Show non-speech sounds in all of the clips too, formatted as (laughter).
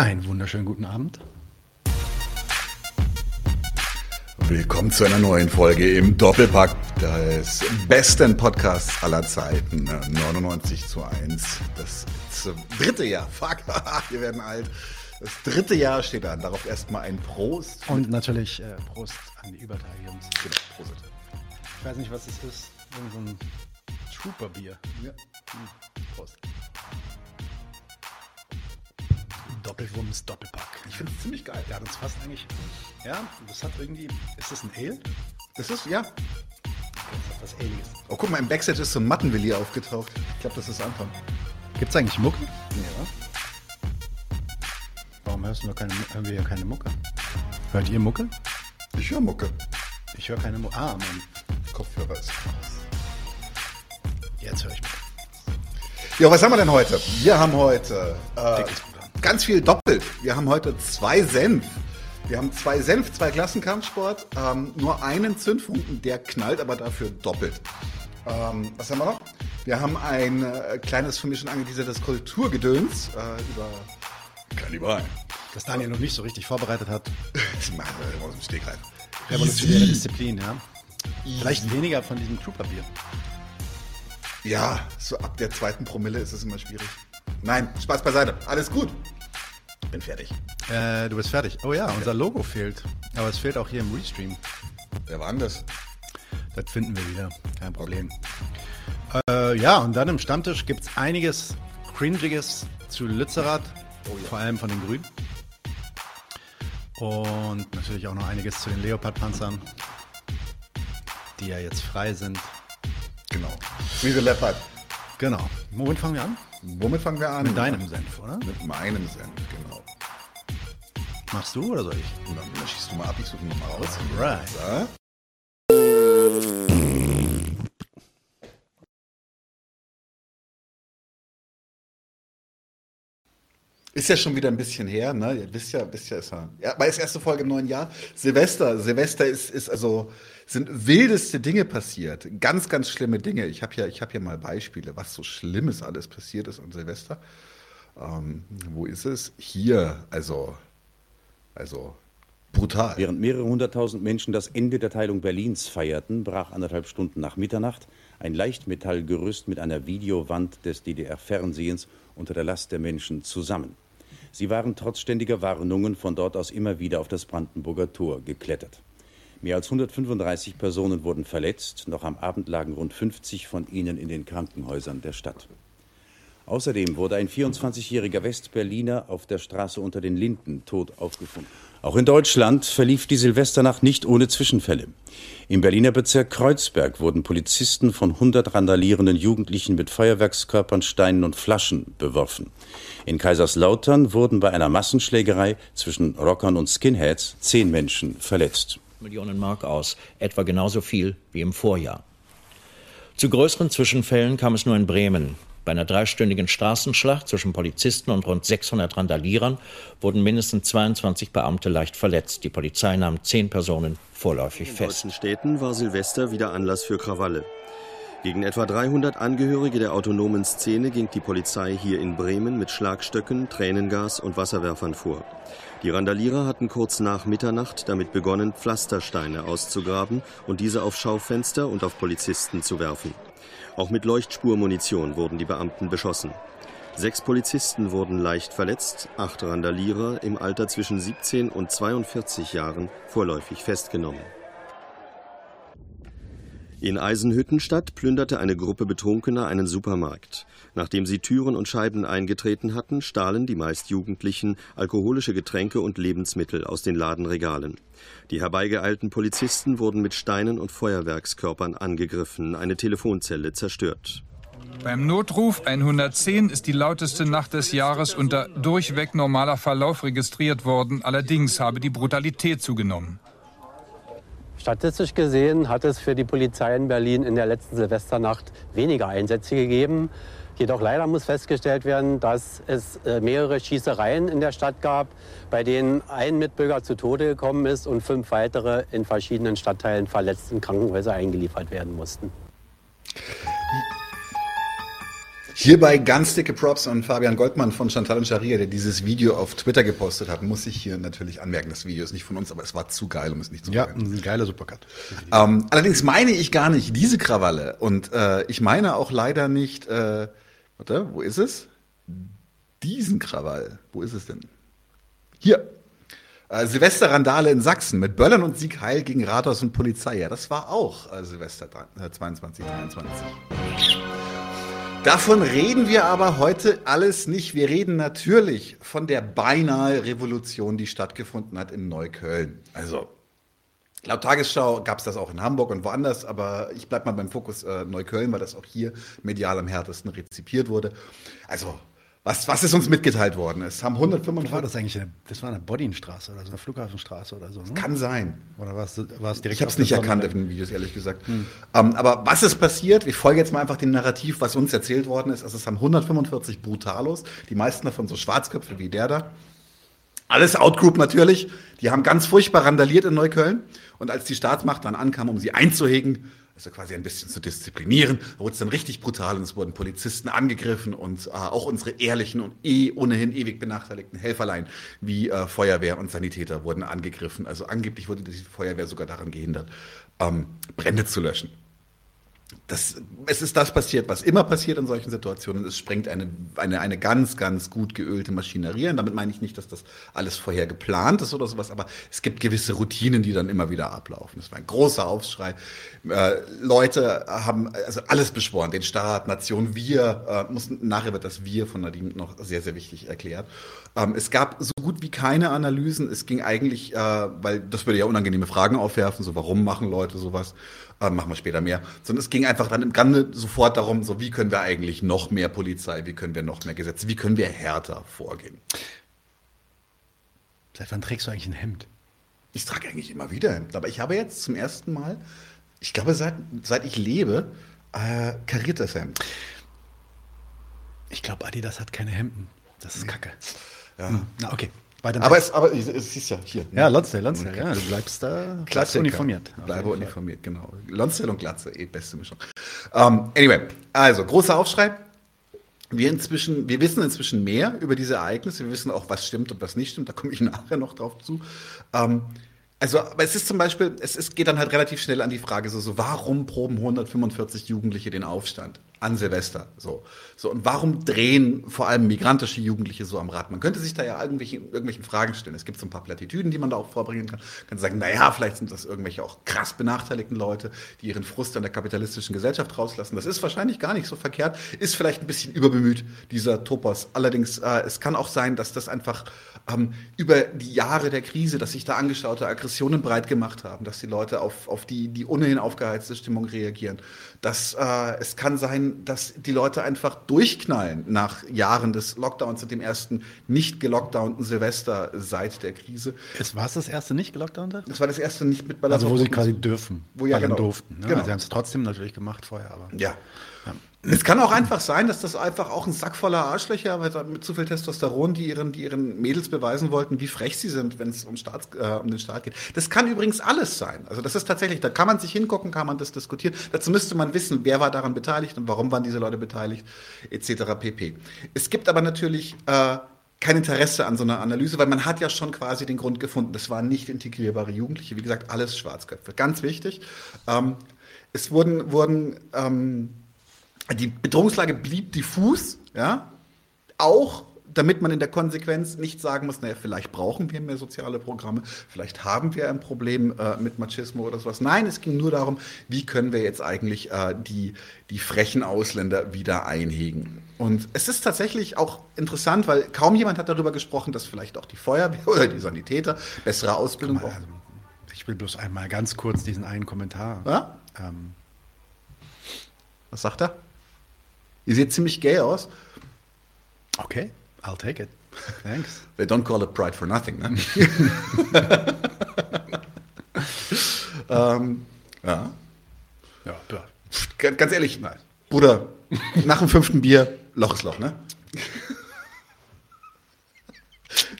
Einen wunderschönen guten Abend. Willkommen zu einer neuen Folge im Doppelpack des besten Podcasts aller Zeiten. 99 zu 1. Das dritte Jahr. Fuck, (laughs) wir werden alt. Das dritte Jahr steht an. Darauf erstmal ein Prost. Und natürlich äh, Prost an die Übertage, Jungs. Genau, Prost. Ich weiß nicht, was das ist. Irgend so ein Trooper-Bier. Ja. Hm. Prost. Doppelwumms, Doppelpack. Ich finde es ziemlich geil. Ja, das passt eigentlich. Ja, das hat irgendwie. Ist das ein Ale? Das ist, ja. Das hat was Aliges. Oh, guck mal, im Backstage ist so ein Mattenwilli aufgetaucht. Ich glaube, das ist Anfang. Gibt's eigentlich Mucke? Ja. Warum hörst du keine, hören wir hier keine Mucke? Hört ihr Mucke? Ich höre Mucke. Ich höre keine Mucke. Ah, mein Kopfhörer ist aus. Jetzt höre ich Mucke. Ja, was haben wir denn heute? Wir haben heute äh. Ganz viel doppelt. Wir haben heute zwei Senf. Wir haben zwei Senf, zwei Klassenkampfsport, ähm, nur einen Zündfunken, der knallt aber dafür doppelt. Ähm, was haben wir noch? Wir haben ein äh, kleines, für mich schon angeteasertes Kulturgedöns äh, über Kannibalen. Das Daniel noch nicht so richtig vorbereitet hat. (laughs) Das machen wir aus dem Stegreif. Revolutionäre Disziplin, ja. Vielleicht weniger von diesem Trooper-Bier. Ja, so ab der zweiten Promille ist es immer schwierig. Nein, Spaß beiseite. Alles gut. Bin fertig. Äh, du bist fertig. Oh ja, unser Logo fehlt. Aber es fehlt auch hier im Restream. Wer war denn das? Finden wir wieder. Kein Problem. Äh, ja, und dann im Stammtisch gibt es einiges Cringiges zu Lützerath. Vor allem von den Grünen. Und natürlich auch noch einiges zu den Leopard-Panzern, die ja jetzt frei sind. Genau. Wie the Leopard. Genau. Womit fangen wir an? Womit fangen wir an? Mit deinem Senf, oder? Mit meinem Senf, genau. Machst du oder soll ich? Dann, schießt du mal ab, ich suche ihn mal aus. Alright. Ist ja schon wieder ein bisschen her, ne? Ihr wisst ja, wisst ja, ist ja. Ja, aber ist erste Folge im neuen Jahr. Silvester, Silvester ist, ist also, sind wildeste Dinge passiert. Ganz, ganz schlimme Dinge. Ich habe ja, ich habe ja mal Beispiele, was so Schlimmes alles passiert ist an Silvester. Ähm, wo ist es? Hier, also, also, brutal. Während mehrere hunderttausend Menschen das Ende der Teilung Berlins feierten, brach anderthalb Stunden nach Mitternacht ein Leichtmetallgerüst mit einer Videowand des DDR-Fernsehens unter der Last der Menschen zusammen. Sie waren trotz ständiger Warnungen von dort aus immer wieder auf das Brandenburger Tor geklettert. Mehr als 135 Personen wurden verletzt, noch am Abend lagen rund 50 von ihnen in den Krankenhäusern der Stadt. Außerdem wurde ein 24-jähriger Westberliner auf der Straße unter den Linden tot aufgefunden. Auch in Deutschland verlief die Silvesternacht nicht ohne Zwischenfälle. Im Berliner Bezirk Kreuzberg wurden Polizisten von 100 randalierenden Jugendlichen mit Feuerwerkskörpern, Steinen und Flaschen beworfen. In Kaiserslautern wurden bei einer Massenschlägerei zwischen Rockern und Skinheads zehn Menschen verletzt. Millionen Mark aus, etwa genauso viel wie im Vorjahr. Zu größeren Zwischenfällen kam es nur in Bremen. Bei einer dreistündigen Straßenschlacht zwischen Polizisten und rund 600 Randalierern wurden mindestens 22 Beamte leicht verletzt. Die Polizei nahm zehn Personen vorläufig In fest. deutschen Städten war Silvester wieder Anlass für Krawalle. Gegen etwa 300 Angehörige der autonomen Szene ging die Polizei hier in Bremen mit Schlagstöcken, Tränengas und Wasserwerfern vor. Die Randalierer hatten kurz nach Mitternacht damit begonnen, Pflastersteine auszugraben und diese auf Schaufenster und auf Polizisten zu werfen. Auch mit Leuchtspurmunition wurden die Beamten beschossen. Sechs Polizisten wurden leicht verletzt, acht Randalierer im Alter zwischen 17 und 42 Jahren vorläufig festgenommen. In Eisenhüttenstadt plünderte eine Gruppe Betrunkener einen Supermarkt. Nachdem sie Türen und Scheiben eingetreten hatten, stahlen die meist Jugendlichen alkoholische Getränke und Lebensmittel aus den Ladenregalen. Die herbeigeeilten Polizisten wurden mit Steinen und Feuerwerkskörpern angegriffen, eine Telefonzelle zerstört. Beim Notruf 110 ist die lauteste Nacht des Jahres unter durchweg normaler Verlauf registriert worden. Allerdings habe die Brutalität zugenommen. Statistisch gesehen hat es für die Polizei in Berlin in der letzten Silvesternacht weniger Einsätze gegeben. Jedoch leider muss festgestellt werden, dass es äh, mehrere Schießereien in der Stadt gab, bei denen ein Mitbürger zu Tode gekommen ist und fünf weitere in verschiedenen Stadtteilen verletzt in Krankenhäuser eingeliefert werden mussten. Hierbei ganz dicke Props an Fabian Goldmann von Chantal und Sharia, der dieses Video auf Twitter gepostet hat. Muss ich hier natürlich anmerken, das Video ist nicht von uns, aber es war zu geil, um es nicht zu Ja, sagen. ein geiler Supercut. Ähm, allerdings meine ich gar nicht diese Krawalle. Und äh, ich meine auch leider nicht, äh, warte, wo ist es? Diesen Krawall. Wo ist es denn? Hier. Äh, Silvesterrandale in Sachsen mit Böllern und Sieg Heil gegen Rathaus und Polizei. Ja, das war auch äh, Silvester äh, 22, 23. Davon reden wir aber heute alles nicht. Wir reden natürlich von der beinahe Revolution, die stattgefunden hat in Neukölln. Also Laut Tagesschau gab es das auch in Hamburg und woanders, aber ich bleibe mal beim Fokus äh, Neukölln, weil das auch hier medial am härtesten rezipiert wurde. Also, was, was ist uns mitgeteilt worden? Es haben War 145. das eigentlich eine, das war eine Bodinstraße oder so eine Flughafenstraße oder so? Ne? Kann sein. Oder war es, war es direkt Ich habe es nicht erkannt in den Videos, ehrlich gesagt. Ähm, aber was ist passiert? Ich folge jetzt mal einfach dem Narrativ, was uns erzählt worden ist. Also es haben 145 Brutalos, die meisten davon so Schwarzköpfe wie der da. Alles Outgroup natürlich. Die haben ganz furchtbar randaliert in Neukölln. Und als die Staatsmacht dann ankam, um sie einzuhegen, also quasi ein bisschen zu disziplinieren, wurde es dann richtig brutal und es wurden Polizisten angegriffen und äh, auch unsere ehrlichen und eh ohnehin ewig benachteiligten Helferlein wie äh, Feuerwehr und Sanitäter wurden angegriffen. Also angeblich wurde die Feuerwehr sogar daran gehindert, ähm, Brände zu löschen. Das, es ist das passiert, was immer passiert in solchen Situationen. Es sprengt eine, eine, eine ganz, ganz gut geölte Maschinerie an. Damit meine ich nicht, dass das alles vorher geplant ist oder sowas, aber es gibt gewisse Routinen, die dann immer wieder ablaufen. Es war ein großer Aufschrei. Äh, Leute haben also alles beschworen, den Staat, Nation, wir. Äh, muss, nachher wird das Wir von Nadine noch sehr, sehr wichtig erklärt. Ähm, es gab so gut wie keine Analysen. Es ging eigentlich, äh, weil das würde ja unangenehme Fragen aufwerfen, so warum machen Leute sowas? Äh, machen wir später mehr. Sondern es ging einfach dann im Ganze sofort darum, so wie können wir eigentlich noch mehr Polizei, wie können wir noch mehr Gesetze, wie können wir härter vorgehen. Seit wann trägst du eigentlich ein Hemd? Ich trage eigentlich immer wieder Hemd, aber ich habe jetzt zum ersten Mal, ich glaube seit, seit ich lebe, äh, kariertes Hemd. Ich glaube, Adidas hat keine Hemden. Das ist Kacke. Ja. Hm. Na, okay. Aber es, aber es es ist ja hier. ja, Lonsdale, Lonsdale, ja, du bleibst da bleibst Klassiker. uniformiert. Bleibe uniformiert, genau. Lonsdale und Glatze, eh beste Mischung. Ähm, anyway, also großer Aufschrei. Wir, inzwischen, wir wissen inzwischen mehr über diese Ereignisse. Wir wissen auch, was stimmt und was nicht stimmt. Da komme ich (laughs) nachher noch drauf zu. Ähm, also, aber es ist zum Beispiel, es ist, geht dann halt relativ schnell an die Frage, so, so warum proben 145 Jugendliche den Aufstand an Silvester? So, so und warum drehen vor allem migrantische Jugendliche so am Rad? Man könnte sich da ja irgendwelche, irgendwelchen Fragen stellen. Es gibt so ein paar Plattitüden, die man da auch vorbringen kann. Man kann sagen, naja, vielleicht sind das irgendwelche auch krass benachteiligten Leute, die ihren Frust an der kapitalistischen Gesellschaft rauslassen. Das ist wahrscheinlich gar nicht so verkehrt, ist vielleicht ein bisschen überbemüht, dieser Topos. Allerdings, äh, es kann auch sein, dass das einfach ähm, über die Jahre der Krise, dass sich da angestaute Aggressionen breit gemacht haben, dass die Leute auf, auf die, die ohnehin aufgeheizte Stimmung reagieren. Dass, äh, es kann sein, dass die Leute einfach durchknallen nach Jahren des Lockdowns und dem ersten nicht gelockdownten Silvester seit der Krise. Es war es das erste nicht gelockdownte? Das war das erste nicht mit Ballern. Also wo sie quasi dürfen. Wo ja, genau. durften. Ne? Genau. Sie haben es trotzdem natürlich gemacht vorher, aber. Ja. Es kann auch einfach sein, dass das einfach auch ein Sack voller Arschlöcher mit zu viel Testosteron, die ihren, die ihren Mädels beweisen wollten, wie frech sie sind, wenn es um, Staats, äh, um den Staat geht. Das kann übrigens alles sein. Also das ist tatsächlich, da kann man sich hingucken, kann man das diskutieren. Dazu müsste man wissen, wer war daran beteiligt und warum waren diese Leute beteiligt, etc. pp. Es gibt aber natürlich äh, kein Interesse an so einer Analyse, weil man hat ja schon quasi den Grund gefunden. Das waren nicht integrierbare Jugendliche, wie gesagt, alles Schwarzköpfe. Ganz wichtig. Ähm, es wurden, wurden ähm, die Bedrohungslage blieb diffus, ja, auch damit man in der Konsequenz nicht sagen muss, naja, vielleicht brauchen wir mehr soziale Programme, vielleicht haben wir ein Problem äh, mit Machismo oder sowas. Nein, es ging nur darum, wie können wir jetzt eigentlich äh, die, die frechen Ausländer wieder einhegen. Und es ist tatsächlich auch interessant, weil kaum jemand hat darüber gesprochen, dass vielleicht auch die Feuerwehr (laughs) oder die Sanitäter bessere Ausbildung Also, brauchen. ich will bloß einmal ganz kurz diesen einen Kommentar. Ja? Ähm, Was sagt er? Ihr seht ziemlich gay aus. okay, I'll take it. Thanks. (laughs) They don't call it pride for nothing, ne? (laughs) ähm, ja. Ja, ja. Ganz, ehrlich, Bruder, nach dem fünften Bier, Loch ist Loch, ne?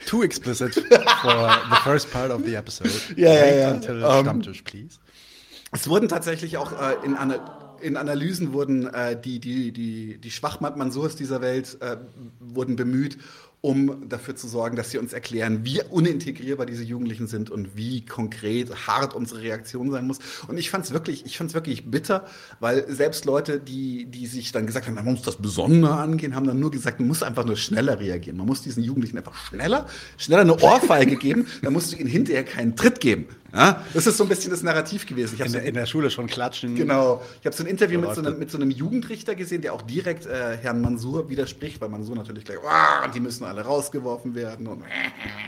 Too explicit for the first part of the episode. Ja, ja, ja. Until Ähm, Stammtisch, please. Es wurden tatsächlich auch äh, in einer in Analysen wurden äh, die, die, die, die Schwachmat-Mansurs dieser Welt äh, wurden bemüht, um dafür zu sorgen, dass sie uns erklären, wie unintegrierbar diese Jugendlichen sind und wie konkret hart unsere Reaktion sein muss. Und ich fand es wirklich, wirklich bitter, weil selbst Leute, die, die sich dann gesagt haben, man muss das Besondere angehen, haben dann nur gesagt, man muss einfach nur schneller reagieren. Man muss diesen Jugendlichen einfach schneller, schneller eine Ohrfeige geben, dann musst du ihnen hinterher keinen Tritt geben. Ja, das ist so ein bisschen das Narrativ gewesen. Ich in, so in der Schule schon klatschen. Genau. Ich habe so ein Interview mit so, einem, mit so, einem, Jugendrichter gesehen, der auch direkt äh, Herrn Mansur widerspricht, weil Mansur natürlich gleich, oh, die müssen alle rausgeworfen werden und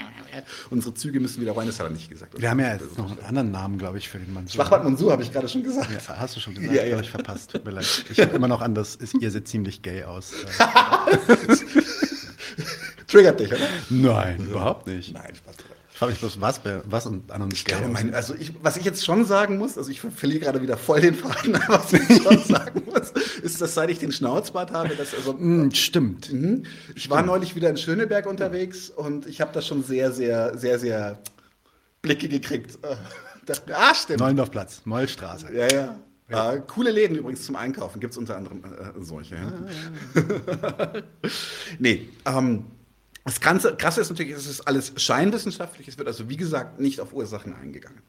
(laughs) unsere Züge müssen wieder rein. Das hat er nicht gesagt. Wir haben ja jetzt noch einen anderen Namen, glaube ich, für den Mansur. Schwachbad Mansur habe ich gerade schon gesagt. Ja, hast du schon gesagt? Ja, ja. ich verpasst. Tut mir leid. Ich habe immer noch an das, ihr seht ziemlich gay aus. (laughs) Triggert dich, oder? Nein, überhaupt nicht. Nein, Spaß frage mich bloß, was, was und an uns ich glaube, mein, also ich, Was ich jetzt schon sagen muss, also ich verliere gerade wieder voll den Faden, (laughs) was ich schon (laughs) sagen muss, ist, dass seit ich den Schnauzbart habe, dass also. Mm, stimmt. Mhm. Ich war neulich wieder in Schöneberg unterwegs und ich habe da schon sehr, sehr, sehr, sehr Blicke gekriegt. (laughs) Ah, stimmt. Neulendorfplatz, Mollstraße. Ja, ja. Ja. Äh, coole Läden übrigens zum Einkaufen, gibt es unter anderem äh, solche. Ja? Ah, ja. nee, ähm, das Ganze, Krasse ist natürlich, es ist alles scheinwissenschaftlich. Es wird also, wie gesagt, nicht auf Ursachen eingegangen.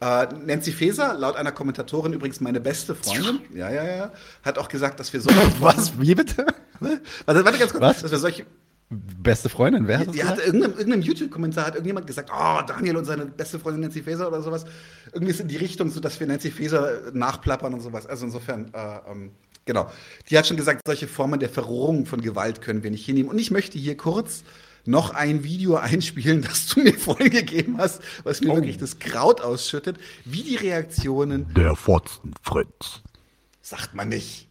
Äh, Nancy Faeser, laut einer Kommentatorin übrigens meine beste Freundin, ja, ja, ja, hat auch gesagt, dass wir solche. (laughs) Was? Wie bitte? Warte, warte ganz kurz. Was? Dass wir solche. Beste Freundin, wer hat das Die hat irgendeinem, irgendeinem YouTube-Kommentar hat irgendjemand gesagt, oh, Daniel und seine beste Freundin Nancy Faeser oder sowas. Irgendwie ist in die Richtung, so dass wir Nancy Faeser nachplappern und sowas. Also insofern, äh, ähm, Genau. Die hat schon gesagt, solche Formen der Verrohung von Gewalt können wir nicht hinnehmen. Und ich möchte hier kurz noch ein Video (laughs) einspielen, das du mir vorhin gegeben hast, was mir oh. wirklich das Kraut ausschüttet, wie die Reaktionen. Der Fotzenfritz. Sagt man nicht.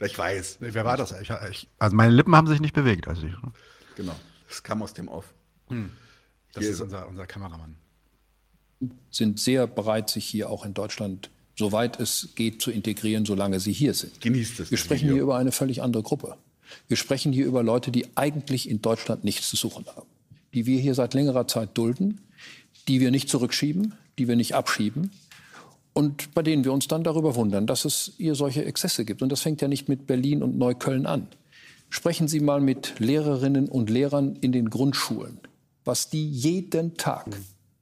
Ich weiß. Wer war das? Ich, ich, also meine Lippen haben sich nicht bewegt. Also ich, genau. Das kam aus dem Off. Hm. Das hier ist unser, unser Kameramann. Sind sehr bereit, sich hier auch in Deutschland soweit es geht, zu integrieren, solange sie hier sind. Genießt es. Wir sprechen hier über eine völlig andere Gruppe. Wir sprechen hier über Leute, die eigentlich in Deutschland nichts zu suchen haben, die wir hier seit längerer Zeit dulden, die wir nicht zurückschieben, die wir nicht abschieben und bei denen wir uns dann darüber wundern, dass es hier solche Exzesse gibt. Und das fängt ja nicht mit Berlin und Neukölln an. Sprechen Sie mal mit Lehrerinnen und Lehrern in den Grundschulen, was die jeden Tag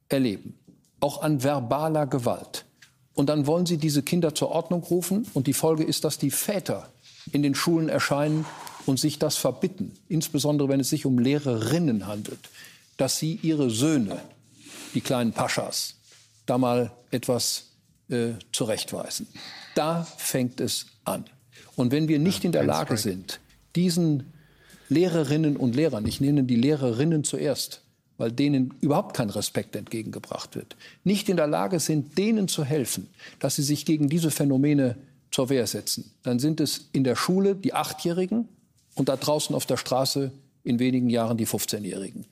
erleben, auch an verbaler Gewalt und dann wollen sie diese Kinder zur Ordnung rufen. Und die Folge ist, dass die Väter in den Schulen erscheinen und sich das verbitten, insbesondere wenn es sich um Lehrerinnen handelt, dass sie ihre Söhne, die kleinen Paschas, da mal etwas äh, zurechtweisen. Da fängt es an. Und wenn wir nicht in der Lage sind, diesen Lehrerinnen und Lehrern, ich nenne die Lehrerinnen zuerst, weil denen überhaupt kein Respekt entgegengebracht wird, nicht in der Lage sind, denen zu helfen, dass sie sich gegen diese Phänomene zur Wehr setzen, dann sind es in der Schule die Achtjährigen und da draußen auf der Straße in wenigen Jahren die 15-Jährigen.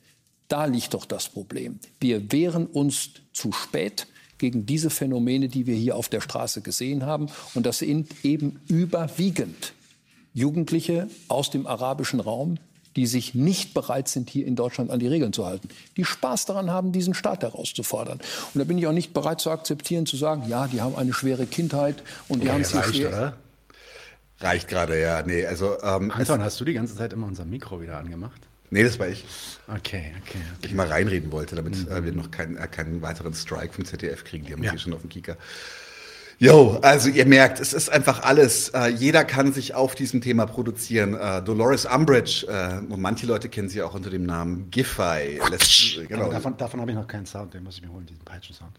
Da liegt doch das Problem. Wir wehren uns zu spät gegen diese Phänomene, die wir hier auf der Straße gesehen haben. Und das sind eben überwiegend Jugendliche aus dem arabischen Raum, die sich nicht bereit sind, hier in Deutschland an die Regeln zu halten, die Spaß daran haben, diesen Staat herauszufordern. Und da bin ich auch nicht bereit zu akzeptieren, zu sagen, ja, die haben eine schwere Kindheit und die ja, haben es hier schwer. Oder? Reicht gerade, ja. Nee, also, ähm, Anton, hast du die ganze Zeit immer unser Mikro wieder angemacht? Nee, das war ich. Okay, okay. okay. Ich mal reinreden wollte, damit mhm. äh, wir noch keinen, äh, keinen weiteren Strike vom ZDF kriegen. Die haben ja. hier schon auf dem Kika. Jo, also ihr merkt, es ist einfach alles. Äh, jeder kann sich auf diesem Thema produzieren. Äh, Dolores Umbridge, äh, und manche Leute kennen sie auch unter dem Namen Giffey. Lässt, genau. Davon, davon habe ich noch keinen Sound, den muss ich mir holen, diesen Peitschen-Sound.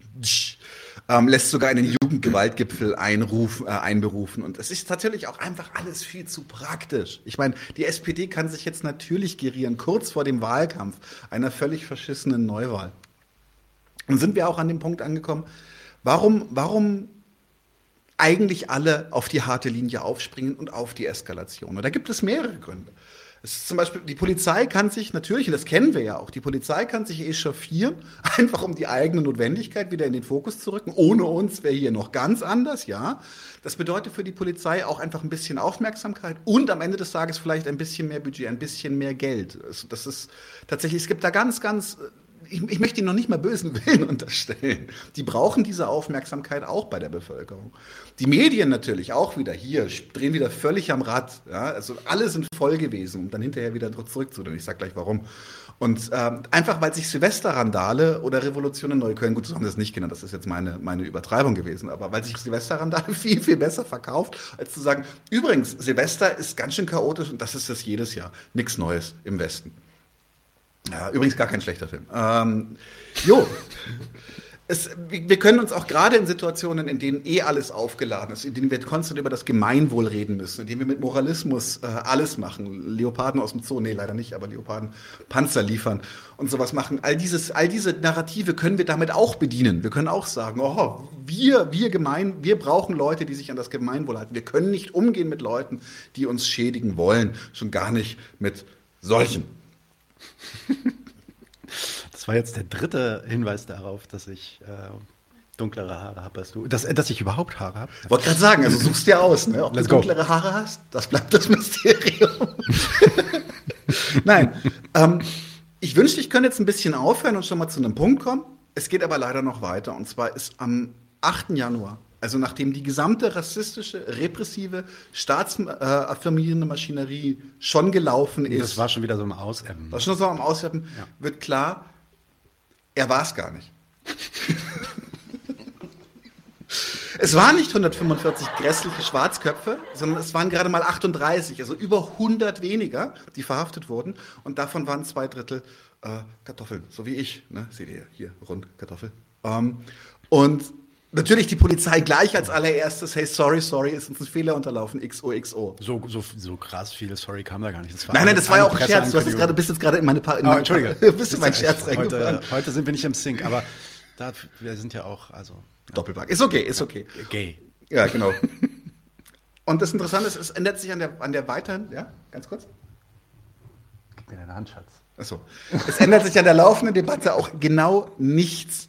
Ähm, lässt sogar einen Jugendgewaltgipfel einrufen, äh, einberufen. Und es ist natürlich auch einfach alles viel zu praktisch. Ich meine, die SPD kann sich jetzt natürlich gerieren, kurz vor dem Wahlkampf einer völlig verschissenen Neuwahl. Und sind wir auch an dem Punkt angekommen, warum, warum eigentlich alle auf die harte Linie aufspringen und auf die Eskalation. Und da gibt es mehrere Gründe. Es zum Beispiel, die Polizei kann sich natürlich, und das kennen wir ja auch, die Polizei kann sich echauffieren, (laughs) einfach um die eigene Notwendigkeit wieder in den Fokus zu rücken. Ohne uns wäre hier noch ganz anders, ja. Das bedeutet für die Polizei auch einfach ein bisschen Aufmerksamkeit und am Ende des Tages vielleicht ein bisschen mehr Budget, ein bisschen mehr Geld. Das ist tatsächlich, es gibt da ganz, ganz ich, ich möchte ihnen noch nicht mal bösen Willen (laughs) unterstellen. Die brauchen diese Aufmerksamkeit auch bei der Bevölkerung. Die Medien natürlich auch wieder hier, drehen wieder völlig am Rad. Ja? Also alle sind voll gewesen, um dann hinterher wieder zurückzudrehen. Ich sage gleich warum. Und ähm, einfach, weil sich Silvesterrandale oder Revolution in Neukölln, gut, so haben sie es nicht genannt, das ist jetzt meine, meine Übertreibung gewesen, aber weil sich Silvesterrandale (laughs) viel, viel besser verkauft, als zu sagen, übrigens, Silvester ist ganz schön chaotisch und das ist das jedes Jahr. Nichts Neues im Westen. Ja, übrigens gar kein schlechter Film. Ähm, jo. Es, wir können uns auch gerade in Situationen, in denen eh alles aufgeladen ist, in denen wir konstant über das Gemeinwohl reden müssen, in denen wir mit Moralismus äh, alles machen, Leoparden aus dem Zoo, nee, leider nicht, aber Leoparden Panzer liefern und sowas machen. All, dieses, all diese Narrative können wir damit auch bedienen. Wir können auch sagen, oh, wir, wir gemein, wir brauchen Leute, die sich an das Gemeinwohl halten. Wir können nicht umgehen mit Leuten, die uns schädigen wollen, schon gar nicht mit solchen. Das war jetzt der dritte Hinweis darauf, dass ich äh, dunklere Haare habe als du. Dass, dass ich überhaupt Haare habe. Wollte gerade sagen, also suchst dir aus, ne? ob Let's du dunklere go. Haare hast. Das bleibt das Mysterium. (laughs) Nein. Ähm, ich wünschte, ich könnte jetzt ein bisschen aufhören und schon mal zu einem Punkt kommen. Es geht aber leider noch weiter. Und zwar ist am 8. Januar also nachdem die gesamte rassistische, repressive, staatsaffirmierende Maschinerie schon gelaufen ist. Das war schon wieder so am Auseppen. War schon so am Auseppen, ja. wird klar, er war es gar nicht. (laughs) es waren nicht 145 grässliche Schwarzköpfe, sondern es waren gerade mal 38, also über 100 weniger, die verhaftet wurden. Und davon waren zwei Drittel äh, Kartoffeln, so wie ich. Ne? Seht ihr hier, rund Kartoffel. Ähm, und Natürlich die Polizei gleich als allererstes, hey, sorry, sorry, ist uns ein Fehler unterlaufen, XOXO. So, so, so krass viel Sorry kam da gar nicht. nein, nein, das war ja auch ein Scherz. Du hast jetzt grade, bist jetzt gerade in meine Paar. Oh, Entschuldige. Du (laughs) bist in meinen Scherz heute, heute sind wir nicht im Sync, aber da, wir sind ja auch, also. Ja. Doppelpack. Ist okay, ist okay. Gay. Ja, genau. (laughs) Und das Interessante ist, es ändert sich an der, an der weiteren, ja, ganz kurz. Gib mir deine Hand, Schatz. Achso. Es ändert sich an der laufenden Debatte auch genau nichts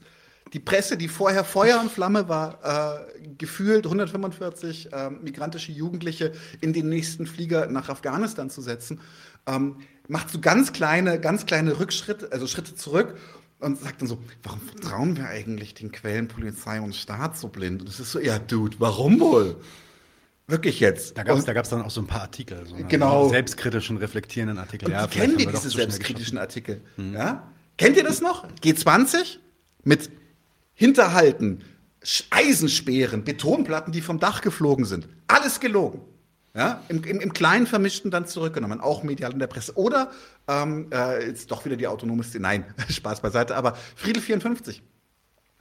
die Presse, die vorher Feuer und Flamme war, äh, gefühlt 145 äh, migrantische Jugendliche in den nächsten Flieger nach Afghanistan zu setzen, ähm, macht so ganz kleine, ganz kleine Rückschritte, also Schritte zurück und sagt dann so, warum vertrauen wir eigentlich den Quellen Polizei und Staat so blind? Und es ist so, ja, Dude, warum wohl? Wirklich jetzt. Da gab es da dann auch so ein paar Artikel, so genau. selbstkritischen, reflektierenden Artikel. Und ja, kennen wir diese selbstkritischen Artikel? Hm. Ja? Kennt ihr das noch? G20 mit Hinterhalten, Eisensperren, Betonplatten, die vom Dach geflogen sind. Alles gelogen. Ja, im, im, im Kleinen vermischten dann zurückgenommen, auch medial in der Presse. Oder ähm, äh, jetzt doch wieder die autonome Szene. Nein, (laughs) Spaß beiseite, aber Friedel 54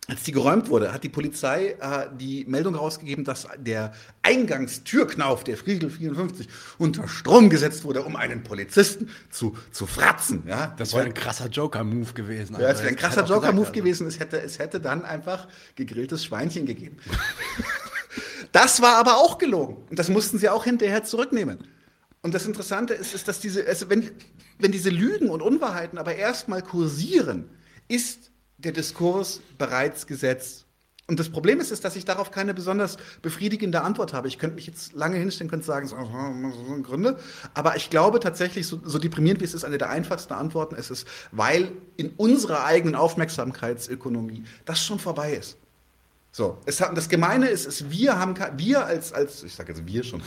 als die geräumt wurde, hat die Polizei äh, die Meldung rausgegeben, dass der Eingangstürknauf der Friedel 54 unter Strom gesetzt wurde, um einen Polizisten zu, zu fratzen. Ja? Das wäre ein krasser Joker-Move gewesen. Ja, das wäre ein krasser Joker-Move also. gewesen. Es hätte, es hätte dann einfach gegrilltes Schweinchen gegeben. (laughs) das war aber auch gelogen. Und das mussten sie auch hinterher zurücknehmen. Und das Interessante ist, ist dass diese, also wenn, wenn diese Lügen und Unwahrheiten aber erstmal kursieren, ist der Diskurs bereits gesetzt. Und das Problem ist, ist, dass ich darauf keine besonders befriedigende Antwort habe. Ich könnte mich jetzt lange hinstellen, könnte sagen, so, so, so Gründe. Aber ich glaube tatsächlich, so, so deprimierend wie es ist, eine der einfachsten Antworten ist es, weil in unserer eigenen Aufmerksamkeitsökonomie das schon vorbei ist. So, es hat, das Gemeine ist, ist wir haben, wir als, als ich sage jetzt wir schon,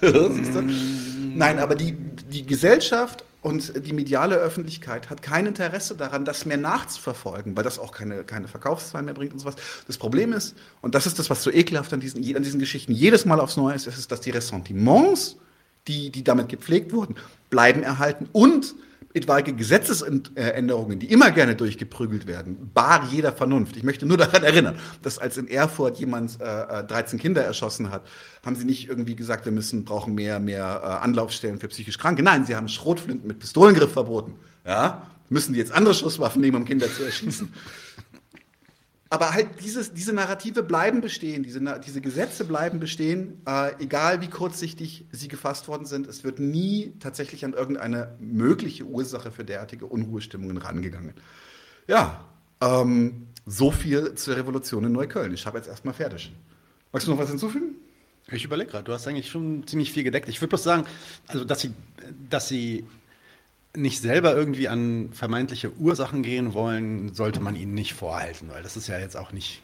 (laughs) nein, aber die, die Gesellschaft und die mediale Öffentlichkeit hat kein Interesse daran, das mehr nachzuverfolgen, weil das auch keine, keine Verkaufszahlen mehr bringt und sowas. Das Problem ist, und das ist das, was so ekelhaft an diesen, an diesen Geschichten jedes Mal aufs Neue ist, ist, dass die Ressentiments, die, die damit gepflegt wurden, bleiben erhalten und etwaige Gesetzesänderungen, die immer gerne durchgeprügelt werden, bar jeder Vernunft. Ich möchte nur daran erinnern, dass als in Erfurt jemand äh, 13 äh, Kinder erschossen hat, haben sie nicht irgendwie gesagt, wir müssen, brauchen mehr, mehr äh, Anlaufstellen für psychisch Kranke. Nein, sie haben Schrotflinten mit Pistolengriff verboten. Ja? Müssen die jetzt andere Schusswaffen nehmen, um Kinder zu erschießen? Aber halt dieses, diese Narrative bleiben bestehen, diese, diese Gesetze bleiben bestehen, äh, egal wie kurzsichtig sie gefasst worden sind. Es wird nie tatsächlich an irgendeine mögliche Ursache für derartige Unruhestimmungen rangegangen. Ja, ähm, so viel zur Revolution in Neukölln. Ich habe jetzt erstmal fertig. Magst du noch was hinzufügen? Ich überlege gerade, du hast eigentlich schon ziemlich viel gedeckt. Ich würde bloß sagen, also dass sie, dass sie nicht selber irgendwie an vermeintliche Ursachen gehen wollen, sollte man ihnen nicht vorhalten, weil das ist ja jetzt auch nicht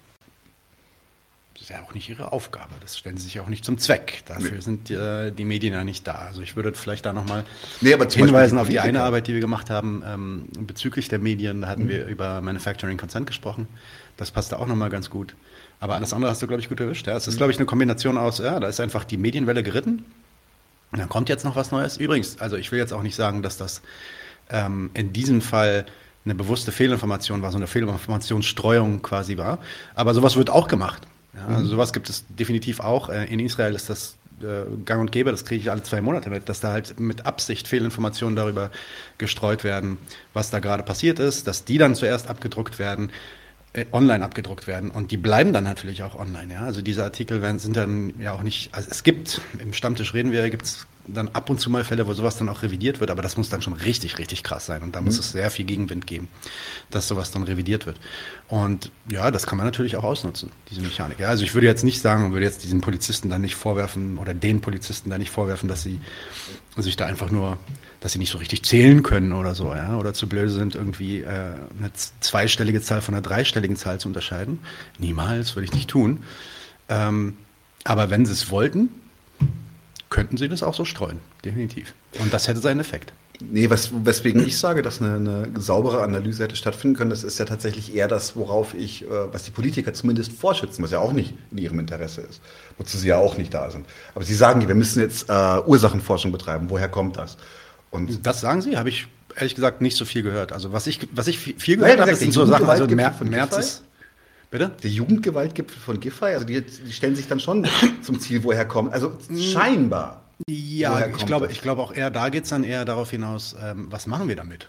das ist ja auch nicht ihre Aufgabe. Das stellen sie sich auch nicht zum Zweck. Dafür nee. sind äh, die Medien ja nicht da. Also ich würde vielleicht da nochmal nee, hinweisen auf die eine Arbeit, die wir gemacht haben ähm, bezüglich der Medien. Da hatten mhm. wir über Manufacturing Consent gesprochen. Das passt da auch nochmal ganz gut. Aber alles andere hast du, glaube ich, gut erwischt. Ja, es ist, mhm. glaube ich, eine Kombination aus, ja, da ist einfach die Medienwelle geritten. Und dann kommt jetzt noch was Neues. Übrigens, also ich will jetzt auch nicht sagen, dass das ähm, in diesem Fall eine bewusste Fehlinformation war, so eine Fehlinformationsstreuung quasi war. Aber sowas wird auch gemacht. Ja, also sowas gibt es definitiv auch. Äh, in Israel ist das äh, gang und gäbe, das kriege ich alle zwei Monate mit, dass da halt mit Absicht Fehlinformationen darüber gestreut werden, was da gerade passiert ist, dass die dann zuerst abgedruckt werden, online abgedruckt werden und die bleiben dann natürlich auch online. Ja? Also diese Artikel werden, sind dann ja auch nicht, also es gibt, im Stammtisch reden wir, gibt es dann ab und zu mal Fälle, wo sowas dann auch revidiert wird, aber das muss dann schon richtig, richtig krass sein. Und da mhm. muss es sehr viel Gegenwind geben, dass sowas dann revidiert wird. Und ja, das kann man natürlich auch ausnutzen, diese Mechanik. Ja, also ich würde jetzt nicht sagen, würde jetzt diesen Polizisten dann nicht vorwerfen oder den Polizisten dann nicht vorwerfen, dass sie sich da einfach nur, dass sie nicht so richtig zählen können oder so, ja, oder zu blöd sind, irgendwie äh, eine zweistellige Zahl von einer dreistelligen Zahl zu unterscheiden. Niemals, würde ich nicht tun. Ähm, aber wenn sie es wollten, könnten sie das auch so streuen, definitiv. Und das hätte seinen Effekt. Nee, was, weswegen ich sage, dass eine, eine, saubere Analyse hätte stattfinden können, das ist ja tatsächlich eher das, worauf ich, äh, was die Politiker zumindest vorschützen, was ja auch nicht in ihrem Interesse ist, wozu sie ja auch nicht da sind. Aber sie sagen, wir müssen jetzt äh, Ursachenforschung betreiben. Woher kommt das? Und das sagen sie, habe ich ehrlich gesagt nicht so viel gehört. Also was ich, was ich viel gehört habe, sind so Sachen, also Mer März ist, Bitte? Der Jugendgewaltgipfel von Giffey, also die, die, stellen sich dann schon zum Ziel, woher kommen. Also scheinbar. Ja, ich glaube, ich glaube auch eher, da geht es dann eher darauf hinaus, ähm, was machen wir damit?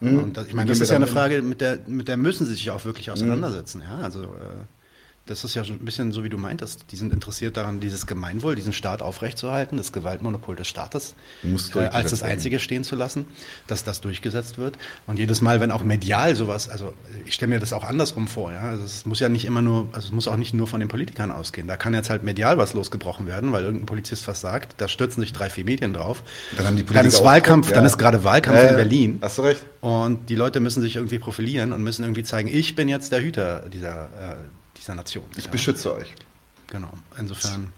Mhm. Und das, ich meine, das ist ja eine Frage, mit der, mit der müssen sie sich auch wirklich auseinandersetzen. Mhm. Ja, also äh, das ist ja schon ein bisschen so, wie du meintest. Die sind interessiert daran, dieses Gemeinwohl, diesen Staat aufrechtzuerhalten, das Gewaltmonopol des Staates äh, als das einzige stehen zu lassen, dass das durchgesetzt wird. Und jedes Mal, wenn auch medial sowas, also ich stelle mir das auch andersrum vor, ja. Also es muss ja nicht immer nur, also es muss auch nicht nur von den Politikern ausgehen. Da kann jetzt halt medial was losgebrochen werden, weil irgendein Polizist was sagt, da stürzen sich drei, vier Medien drauf. Dann, haben die dann ist Wahlkampf, ja. dann ist gerade Wahlkampf äh, in Berlin. Hast du recht. Und die Leute müssen sich irgendwie profilieren und müssen irgendwie zeigen, ich bin jetzt der Hüter dieser äh, dieser Nation. Ich ja. beschütze euch. Genau. Insofern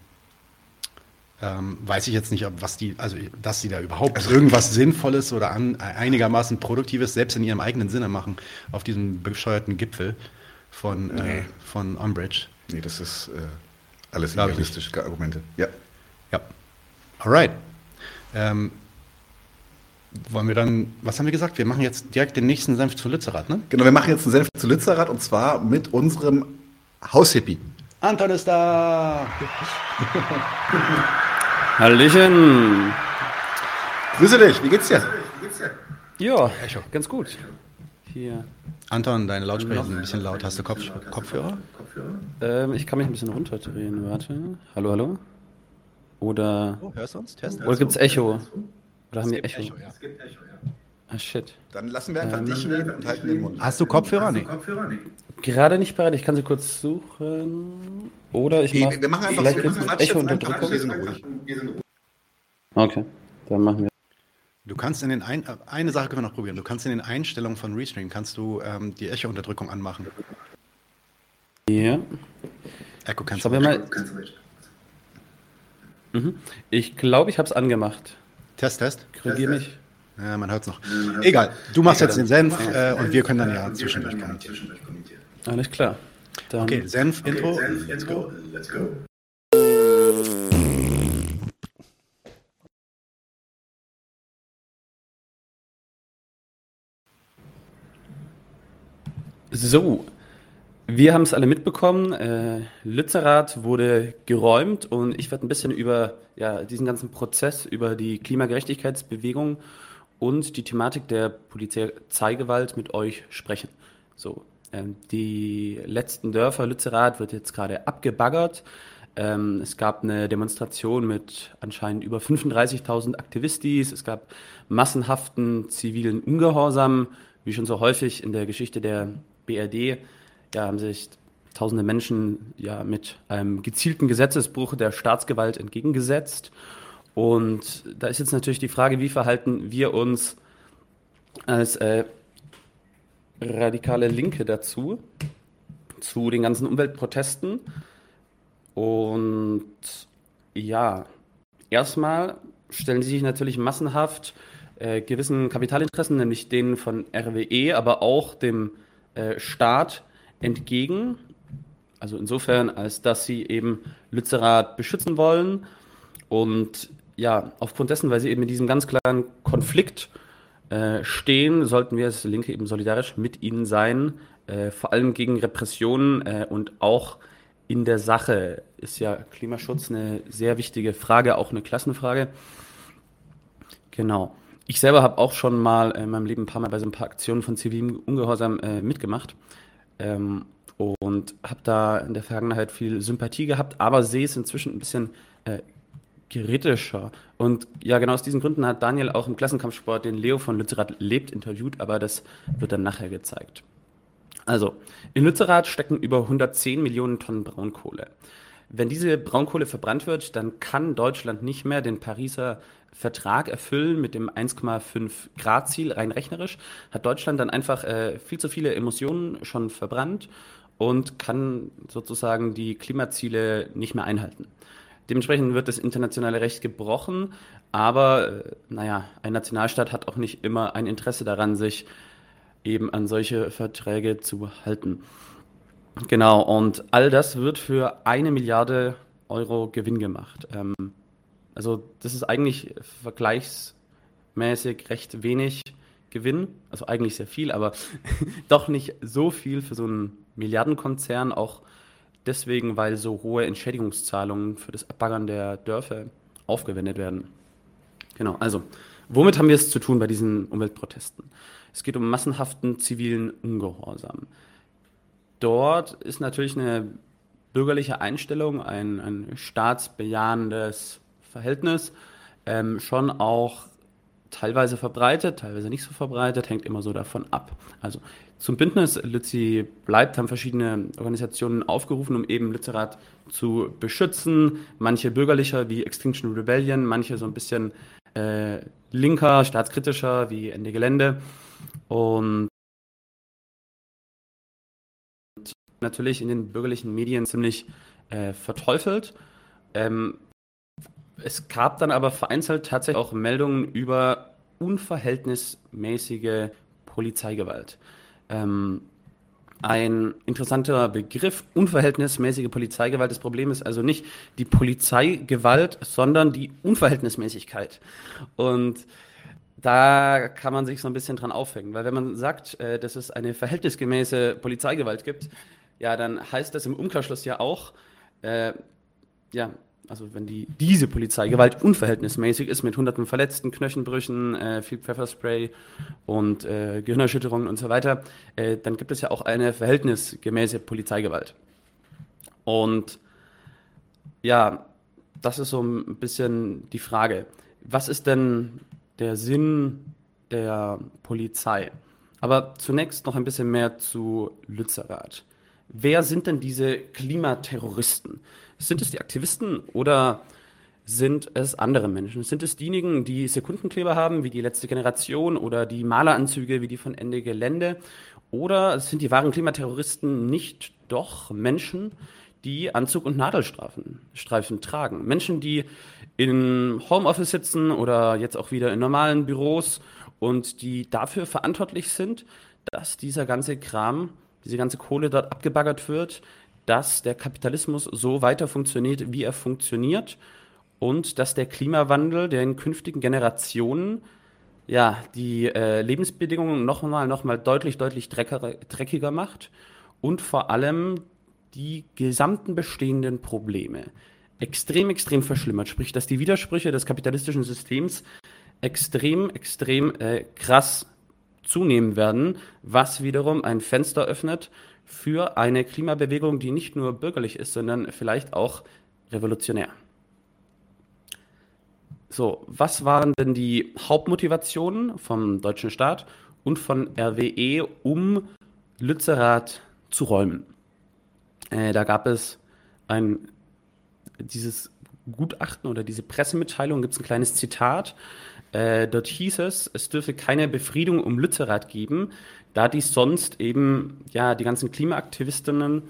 ähm, weiß ich jetzt nicht, ob was die, also dass sie da überhaupt also, irgendwas Sinnvolles oder an, einigermaßen Produktives selbst in ihrem eigenen Sinne machen auf diesem bescheuerten Gipfel von, äh, nee. äh, von Umbridge. Nee, das ist äh, alles realistische Argumente. Ja. Ja. Alright. Ähm, wollen wir dann, was haben wir gesagt? Wir machen jetzt direkt den nächsten Senf zu Lützerath, ne? Genau, wir machen jetzt einen Senf zu Lützerath und zwar mit unserem Haushippie. Anton ist da. Hallöchen. Grüße dich, wie geht's dir? Ja, ganz gut. Hier. Anton, deine Lautsprecher sind ein bisschen laut. Hast du Kopf Kopfhörer? Ähm, ich kann mich ein bisschen runterdrehen. Warte. Hallo, hallo? Oder. Oh, hörst du uns? Test, Oder gibt's Echo? Oder haben wir Echo? Echo ja. Es gibt Echo, ja. Ah, shit. Dann lassen wir einfach ähm, dich reden und halten den Mund. Hast du Kopfhörer? Nee. Gerade nicht bereit. Ich kann sie kurz suchen. Oder ich mach, wir machen einfach vielleicht wir Echo Unterdrückung. Wir sind ruhig. Okay, dann machen wir. Du kannst in den ein, eine Sache können wir noch probieren. Du kannst in den Einstellungen von Restream kannst du ähm, die Echo-Unterdrückung anmachen. Ja. Echo kannst du mal. Mhm. Ich glaube, ich habe es angemacht. Test, Test. Korrigiere mich. Ja, man hört es noch. Egal, du machst jetzt den Senf äh, und wir können dann ja zwischendurch kommentieren. Alles klar. Dann okay, Senf, Intro, okay, Senf, let's go. Let's go. So, wir haben es alle mitbekommen. Äh, Lützerath wurde geräumt und ich werde ein bisschen über ja, diesen ganzen Prozess, über die Klimagerechtigkeitsbewegung und die Thematik der Polizeigewalt mit euch sprechen. So, die letzten Dörfer Lützerath wird jetzt gerade abgebaggert. Ähm, es gab eine Demonstration mit anscheinend über 35.000 Aktivistis. Es gab massenhaften zivilen Ungehorsam, wie schon so häufig in der Geschichte der BRD. Ja, haben sich tausende Menschen ja mit einem gezielten Gesetzesbruch der Staatsgewalt entgegengesetzt. Und da ist jetzt natürlich die Frage, wie verhalten wir uns als äh, radikale Linke dazu, zu den ganzen Umweltprotesten. Und ja, erstmal stellen sie sich natürlich massenhaft äh, gewissen Kapitalinteressen, nämlich denen von RWE, aber auch dem äh, Staat entgegen. Also insofern, als dass sie eben Lützerath beschützen wollen. Und ja, aufgrund dessen, weil sie eben in diesem ganz klaren Konflikt äh, stehen, sollten wir als Linke eben solidarisch mit ihnen sein, äh, vor allem gegen Repressionen äh, und auch in der Sache ist ja Klimaschutz eine sehr wichtige Frage, auch eine Klassenfrage. Genau. Ich selber habe auch schon mal in meinem Leben ein paar Mal bei so ein paar Aktionen von zivilem Ungehorsam äh, mitgemacht ähm, und habe da in der Vergangenheit viel Sympathie gehabt, aber sehe es inzwischen ein bisschen äh, kritischer. Und ja, genau aus diesen Gründen hat Daniel auch im Klassenkampfsport den Leo von Lützerath lebt interviewt, aber das wird dann nachher gezeigt. Also, in Lützerath stecken über 110 Millionen Tonnen Braunkohle. Wenn diese Braunkohle verbrannt wird, dann kann Deutschland nicht mehr den Pariser Vertrag erfüllen mit dem 1,5 Grad Ziel, rein rechnerisch, hat Deutschland dann einfach äh, viel zu viele Emissionen schon verbrannt und kann sozusagen die Klimaziele nicht mehr einhalten. Dementsprechend wird das internationale Recht gebrochen, aber äh, naja, ein Nationalstaat hat auch nicht immer ein Interesse daran, sich eben an solche Verträge zu halten. Genau, und all das wird für eine Milliarde Euro Gewinn gemacht. Ähm, also das ist eigentlich vergleichsmäßig recht wenig Gewinn, also eigentlich sehr viel, aber (laughs) doch nicht so viel für so einen Milliardenkonzern, auch deswegen, weil so hohe Entschädigungszahlungen für das Abbaggern der Dörfer aufgewendet werden. Genau, also womit haben wir es zu tun bei diesen Umweltprotesten? Es geht um massenhaften zivilen Ungehorsam. Dort ist natürlich eine bürgerliche Einstellung, ein, ein staatsbejahendes Verhältnis ähm, schon auch teilweise verbreitet, teilweise nicht so verbreitet, hängt immer so davon ab. Also zum Bündnis Lützi bleibt haben verschiedene Organisationen aufgerufen, um eben Lützerath zu beschützen. Manche bürgerlicher wie Extinction Rebellion, manche so ein bisschen äh, linker, staatskritischer wie Ende Gelände. Und natürlich in den bürgerlichen Medien ziemlich äh, verteufelt. Ähm, es gab dann aber vereinzelt tatsächlich auch Meldungen über unverhältnismäßige Polizeigewalt. Ähm, ein interessanter Begriff, unverhältnismäßige Polizeigewalt. Das Problem ist also nicht die Polizeigewalt, sondern die Unverhältnismäßigkeit. Und da kann man sich so ein bisschen dran aufhängen, weil wenn man sagt, äh, dass es eine verhältnisgemäße Polizeigewalt gibt, ja, dann heißt das im Umkehrschluss ja auch, äh, ja, also wenn die, diese Polizeigewalt unverhältnismäßig ist mit hunderten Verletzten, Knöchenbrüchen, äh, viel Pfefferspray und äh, Gehirnerschütterungen und so weiter, äh, dann gibt es ja auch eine verhältnisgemäße Polizeigewalt. Und ja, das ist so ein bisschen die Frage. Was ist denn der Sinn der Polizei? Aber zunächst noch ein bisschen mehr zu Lützerath. Wer sind denn diese Klimaterroristen? Sind es die Aktivisten oder sind es andere Menschen? Sind es diejenigen, die Sekundenkleber haben, wie die letzte Generation oder die Maleranzüge wie die von Ende Gelände? Oder sind die wahren Klimaterroristen nicht doch Menschen, die Anzug und Nadelstreifen Streifen tragen? Menschen, die in Homeoffice sitzen oder jetzt auch wieder in normalen Büros und die dafür verantwortlich sind, dass dieser ganze Kram, diese ganze Kohle dort abgebaggert wird, dass der Kapitalismus so weiter funktioniert, wie er funktioniert und dass der Klimawandel den künftigen Generationen ja, die äh, Lebensbedingungen nochmal noch mal deutlich, deutlich dreckiger macht und vor allem die gesamten bestehenden Probleme extrem, extrem verschlimmert. Sprich, dass die Widersprüche des kapitalistischen Systems extrem, extrem äh, krass zunehmen werden, was wiederum ein Fenster öffnet für eine Klimabewegung, die nicht nur bürgerlich ist, sondern vielleicht auch revolutionär. So, was waren denn die Hauptmotivationen vom deutschen Staat und von RWE, um Lützerath zu räumen? Äh, da gab es ein, dieses Gutachten oder diese Pressemitteilung, gibt es ein kleines Zitat. Äh, dort hieß es, es dürfe keine Befriedung um Lützerath geben, da dies sonst eben ja die ganzen Klimaaktivistinnen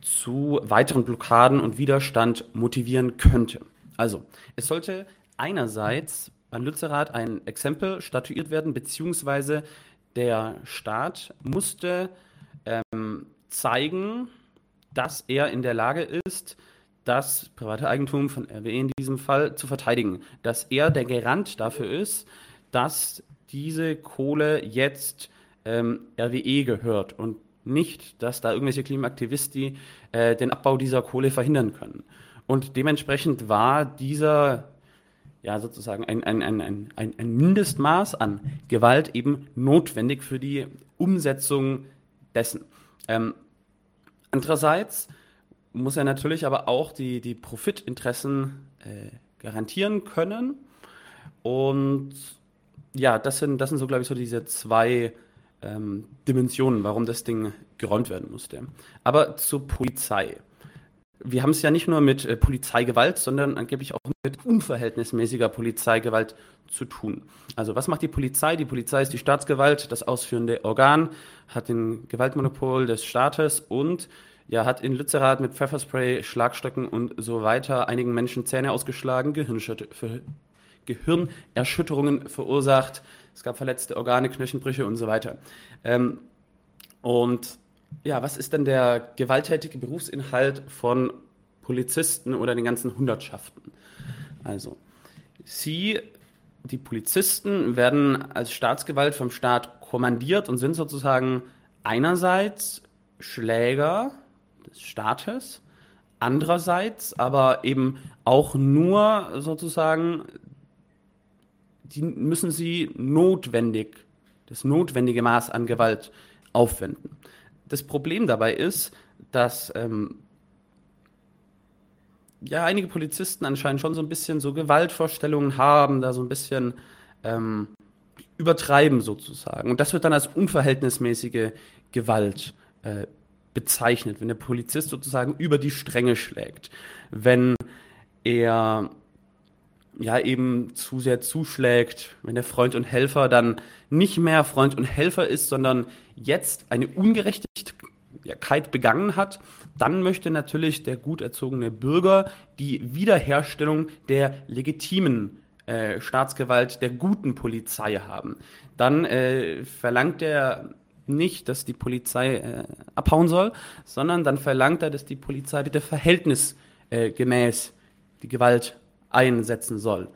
zu weiteren Blockaden und Widerstand motivieren könnte. Also, es sollte einerseits an Lützerath ein Exempel statuiert werden, beziehungsweise der Staat musste ähm, zeigen, dass er in der Lage ist, das private Eigentum von RWE in diesem Fall zu verteidigen, dass er der Garant dafür ist, dass diese Kohle jetzt ähm, RWE gehört und nicht, dass da irgendwelche Klimaaktivisten äh, den Abbau dieser Kohle verhindern können. Und dementsprechend war dieser, ja, sozusagen ein, ein, ein, ein, ein Mindestmaß an Gewalt eben notwendig für die Umsetzung dessen. Ähm, andererseits muss er natürlich aber auch die, die Profitinteressen äh, garantieren können. Und ja, das sind, das sind so, glaube ich, so diese zwei ähm, Dimensionen, warum das Ding geräumt werden musste. Aber zur Polizei. Wir haben es ja nicht nur mit äh, Polizeigewalt, sondern angeblich auch mit unverhältnismäßiger Polizeigewalt zu tun. Also was macht die Polizei? Die Polizei ist die Staatsgewalt, das ausführende Organ, hat den Gewaltmonopol des Staates und ja, hat in Lützerath mit Pfefferspray, Schlagstöcken und so weiter einigen Menschen Zähne ausgeschlagen, Gehirnerschütterungen verursacht, es gab verletzte Organe, Knochenbrüche und so weiter. Ähm, und ja, was ist denn der gewalttätige Berufsinhalt von Polizisten oder den ganzen Hundertschaften? Also, sie, die Polizisten, werden als Staatsgewalt vom Staat kommandiert und sind sozusagen einerseits Schläger des Staates, andererseits aber eben auch nur sozusagen die müssen sie notwendig, das notwendige Maß an Gewalt aufwenden. Das Problem dabei ist, dass ähm, ja einige Polizisten anscheinend schon so ein bisschen so Gewaltvorstellungen haben, da so ein bisschen ähm, übertreiben sozusagen. Und das wird dann als unverhältnismäßige Gewalt äh, bezeichnet, wenn der Polizist sozusagen über die Stränge schlägt, wenn er ja eben zu sehr zuschlägt, wenn der Freund und Helfer dann nicht mehr Freund und Helfer ist, sondern jetzt eine Ungerechtigkeit begangen hat, dann möchte natürlich der gut erzogene Bürger die Wiederherstellung der legitimen äh, Staatsgewalt, der guten Polizei haben. Dann äh, verlangt er nicht, dass die Polizei äh, abhauen soll, sondern dann verlangt er, dass die Polizei bitte verhältnisgemäß die Gewalt einsetzen soll.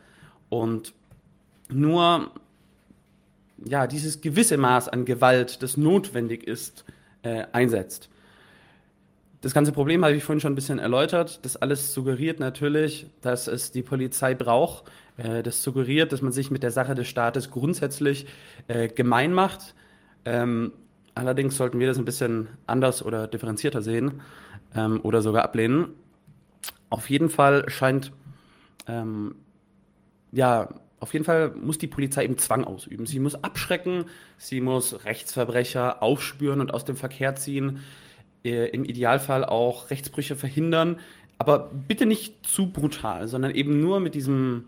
Und nur ja, dieses gewisse Maß an Gewalt, das notwendig ist, äh, einsetzt. Das ganze Problem habe ich vorhin schon ein bisschen erläutert. Das alles suggeriert natürlich, dass es die Polizei braucht. Äh, das suggeriert, dass man sich mit der Sache des Staates grundsätzlich äh, gemein macht. Ähm, allerdings sollten wir das ein bisschen anders oder differenzierter sehen ähm, oder sogar ablehnen. Auf jeden Fall scheint ähm, ja, auf jeden Fall muss die Polizei eben Zwang ausüben. Sie muss abschrecken, sie muss Rechtsverbrecher aufspüren und aus dem Verkehr ziehen, äh, im Idealfall auch Rechtsbrüche verhindern, aber bitte nicht zu brutal, sondern eben nur mit diesem,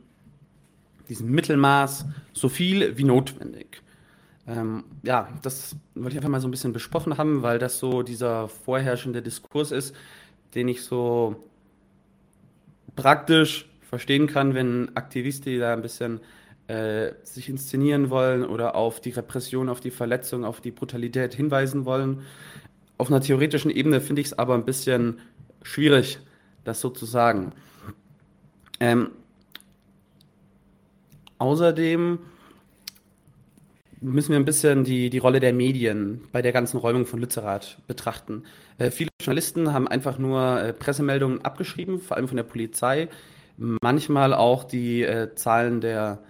diesem Mittelmaß so viel wie notwendig. Ähm, ja, das wollte ich einfach mal so ein bisschen besprochen haben, weil das so dieser vorherrschende Diskurs ist, den ich so praktisch verstehen kann, wenn Aktivisten da ein bisschen äh, sich inszenieren wollen oder auf die Repression, auf die Verletzung, auf die Brutalität hinweisen wollen. Auf einer theoretischen Ebene finde ich es aber ein bisschen schwierig, das so zu sagen. Ähm, außerdem müssen wir ein bisschen die, die Rolle der Medien bei der ganzen Räumung von Lützerath betrachten. Äh, viele Journalisten haben einfach nur äh, Pressemeldungen abgeschrieben, vor allem von der Polizei, manchmal auch die äh, Zahlen der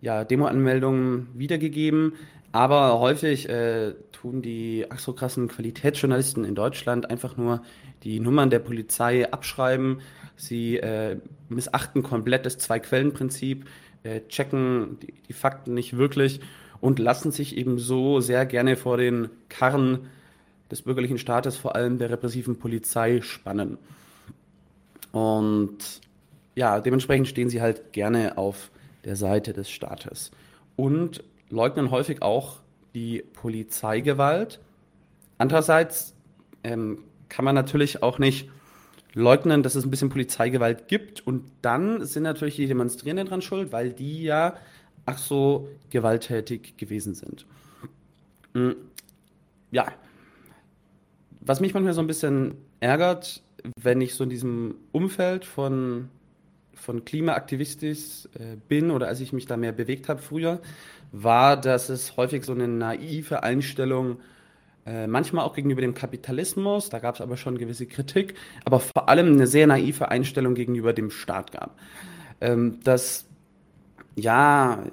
ja, Demo-Anmeldungen wiedergegeben. Aber häufig äh, tun die ach so krassen Qualitätsjournalisten in Deutschland einfach nur die Nummern der Polizei abschreiben. Sie äh, missachten komplett das Zwei-Quellen-Prinzip, äh, checken die, die, Fakten nicht wirklich und lassen sich eben so sehr gerne vor den Karren des bürgerlichen Staates, vor allem der repressiven Polizei, spannen. Und ja, dementsprechend stehen sie halt gerne auf der Seite des Staates und leugnen häufig auch die Polizeigewalt. Andererseits ähm, kann man natürlich auch nicht leugnen, dass es ein bisschen Polizeigewalt gibt und dann sind natürlich die Demonstrierenden dran schuld, weil die ja ach so gewalttätig gewesen sind. Hm, ja, was mich manchmal so ein bisschen ärgert, wenn ich so in diesem Umfeld von, von Klimaaktivistis äh, bin oder als ich mich da mehr bewegt habe früher, war, dass es häufig so eine naive Einstellung äh, manchmal auch gegenüber dem Kapitalismus, da gab es aber schon gewisse Kritik, aber vor allem eine sehr naive Einstellung gegenüber dem Staat gab. Ähm, dass ja,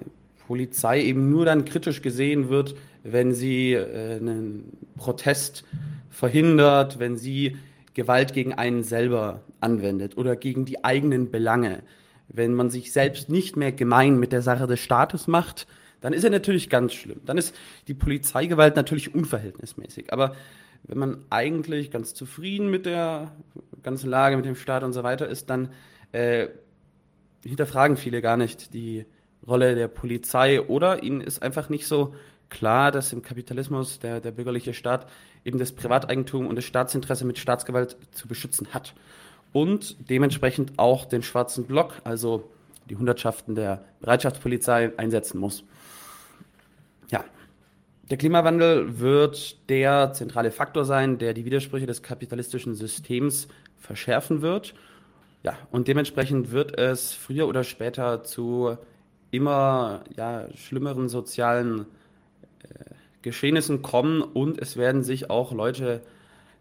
Polizei eben nur dann kritisch gesehen wird, wenn sie äh, einen Protest verhindert, wenn sie Gewalt gegen einen selber anwendet oder gegen die eigenen Belange. Wenn man sich selbst nicht mehr gemein mit der Sache des Staates macht, dann ist er natürlich ganz schlimm. Dann ist die Polizeigewalt natürlich unverhältnismäßig. Aber wenn man eigentlich ganz zufrieden mit der ganzen Lage, mit dem Staat und so weiter ist, dann äh, hinterfragen viele gar nicht die Rolle der Polizei oder ihnen ist einfach nicht so klar, dass im Kapitalismus der, der bürgerliche Staat eben das Privateigentum und das Staatsinteresse mit Staatsgewalt zu beschützen hat. Und dementsprechend auch den schwarzen Block, also die Hundertschaften der Bereitschaftspolizei, einsetzen muss. Ja, der Klimawandel wird der zentrale Faktor sein, der die Widersprüche des kapitalistischen Systems verschärfen wird. Ja, und dementsprechend wird es früher oder später zu immer ja, schlimmeren sozialen äh, Geschehnissen kommen und es werden sich auch Leute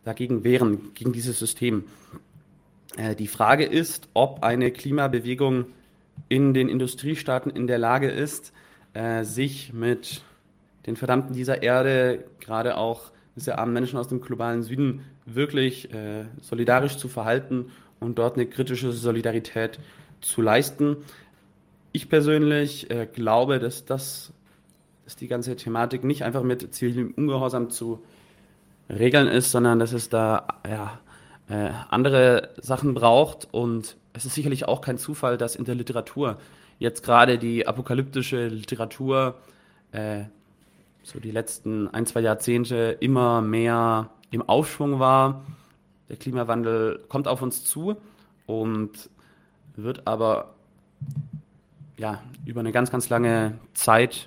dagegen wehren, gegen dieses System. Äh, die Frage ist, ob eine Klimabewegung in den Industriestaaten in der Lage ist, äh, sich mit den Verdammten dieser Erde, gerade auch diese armen Menschen aus dem globalen Süden, wirklich äh, solidarisch zu verhalten und dort eine kritische Solidarität zu leisten. Ich persönlich glaube, dass das dass die ganze Thematik nicht einfach mit zivilem Ungehorsam zu regeln ist, sondern dass es da ja, äh, andere Sachen braucht. Und es ist sicherlich auch kein Zufall, dass in der Literatur jetzt gerade die apokalyptische Literatur äh, so die letzten ein, zwei Jahrzehnte immer mehr im Aufschwung war. Der Klimawandel kommt auf uns zu und wird aber ja, über eine ganz, ganz lange Zeit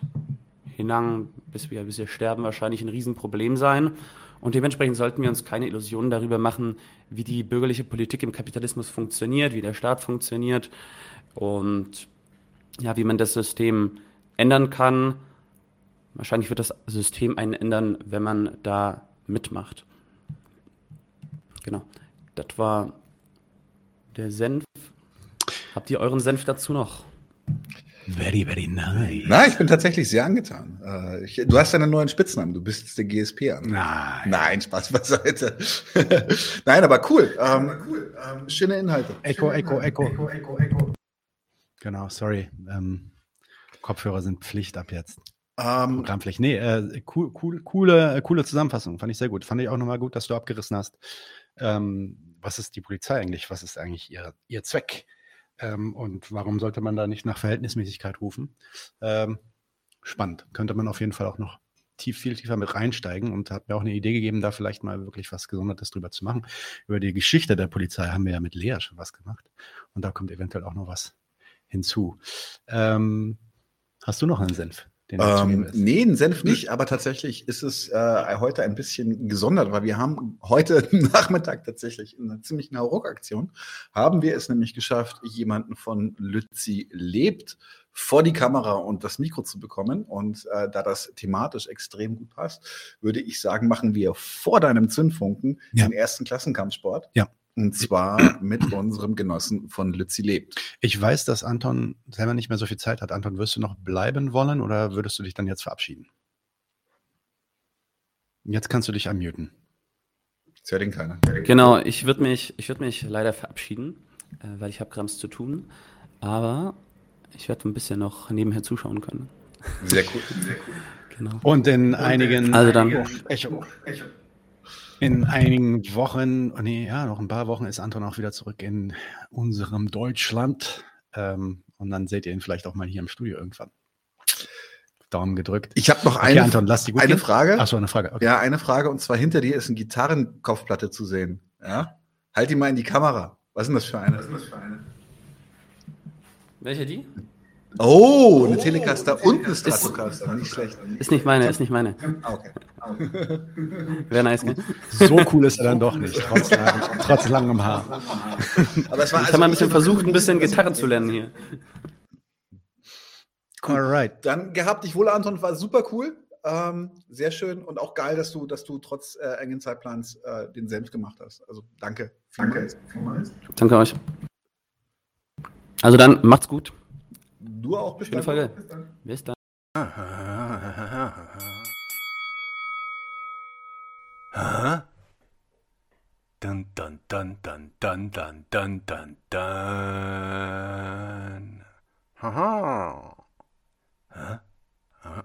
hilang, bis wir, bis wir sterben, wahrscheinlich ein Riesenproblem sein. Und dementsprechend sollten wir uns keine Illusionen darüber machen, wie die bürgerliche Politik im Kapitalismus funktioniert, wie der Staat funktioniert und ja, wie man das System ändern kann. Wahrscheinlich wird das System einen ändern, wenn man da mitmacht. Genau. Das war der Senf. Habt ihr euren Senf dazu noch? Very, very nice. Nein, ich bin tatsächlich sehr angetan. Äh, ich, du hast einen neuen Spitznamen, du bist der GSP an. Nein. Nein, Spaß beiseite. (laughs) Nein, aber cool. Ähm, cool. Ähm, schöne Inhalte. Echo, schöne Echo, Inhalte. Echo, Echo, Echo, Echo. Genau, sorry. Ähm, Kopfhörer sind Pflicht ab jetzt. Ähm, Programmpflicht. Nee, äh, cool, cool, coole, äh, coole Zusammenfassung. Fand ich sehr gut. Fand ich auch nochmal gut, dass du abgerissen hast. Ähm, was ist die Polizei eigentlich? Was ist eigentlich ihr, ihr Zweck? Ähm, und warum sollte man da nicht nach Verhältnismäßigkeit rufen? Ähm, spannend. Könnte man auf jeden Fall auch noch tief, viel tiefer mit reinsteigen und hat mir auch eine Idee gegeben, da vielleicht mal wirklich was Gesondertes drüber zu machen. Über die Geschichte der Polizei haben wir ja mit Lea schon was gemacht. Und da kommt eventuell auch noch was hinzu. Ähm, hast du noch einen Senf? Den Ähm, nee, einen Senf nicht, aber tatsächlich ist es äh, heute ein bisschen gesondert, weil wir haben heute (laughs) Nachmittag tatsächlich in einer ziemlichen Hauruck-Aktion, haben wir es nämlich geschafft, jemanden von Lützi lebt vor die Kamera und das Mikro zu bekommen. Und äh, da das thematisch extrem gut passt, würde ich sagen, machen wir vor deinem Zündfunken Ja. den ersten Klassenkampfsport. Ja. Und zwar mit unserem Genossen von Lützi lebt. Ich weiß, dass Anton selber nicht mehr so viel Zeit hat. Anton, wirst du noch bleiben wollen oder würdest du dich dann jetzt verabschieden? Jetzt kannst du dich unmuten. Das hört ihn keiner. Genau, ich würde mich, ich würd mich leider verabschieden, äh, weil ich habe Grams zu tun. Aber ich werde ein bisschen noch nebenher zuschauen können. Sehr cool. Sehr (laughs) cool. Genau. Und in einigen, Also dann. Echo. In einigen Wochen, oh nee, ja, noch ein paar Wochen ist Anton auch wieder zurück in unserem Deutschland. Ähm, Und dann seht ihr ihn vielleicht auch mal hier im Studio irgendwann. Daumen gedrückt. Ich habe noch Okay, eine, Anton, lass die gut eine gehen. Frage. Ach so, eine Frage. Okay. Ja, eine Frage. Und zwar hinter dir ist eine Gitarrenkopfplatte zu sehen. Ja? Halt die mal in die Kamera. Was ist denn das für eine? Welche die? Oh, eine Telecaster und eine Stratocaster. Nicht schlecht. Ist nicht meine, ist nicht meine. Ah, okay. (laughs) Wäre nice, gell? So cool ist er dann doch nicht, trotz, lang, trotz langem Haar. (laughs) Aber es war Ich habe mal ein bisschen versucht, ein bisschen Gitarre zu lernen hier. Alright. Dann gehabt dich wohl, Anton, war super cool. Ähm, sehr schön und auch geil, dass du, dass du trotz äh, engen Zeitplans äh, den selbst gemacht hast. Also danke. Vielmals. Danke euch. Also dann, macht's gut. Du auch bis Schöne dann. Folge. Bis dann. Bis dann. Huh? Dun dun dun dun dun dun dun dun dun. Haha. Huh? Aha.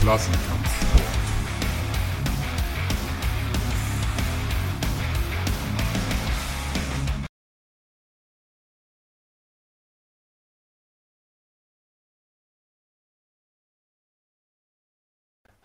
Klassenkampf.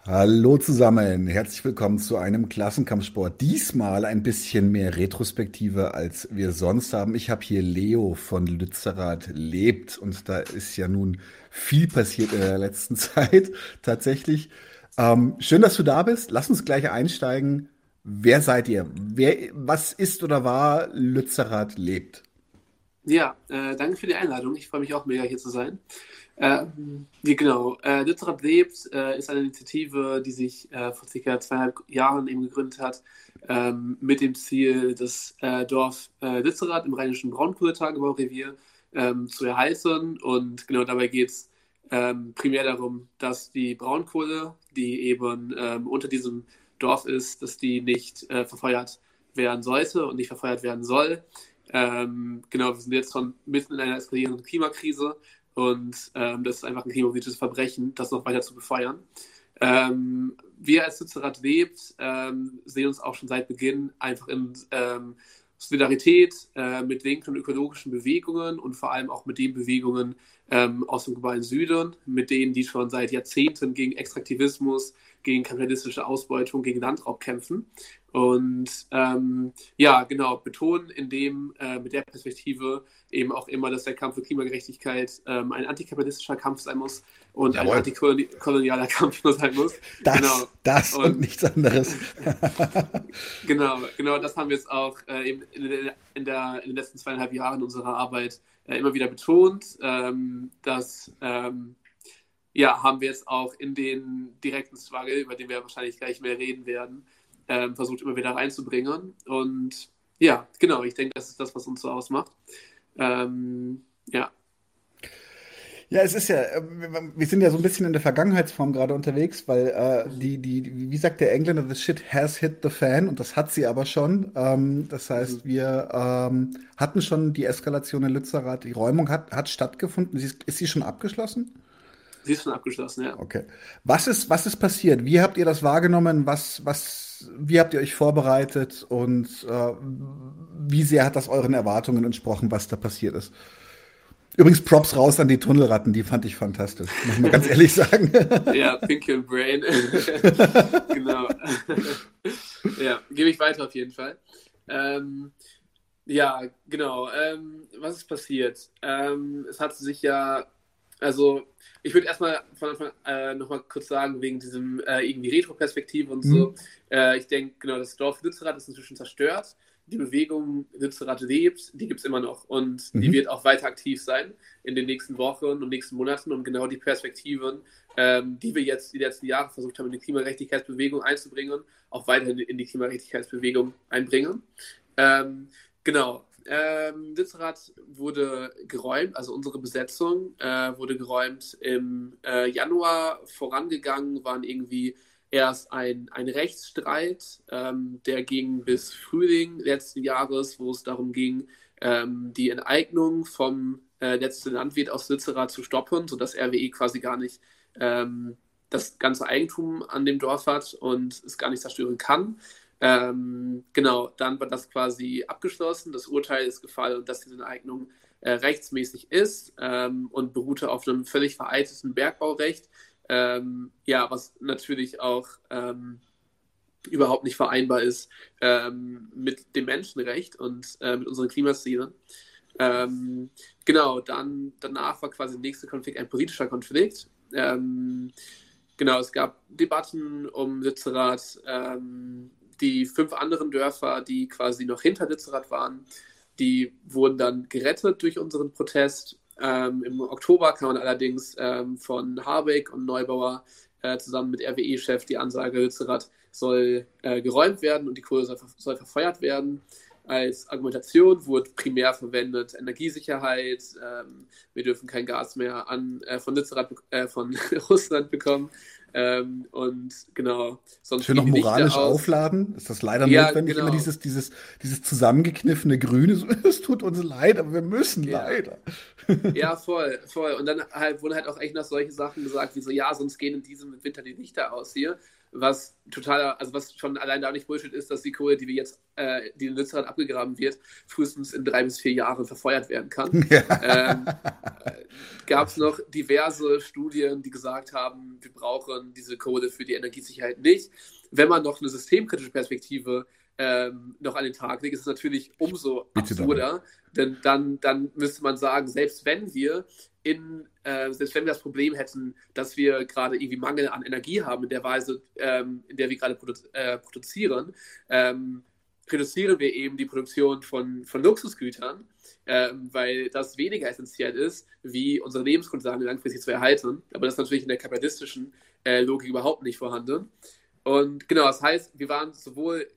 Hallo zusammen, herzlich willkommen zu einem Klassenkampfsport. Diesmal ein bisschen mehr Retrospektive, als wir sonst haben. Ich habe hier Leo von Lützerath lebt und da ist ja nun viel passiert in der letzten (laughs) Zeit tatsächlich. Ähm, schön, dass du da bist. Lass uns gleich einsteigen. Wer seid ihr? Wer, was ist oder war Lützerath lebt? Ja, äh, danke für die Einladung. Ich freue mich auch mega hier zu sein. Wie genau, äh, Lützerath lebt äh, ist eine Initiative, die sich äh, vor circa zweieinhalb Jahren eben gegründet hat, ähm, mit dem Ziel, das äh, Dorf äh, Lützerath im rheinischen Braunkohletagebaurevier ähm, zu erhalten. Und genau dabei geht es ähm, primär darum, dass die Braunkohle, die eben ähm, unter diesem Dorf ist, dass die nicht äh, verfeuert werden sollte und nicht verfeuert werden soll. Ähm, genau, wir sind jetzt schon mitten in einer eskalierenden Klimakrise und ähm, das ist einfach ein klimapolitisches Verbrechen, das noch weiter zu befeuern. Ähm, wir als Lützerath lebt ähm, sehen uns auch schon seit Beginn einfach in ähm, Solidarität äh, mit linken und ökologischen Bewegungen und vor allem auch mit den Bewegungen ähm, aus dem globalen Süden, mit denen, die schon seit Jahrzehnten gegen Extraktivismus, gegen kapitalistische Ausbeutung, gegen Landraub kämpfen. Und ähm, ja, genau, betonen in dem, äh, mit der Perspektive eben auch immer, dass der Kampf für Klimagerechtigkeit ähm, ein antikapitalistischer Kampf sein muss und Jawohl. ein antikolonialer Kampf nur (laughs) sein muss. Das, genau. das und, Und- nichts anderes. (laughs) Genau, genau, das haben wir jetzt auch äh, eben in, der, in, der, in den letzten zweieinhalb Jahren unserer Arbeit äh, immer wieder betont. Ähm, das ähm, ja, haben wir jetzt auch in den direkten Struggle, über den wir wahrscheinlich gleich mehr reden werden, ähm, versucht immer wieder reinzubringen. Und ja, genau, ich denke, das ist das, was uns so ausmacht. Ähm, ja. Ja, es ist ja, äh, wir- sind ja so ein bisschen in der Vergangenheitsform gerade unterwegs, weil äh, die, die, wie sagt der Engländer, the shit has hit the fan und das hat sie aber schon. Ähm, das heißt, wir ähm, hatten schon die Eskalation in Lützerath, die Räumung hat, hat stattgefunden. Ist, ist sie schon abgeschlossen? Sie ist schon abgeschlossen, ja. Okay. Was ist, was ist passiert? Wie habt ihr das wahrgenommen? Was, was, wie habt ihr euch vorbereitet und äh, wie sehr hat das euren Erwartungen entsprochen, was da passiert ist? Übrigens Props raus an die Tunnelratten, die fand ich fantastisch, muss man ganz ehrlich sagen. (laughs) Ja, Pinky und Brain. (laughs) genau. (laughs) ja, gebe ich weiter auf jeden Fall. Ähm, ja, genau. Ähm, was ist passiert? Ähm, es hat sich ja, also ich würde erstmal von Anfang äh, nochmal kurz sagen, wegen diesem äh, irgendwie Retro-Perspektive und so. Mhm. Äh, ich denke, genau, das Dorf Lützerath ist inzwischen zerstört. Die Bewegung Lützerath lebt, die gibt es immer noch und die Mhm. wird auch weiter aktiv sein in den nächsten Wochen und nächsten Monaten, um genau die Perspektiven, ähm, die wir jetzt die letzten Jahre versucht haben, in die Klimagerechtigkeitsbewegung einzubringen, auch weiterhin in die Klimagerechtigkeitsbewegung einbringen. Ähm, genau. Ähm, Lützerath wurde geräumt, also unsere Besetzung äh, wurde geräumt im äh, Januar. Vorangegangen waren irgendwie erst ein, ein Rechtsstreit, ähm, der ging bis Frühling letzten Jahres, wo es darum ging, ähm, die Enteignung vom äh, letzten Landwirt aus Lützerath zu stoppen, sodass RWE quasi gar nicht ähm, das ganze Eigentum an dem Dorf hat und es gar nicht zerstören kann. Ähm, genau, dann war das quasi abgeschlossen, das Urteil ist gefallen und dass diese Enteignung äh, rechtsmäßig ist ähm, und beruhte auf einem völlig veralteten Bergbaurecht, ähm, ja, was natürlich auch ähm, überhaupt nicht vereinbar ist ähm, mit dem Menschenrecht und äh, mit unseren Klimazielen. Ähm, genau, dann danach war quasi der nächste Konflikt ein politischer Konflikt. Genau, es gab Debatten um Lützerath. Ähm, die fünf anderen Dörfer, die quasi noch hinter Lützerath waren, die wurden dann gerettet durch unseren Protest. Ähm, Im Oktober kam allerdings ähm, von Habeck und Neubauer äh, zusammen mit RWE-Chef die Ansage, Lützerath soll äh, geräumt werden und die Kohle soll, soll verfeuert werden als Argumentation wurde primär verwendet Energiesicherheit. Ähm, wir dürfen kein Gas mehr an, äh, von, Lützerath, äh, von (laughs) Russland bekommen. Ähm, und genau, sonst. Für noch moralisch aufladen, ist das leider ja, notwendig, genau. immer dieses, dieses, dieses zusammengekniffene Grüne, (laughs) es tut uns leid, aber wir müssen ja. leider. Ja, (laughs) voll, voll. Und dann halt, wurden halt auch echt noch solche Sachen gesagt, wie so, ja, sonst gehen in diesem Winter die Lichter aus hier was totaler, also was schon allein da nicht Bullshit ist, dass die Kohle, die wir jetzt, äh, die in Lützerath abgegraben wird, frühestens in drei bis vier Jahren verfeuert werden kann. Ja. (laughs) Ähm, äh, Gab es noch diverse Studien, die gesagt haben, wir brauchen diese Kohle für die Energiesicherheit nicht. Wenn man noch eine systemkritische Perspektive ähm, noch an den Tag legt, ist es natürlich umso absurder, denn dann, dann müsste man sagen, selbst wenn wir in, äh, selbst wenn wir das Problem hätten, dass wir gerade irgendwie Mangel an Energie haben in der Weise, ähm, in der wir gerade produ äh, produzieren, ähm, reduzieren wir eben die Produktion von, von Luxusgütern, ähm, weil das weniger essentiell ist, wie unsere Lebensgrundlagen langfristig zu erhalten. Aber das ist natürlich in der kapitalistischen äh, Logik überhaupt nicht vorhanden. Und genau, das heißt, wir waren sowohl,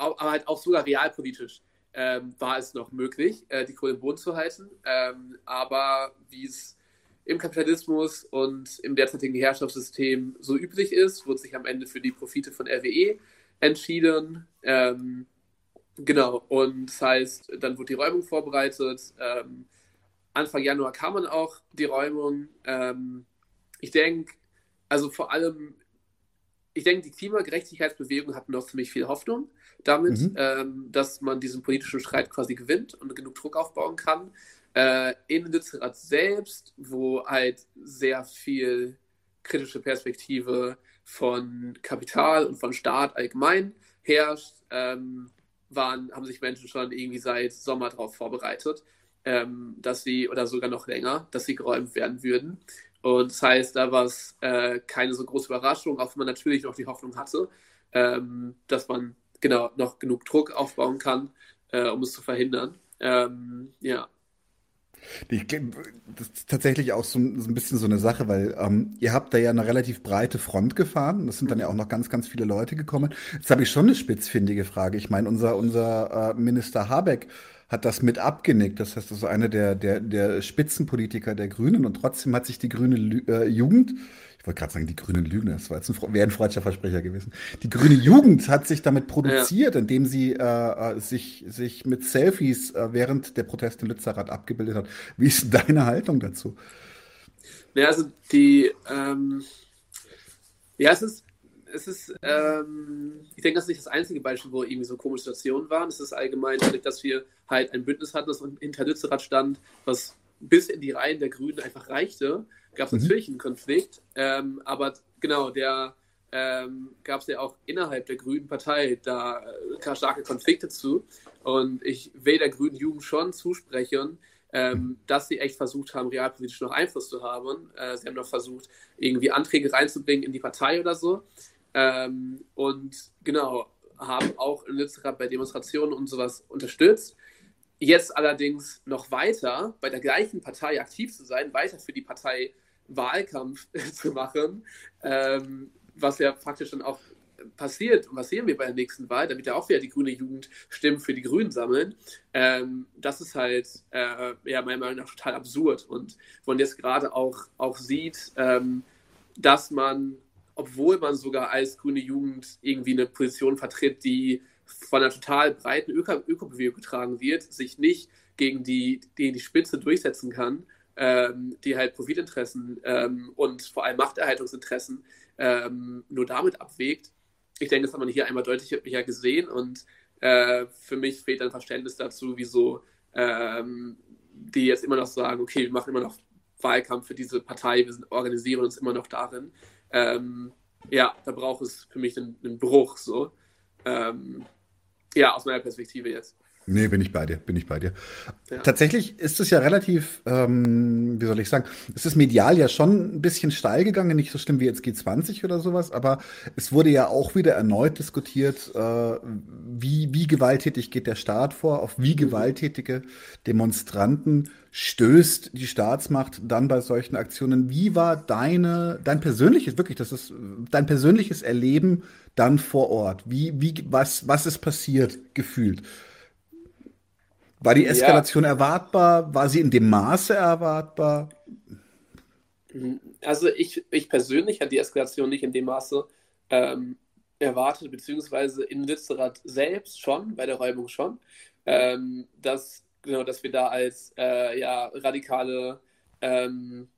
aber halt auch sogar realpolitisch ähm, war es noch möglich, äh, die Kohle im Boden zu halten. Ähm, aber wie es im Kapitalismus und im derzeitigen Herrschaftssystem so üblich ist, wurde sich am Ende für die Profite von RWE entschieden. Ähm, genau, und das heißt, dann wurde die Räumung vorbereitet. Ähm, Anfang Januar kam man auch die Räumung. Ähm, ich denke, also vor allem, ich denke, die Klimagerechtigkeitsbewegung hat noch ziemlich viel Hoffnung damit, mhm. ähm, dass man diesen politischen Streit quasi gewinnt und genug Druck aufbauen kann. Äh, in Lützerath selbst, wo halt sehr viel kritische Perspektive von Kapital und von Staat allgemein herrscht, ähm, waren, haben sich Menschen schon irgendwie seit Sommer darauf vorbereitet, ähm, dass sie, oder sogar noch länger, dass sie geräumt werden würden. Und das heißt, da war es äh, keine so große Überraschung, auch wenn man natürlich noch die Hoffnung hatte, ähm, dass man genau noch genug Druck aufbauen kann, äh, um es zu verhindern. Ähm, ja. Ich das ist tatsächlich auch so, so, ein bisschen so eine Sache, weil ähm, ihr habt da ja eine relativ breite Front gefahren. Das sind dann ja auch noch ganz, ganz viele Leute gekommen. Jetzt habe ich schon eine spitzfindige Frage. Ich meine, unser, unser äh, Minister Habeck hat das mit abgenickt. Das heißt, das ist einer der, der, der Spitzenpolitiker der Grünen und trotzdem hat sich die grüne Lü äh, Jugend ich wollte gerade sagen, die grünen Lügner, das war jetzt ein, wäre ein freudscher Versprecher gewesen. Die grüne Jugend hat sich damit produziert, ja. indem sie äh, äh, sich, sich mit Selfies äh, während der Proteste in Lützerath abgebildet hat. Wie ist deine Haltung dazu? Ja, also die, ähm, ja, es ist, es ist, ähm, ich denke, das ist nicht das einzige Beispiel, wo irgendwie so komische Situationen waren. Es ist allgemein dadurch, dass wir halt ein Bündnis hatten, das hinter Lützerath stand, was bis in die Reihen der Grünen einfach reichte gab es mhm. natürlich einen Konflikt, ähm, aber genau, der ähm, gab es ja auch innerhalb der Grünen Partei da äh, starke Konflikte zu. Und ich will der Grünen Jugend schon zusprechen, ähm, dass sie echt versucht haben, realpolitisch noch Einfluss zu haben. Äh, sie haben noch versucht, irgendwie Anträge reinzubringen in die Partei oder so. Ähm, und genau, haben auch in Lützerath bei Demonstrationen und sowas unterstützt. Jetzt allerdings noch weiter bei der gleichen Partei aktiv zu sein, weiter für die Partei Wahlkampf (laughs) zu machen, ähm, was ja praktisch dann auch passiert und was sehen wir bei der nächsten Wahl, damit ja auch wieder die grüne Jugend Stimmen für die Grünen sammeln, ähm, das ist halt äh, ja meiner Meinung nach total absurd und wo man jetzt gerade auch, auch sieht, ähm, dass man, obwohl man sogar als grüne Jugend irgendwie eine Position vertritt, die von einer total breiten Öko Ökobewegung getragen wird, sich nicht gegen die, gegen die Spitze durchsetzen kann, ähm, die halt Profitinteressen ähm, und vor allem Machterhaltungsinteressen ähm, nur damit abwägt, ich denke, das hat man hier einmal deutlicher gesehen und äh, für mich fehlt ein Verständnis dazu, wieso ähm, die jetzt immer noch sagen, okay, wir machen immer noch Wahlkampf für diese Partei, wir sind, organisieren uns immer noch darin. Ähm, ja, da braucht es für mich einen, einen Bruch, so. Ähm, ja, aus meiner Perspektive jetzt. Nee, bin ich bei dir, bin ich bei dir. Ja. Tatsächlich ist es ja relativ, ähm, wie soll ich sagen, es ist medial ja schon ein bisschen steil gegangen, nicht so schlimm wie jetzt G20 oder sowas, aber es wurde ja auch wieder erneut diskutiert, äh, wie, wie gewalttätig geht der Staat vor, auf wie mhm. gewalttätige Demonstranten stößt die Staatsmacht dann bei solchen Aktionen. Wie war deine, dein persönliches, wirklich, das ist dein persönliches Erleben dann vor Ort? Wie, wie, was, was ist passiert, gefühlt? War die Eskalation ja. erwartbar? War sie in dem Maße erwartbar? Also ich, ich persönlich hatte die Eskalation nicht in dem Maße ähm, erwartet, beziehungsweise in Lützerath selbst schon, bei der Räumung schon, ähm, dass, genau, dass wir da als äh, ja, radikale ähm,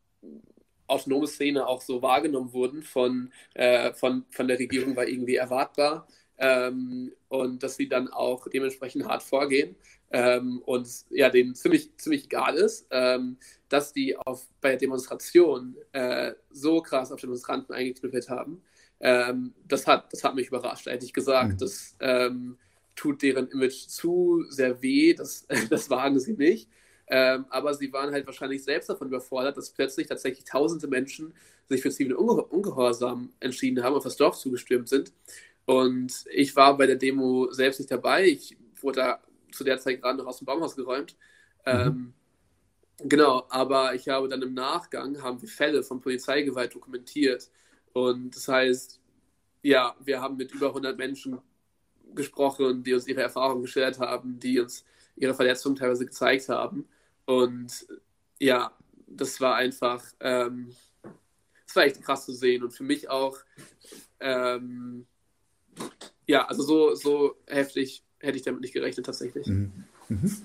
autonome Szene auch so wahrgenommen wurden von, äh, von, von der Regierung, war irgendwie erwartbar. Ähm, und dass sie dann auch dementsprechend hart vorgehen ähm, und ja, denen ziemlich, ziemlich egal ist, ähm, dass die auf, bei der Demonstration äh, so krass auf Demonstranten eingeknüppelt haben. Ähm, das, hat, das hat mich überrascht, ehrlich gesagt. Mhm. Das ähm, tut deren Image zu sehr weh, das, (laughs) das wagen sie nicht. Ähm, aber sie waren halt wahrscheinlich selbst davon überfordert, dass plötzlich tatsächlich tausende Menschen sich für zivile Unge Ungehorsam entschieden haben, auf das Dorf zugestürmt sind. Und ich war bei der Demo selbst nicht dabei. Ich wurde da zu der Zeit gerade noch aus dem Baumhaus geräumt. Mhm. Ähm, genau, aber ich habe dann im Nachgang, haben wir Fälle von Polizeigewalt dokumentiert. Und das heißt, ja, wir haben mit über 100 Menschen gesprochen, die uns ihre Erfahrungen geschildert haben, die uns ihre Verletzungen teilweise gezeigt haben. Und ja, das war einfach, ähm, das war echt krass zu sehen und für mich auch, ähm, ja, also so, so heftig hätte ich damit nicht gerechnet tatsächlich. Mhm. Mhm.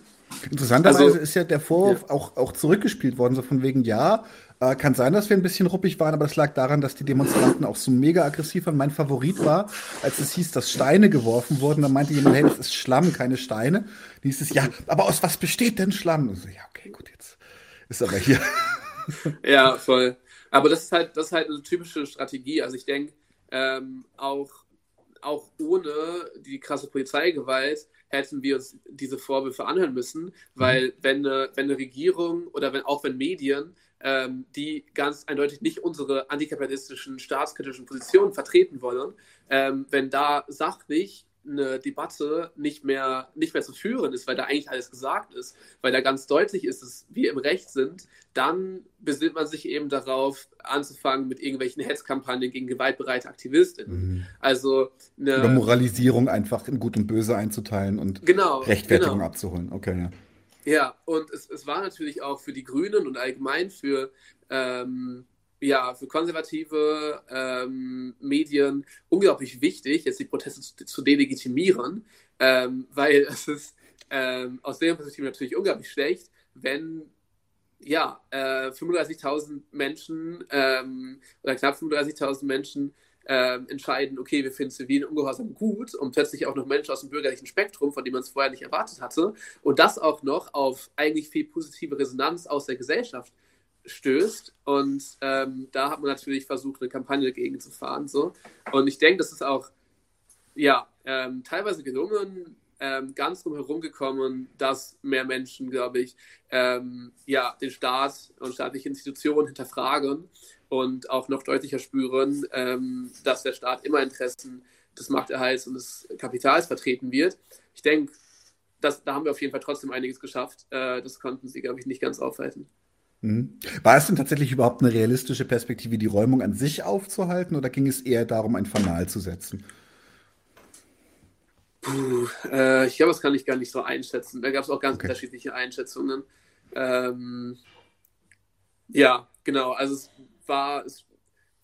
Interessanterweise also, ist ja der Vorwurf ja. Auch, auch zurückgespielt worden, so von wegen, ja, äh, kann sein, dass wir ein bisschen ruppig waren, aber es lag daran, dass die Demonstranten auch so mega aggressiv waren. Mein Favorit war, als es hieß, dass Steine geworfen wurden, dann meinte jemand, hey, das ist Schlamm, keine Steine. Dann hieß es, ja, aber aus was besteht denn Schlamm? Und so, ja, okay, gut, jetzt ist aber hier. (laughs) ja, voll. Aber das ist halt, das ist halt eine typische Strategie. Also ich denke, ähm, auch auch ohne die krasse Polizeigewalt hätten wir uns diese Vorwürfe anhören müssen, weil mhm. wenn, eine, wenn eine Regierung oder wenn auch wenn Medien, ähm, die ganz eindeutig nicht unsere antikapitalistischen, staatskritischen Positionen vertreten wollen, ähm, wenn da sachlich eine Debatte nicht mehr, nicht mehr zu führen ist, weil da eigentlich alles gesagt ist, weil da ganz deutlich ist, dass wir im Recht sind, dann besinnt man sich eben darauf, anzufangen mit irgendwelchen Hetzkampagnen gegen gewaltbereite Aktivistinnen. Mhm. Also eine Oder Moralisierung einfach in Gut und Böse einzuteilen und genau, Rechtfertigung genau. abzuholen. Okay, ja. Ja, und es, es war natürlich auch für die Grünen und allgemein für ähm, ja, für konservative ähm, Medien unglaublich wichtig, jetzt die Proteste zu, zu delegitimieren, ähm, weil es ist ähm, aus deren Perspektive natürlich unglaublich schlecht, wenn ja, äh, 35.000 Menschen ähm, oder knapp 35.000 Menschen ähm, entscheiden, okay, wir finden zivilen Ungehorsam gut und plötzlich auch noch Menschen aus dem bürgerlichen Spektrum, von dem man es vorher nicht erwartet hatte und das auch noch auf eigentlich viel positive Resonanz aus der Gesellschaft stößt. Und ähm, da hat man natürlich versucht, eine Kampagne dagegen zu fahren. So. Und ich denke, das ist auch ja, ähm, teilweise gelungen, ähm, ganz drum herum gekommen, dass mehr Menschen, glaube ich, ähm, ja, den Staat und staatliche Institutionen hinterfragen und auch noch deutlicher spüren, ähm, dass der Staat immer Interessen des Machterhalts und des Kapitals vertreten wird. Ich denke, da haben wir auf jeden Fall trotzdem einiges geschafft. Äh, das konnten sie, glaube ich, nicht ganz aufhalten. Mhm. War es denn tatsächlich überhaupt eine realistische Perspektive, die Räumung an sich aufzuhalten, oder ging es eher darum, ein Fanal zu setzen? Puh, äh, ich glaube, das kann ich gar nicht so einschätzen. Da gab es auch ganz okay. unterschiedliche Einschätzungen. Ähm, ja, genau. Also es war, es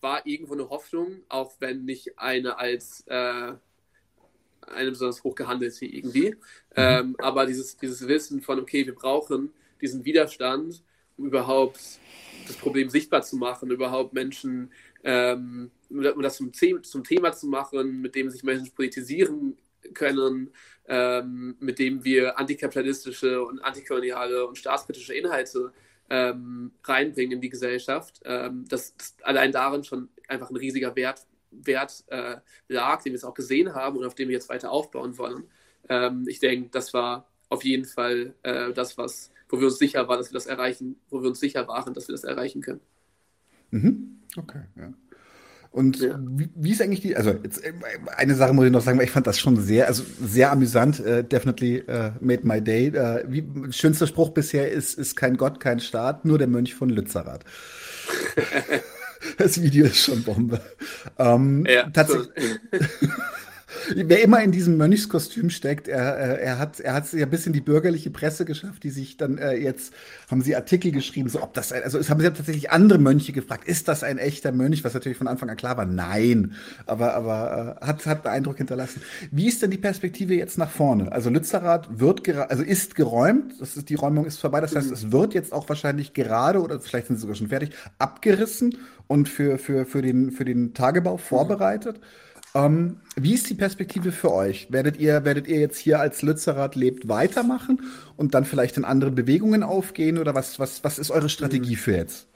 war irgendwo eine Hoffnung, auch wenn nicht eine als äh, eine besonders hoch gehandelte irgendwie. Mhm. Ähm, aber dieses, dieses Wissen von, okay, wir brauchen diesen Widerstand überhaupt das Problem sichtbar zu machen, überhaupt Menschen ähm, das zum, zum, Thema zu machen, mit dem sich Menschen politisieren können, ähm, mit dem wir antikapitalistische und antikoloniale und staatskritische Inhalte ähm, reinbringen in die Gesellschaft. Ähm, dass, dass allein darin schon einfach ein riesiger Wert, Wert äh, lag, den wir jetzt auch gesehen haben und auf dem wir jetzt weiter aufbauen wollen. Ähm, ich denke, das war auf jeden Fall äh, das, was, wo wir uns sicher waren, dass wir das erreichen, wo wir uns sicher waren, dass wir das erreichen können. Mhm. Okay, ja. Und ja. wie, wie, ist eigentlich die, also jetzt, äh, eine Sache muss ich noch sagen, weil ich fand das schon sehr, also sehr amüsant, uh, definitely uh, made my day. Uh, wie, schönster Spruch bisher ist, ist kein Gott, kein Staat, nur der Mönch von Lützerath. (laughs) das Video ist schon Bombe. Um, ähm, ja, tatsächlich. Wer immer in diesem Mönchskostüm steckt, er, er hat er hat ja bis in die bürgerliche Presse geschafft, die sich dann äh, jetzt haben sie Artikel geschrieben, so ob das ein, also es haben sie tatsächlich andere Mönche gefragt, ist das ein echter Mönch, was natürlich von Anfang an klar war, nein, aber aber äh, hat hat Eindruck hinterlassen. Wie ist denn die Perspektive jetzt nach vorne? Also Lützerath wird also ist geräumt, das ist die Räumung ist vorbei, das heißt, es wird jetzt auch wahrscheinlich gerade oder vielleicht sind sie sogar schon fertig abgerissen und für für für den für den Tagebau vorbereitet. Mhm. Ähm, wie ist die Perspektive für euch? Werdet ihr, werdet ihr jetzt hier als Lützerath lebt weitermachen und dann vielleicht in andere Bewegungen aufgehen oder was, was, was ist eure Strategie für jetzt?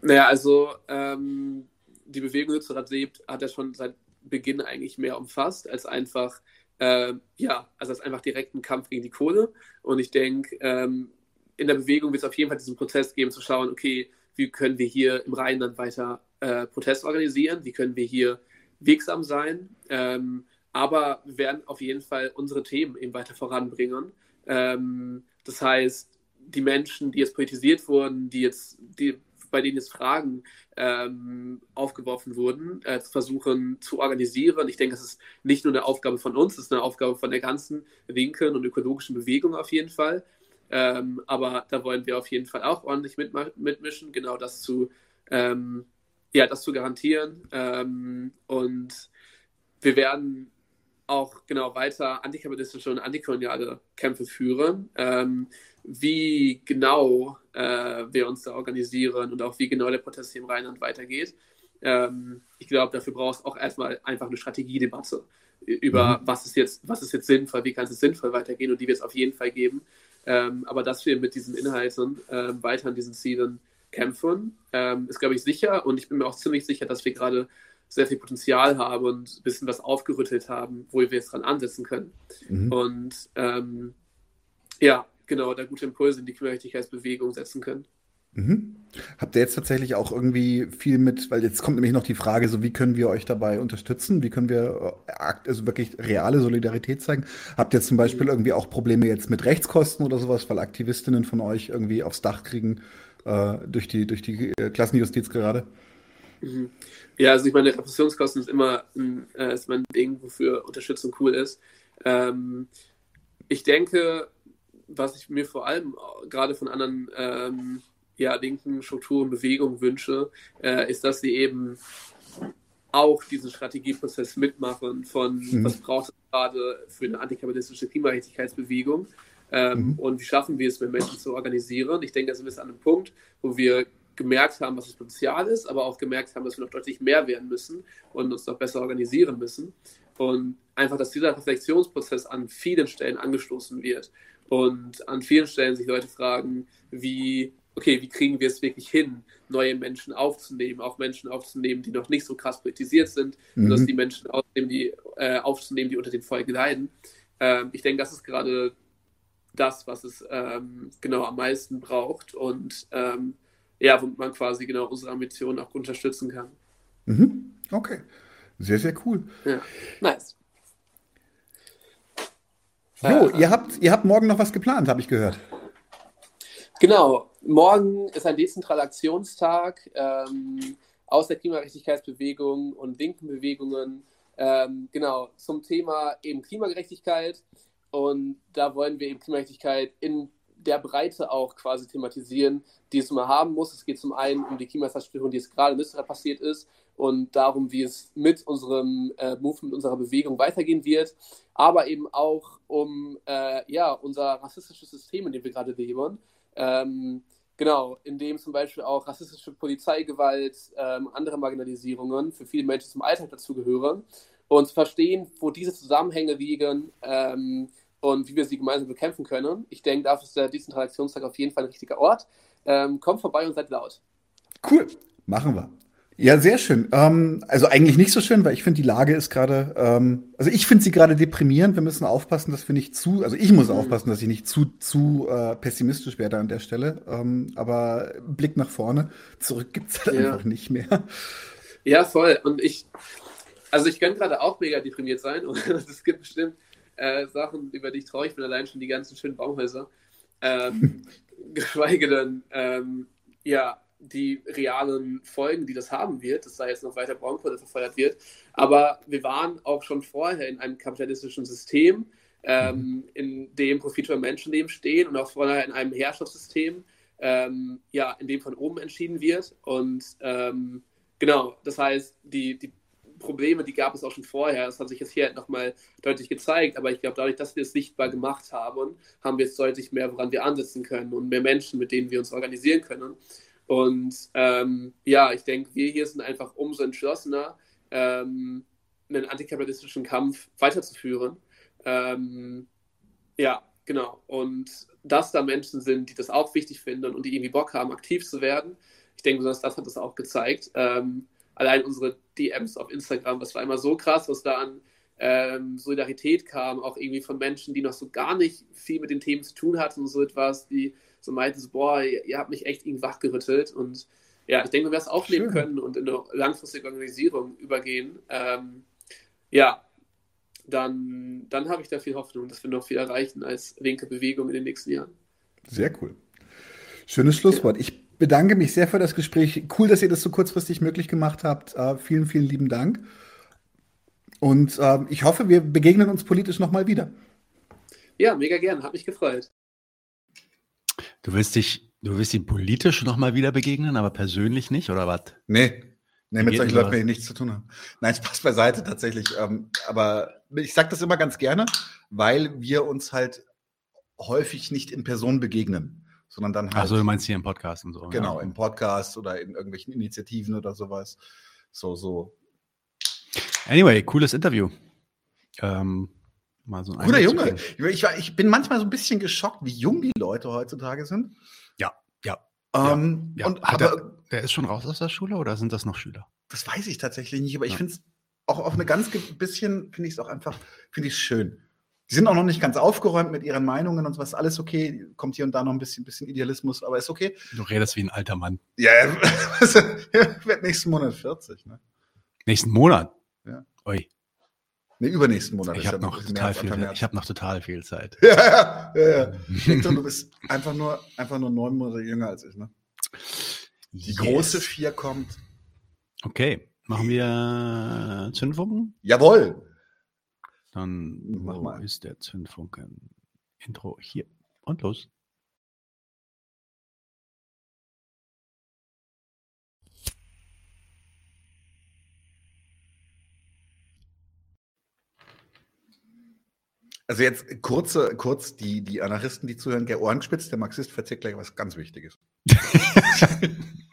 Naja, also ähm, die Bewegung Lützerath lebt hat ja schon seit Beginn eigentlich mehr umfasst als einfach, äh, ja, also als einfach direkten Kampf gegen die Kohle. Und ich denke, ähm, in der Bewegung wird es auf jeden Fall diesen Prozess geben, zu schauen, okay, wie können wir hier im Rheinland weiter äh, Protest organisieren, wie können wir hier wirksam sein. Ähm, aber wir werden auf jeden Fall unsere Themen eben weiter voranbringen. Ähm, das heißt, die Menschen, die jetzt politisiert wurden, die jetzt, die, bei denen jetzt Fragen ähm, aufgeworfen wurden, äh, zu versuchen zu organisieren. Ich denke, es ist nicht nur eine Aufgabe von uns, es ist eine Aufgabe von der ganzen linken und ökologischen Bewegung auf jeden Fall. Ähm, aber da wollen wir auf jeden Fall auch ordentlich mitmischen, genau das zu ähm, ja, das zu garantieren. Ähm, und wir werden auch genau weiter antikapitalistische und antikoloniale Kämpfe führen. Ähm, wie genau äh, wir uns da organisieren und auch wie genau der Protest hier im Rheinland weitergeht. Ähm, ich glaube, dafür braucht es auch erstmal einfach eine Strategiedebatte über, mhm. was, ist jetzt, was ist jetzt sinnvoll, wie kann es sinnvoll weitergehen und die wird es auf jeden Fall geben. Ähm, aber dass wir mit diesen Inhalten äh, weiter an diesen Zielen kämpfen, ähm, ist, glaube ich, sicher. Und ich bin mir auch ziemlich sicher, dass wir gerade sehr viel Potenzial haben und ein bisschen was aufgerüttelt haben, wo wir jetzt dran ansetzen können. Mhm. Und ähm, ja, genau, da gute Impulse in die Klimagerechtigkeitsbewegung setzen können. Mhm. Habt ihr jetzt tatsächlich auch irgendwie viel mit, weil jetzt kommt nämlich noch die Frage, so wie können wir euch dabei unterstützen? Wie können wir äh, also wirklich reale Solidarität zeigen? Habt ihr zum Beispiel irgendwie auch Probleme jetzt mit Rechtskosten oder sowas, weil Aktivistinnen von euch irgendwie aufs Dach kriegen, äh, durch die, durch die äh, Klassenjustiz gerade? Mhm. Ja, also ich meine, Repressionskosten ist immer ein, äh, ist mein Ding, wofür Unterstützung cool ist. Ähm, ich denke, was ich mir vor allem gerade von anderen ähm, ja, linken Strukturen, Bewegungen wünsche, äh, ist, dass sie eben auch diesen Strategieprozess mitmachen von mhm. was braucht es gerade für eine antikapitalistische Klimagerechtigkeitsbewegung ähm, mhm. Und wie schaffen wir es, mit Menschen zu organisieren? Ich denke, da sind wir an einem Punkt, wo wir gemerkt haben, was das Potenzial ist, aber auch gemerkt haben, dass wir noch deutlich mehr werden müssen und uns noch besser organisieren müssen. Und einfach, dass dieser Reflexionsprozess an vielen Stellen angestoßen wird und an vielen Stellen sich Leute fragen, wie, okay, wie kriegen wir es wirklich hin, neue Menschen aufzunehmen, auch Menschen aufzunehmen, die noch nicht so krass politisiert sind, mhm. und dass die Menschen aufnehmen, die, äh, aufzunehmen, die unter den Folgen leiden. Ähm, ich denke, das ist gerade das, was es ähm, genau am meisten braucht und ähm, ja, womit man quasi genau unsere Ambitionen auch unterstützen kann. Mhm. Okay, sehr, sehr cool. Ja, nice. So, äh, ihr, habt, ihr habt morgen noch was geplant, habe ich gehört. Genau, morgen ist ein dezentraler Aktionstag ähm, aus der Klimagerechtigkeitsbewegung und linken Bewegungen, ähm, genau, zum Thema eben Klimagerechtigkeit. Und da wollen wir eben Klimagerechtigkeit in der Breite auch quasi thematisieren, die es immer haben muss. Es geht zum einen um die Klimazerstörung, die jetzt gerade in Österreich passiert ist und darum, wie es mit unserem äh, Movement, unserer Bewegung weitergehen wird, aber eben auch um äh, ja, unser rassistisches System, in dem wir gerade leben, ähm, genau, in dem zum Beispiel auch rassistische Polizeigewalt, ähm, andere Marginalisierungen für viele Menschen zum Alltag dazugehören und zu verstehen, wo diese Zusammenhänge liegen ähm, und wie wir sie gemeinsam bekämpfen können. Ich denke, dafür ist der Dezentralationstag auf jeden Fall ein richtiger Ort. Ähm, kommt vorbei und seid laut. Cool, machen wir. Ja, sehr schön. Ähm, also eigentlich nicht so schön, weil ich finde, die Lage ist gerade, ähm, also ich finde sie gerade deprimierend. Wir müssen aufpassen, dass wir nicht zu, also ich muss aufpassen, dass ich nicht zu, zu äh, pessimistisch werde an der Stelle. Ähm, aber Blick nach vorne, zurück gibt's halt Ja. einfach nicht mehr. Ja, voll. Und ich, also ich könnte gerade auch mega deprimiert sein (laughs) und es gibt bestimmt äh, Sachen, über die ich traurig bin, allein schon die ganzen schönen Baumhäuser. Ähm, (laughs) geschweige denn, ähm, ja, die realen Folgen, die das haben wird, dass da jetzt noch weiter Braunkohle verfeuert wird. Aber wir waren auch schon vorher in einem kapitalistischen System, ähm, in dem Profit für Menschenleben stehen und auch vorher in einem Herrschaftssystem, ähm, ja, in dem von oben entschieden wird. Und ähm, genau, das heißt, die, die Probleme, die gab es auch schon vorher. Das hat sich jetzt hier nochmal deutlich gezeigt. Aber ich glaube, dadurch, dass wir es sichtbar gemacht haben, haben wir jetzt deutlich mehr, woran wir ansetzen können und mehr Menschen, mit denen wir uns organisieren können. Und ähm, ja, ich denke, wir hier sind einfach umso entschlossener, ähm, einen antikapitalistischen Kampf weiterzuführen. Ähm, ja, genau. Und dass da Menschen sind, die das auch wichtig finden und die irgendwie Bock haben, aktiv zu werden. Ich denke, das hat es auch gezeigt. Ähm, allein unsere DMs auf Instagram, das war immer so krass, was da an ähm, Solidarität kam, auch irgendwie von Menschen, die noch so gar nicht viel mit den Themen zu tun hatten und so etwas, die so meinten, so, boah, ihr, ihr habt mich echt irgendwie wachgerüttelt und ja, ich denke, wenn wir es aufnehmen Schön. können und in eine langfristige Organisierung übergehen, ähm, ja, dann, dann habe ich da viel Hoffnung, dass wir noch viel erreichen als linke Bewegung in den nächsten Jahren. Sehr cool. Schönes Schlusswort. Ich bedanke mich sehr für das Gespräch. Cool, dass ihr das so kurzfristig möglich gemacht habt. Äh, vielen, vielen lieben Dank. Und äh, ich hoffe, wir begegnen uns politisch nochmal wieder. Ja, mega gern, hat mich gefreut. Du willst dich, du willst ihm politisch nochmal wieder begegnen, aber persönlich nicht, oder was? Nee. Nee, mit solchen Leuten will ich nichts zu tun haben. Nein, Spaß beiseite tatsächlich. Ähm, aber ich sage das immer ganz gerne, weil wir uns halt häufig nicht in Person begegnen, sondern dann halt. Achso, du meinst hier im Podcast und so. Genau, ja. im Podcast oder in irgendwelchen Initiativen oder sowas. So, so. Anyway, cooles Interview. Ähm, mal so ein Guter Junge. Ich, war- ich bin manchmal so ein bisschen geschockt, wie jung die Leute heutzutage sind. Ja, ja. Ähm, ja. Und, Hat aber er, der ist schon raus aus der Schule oder sind das noch Schüler? das weiß ich tatsächlich nicht, aber ich Ja. finde es auch auf eine ganz bisschen, finde ich es auch einfach, finde ich es schön. Die sind auch noch nicht ganz aufgeräumt mit ihren Meinungen und sowas, alles okay. Kommt hier und da noch ein bisschen, bisschen Idealismus, aber ist okay. Du redest wie ein alter Mann. Ja, ich (laughs) werde nächsten Monat 40, ne? Nächsten Monat? Ja. Ui, Ne, übernächsten Monat. ich habe ja noch total viel, ich habe noch total viel Zeit. (laughs) Ja, ja, ja. Hector, (laughs) du bist einfach nur, einfach nur neun Monate jünger als ich, ne? Die Yes. große vier kommt. Okay, machen wir Zündfunken? Jawohl! Dann Mach mal. ist der Zündfunken? Intro hier und los. Also jetzt kurze, kurz die, die Anarchisten, die zuhören, der Ohrenspitz, der Marxist verzählt gleich was ganz Wichtiges. (laughs)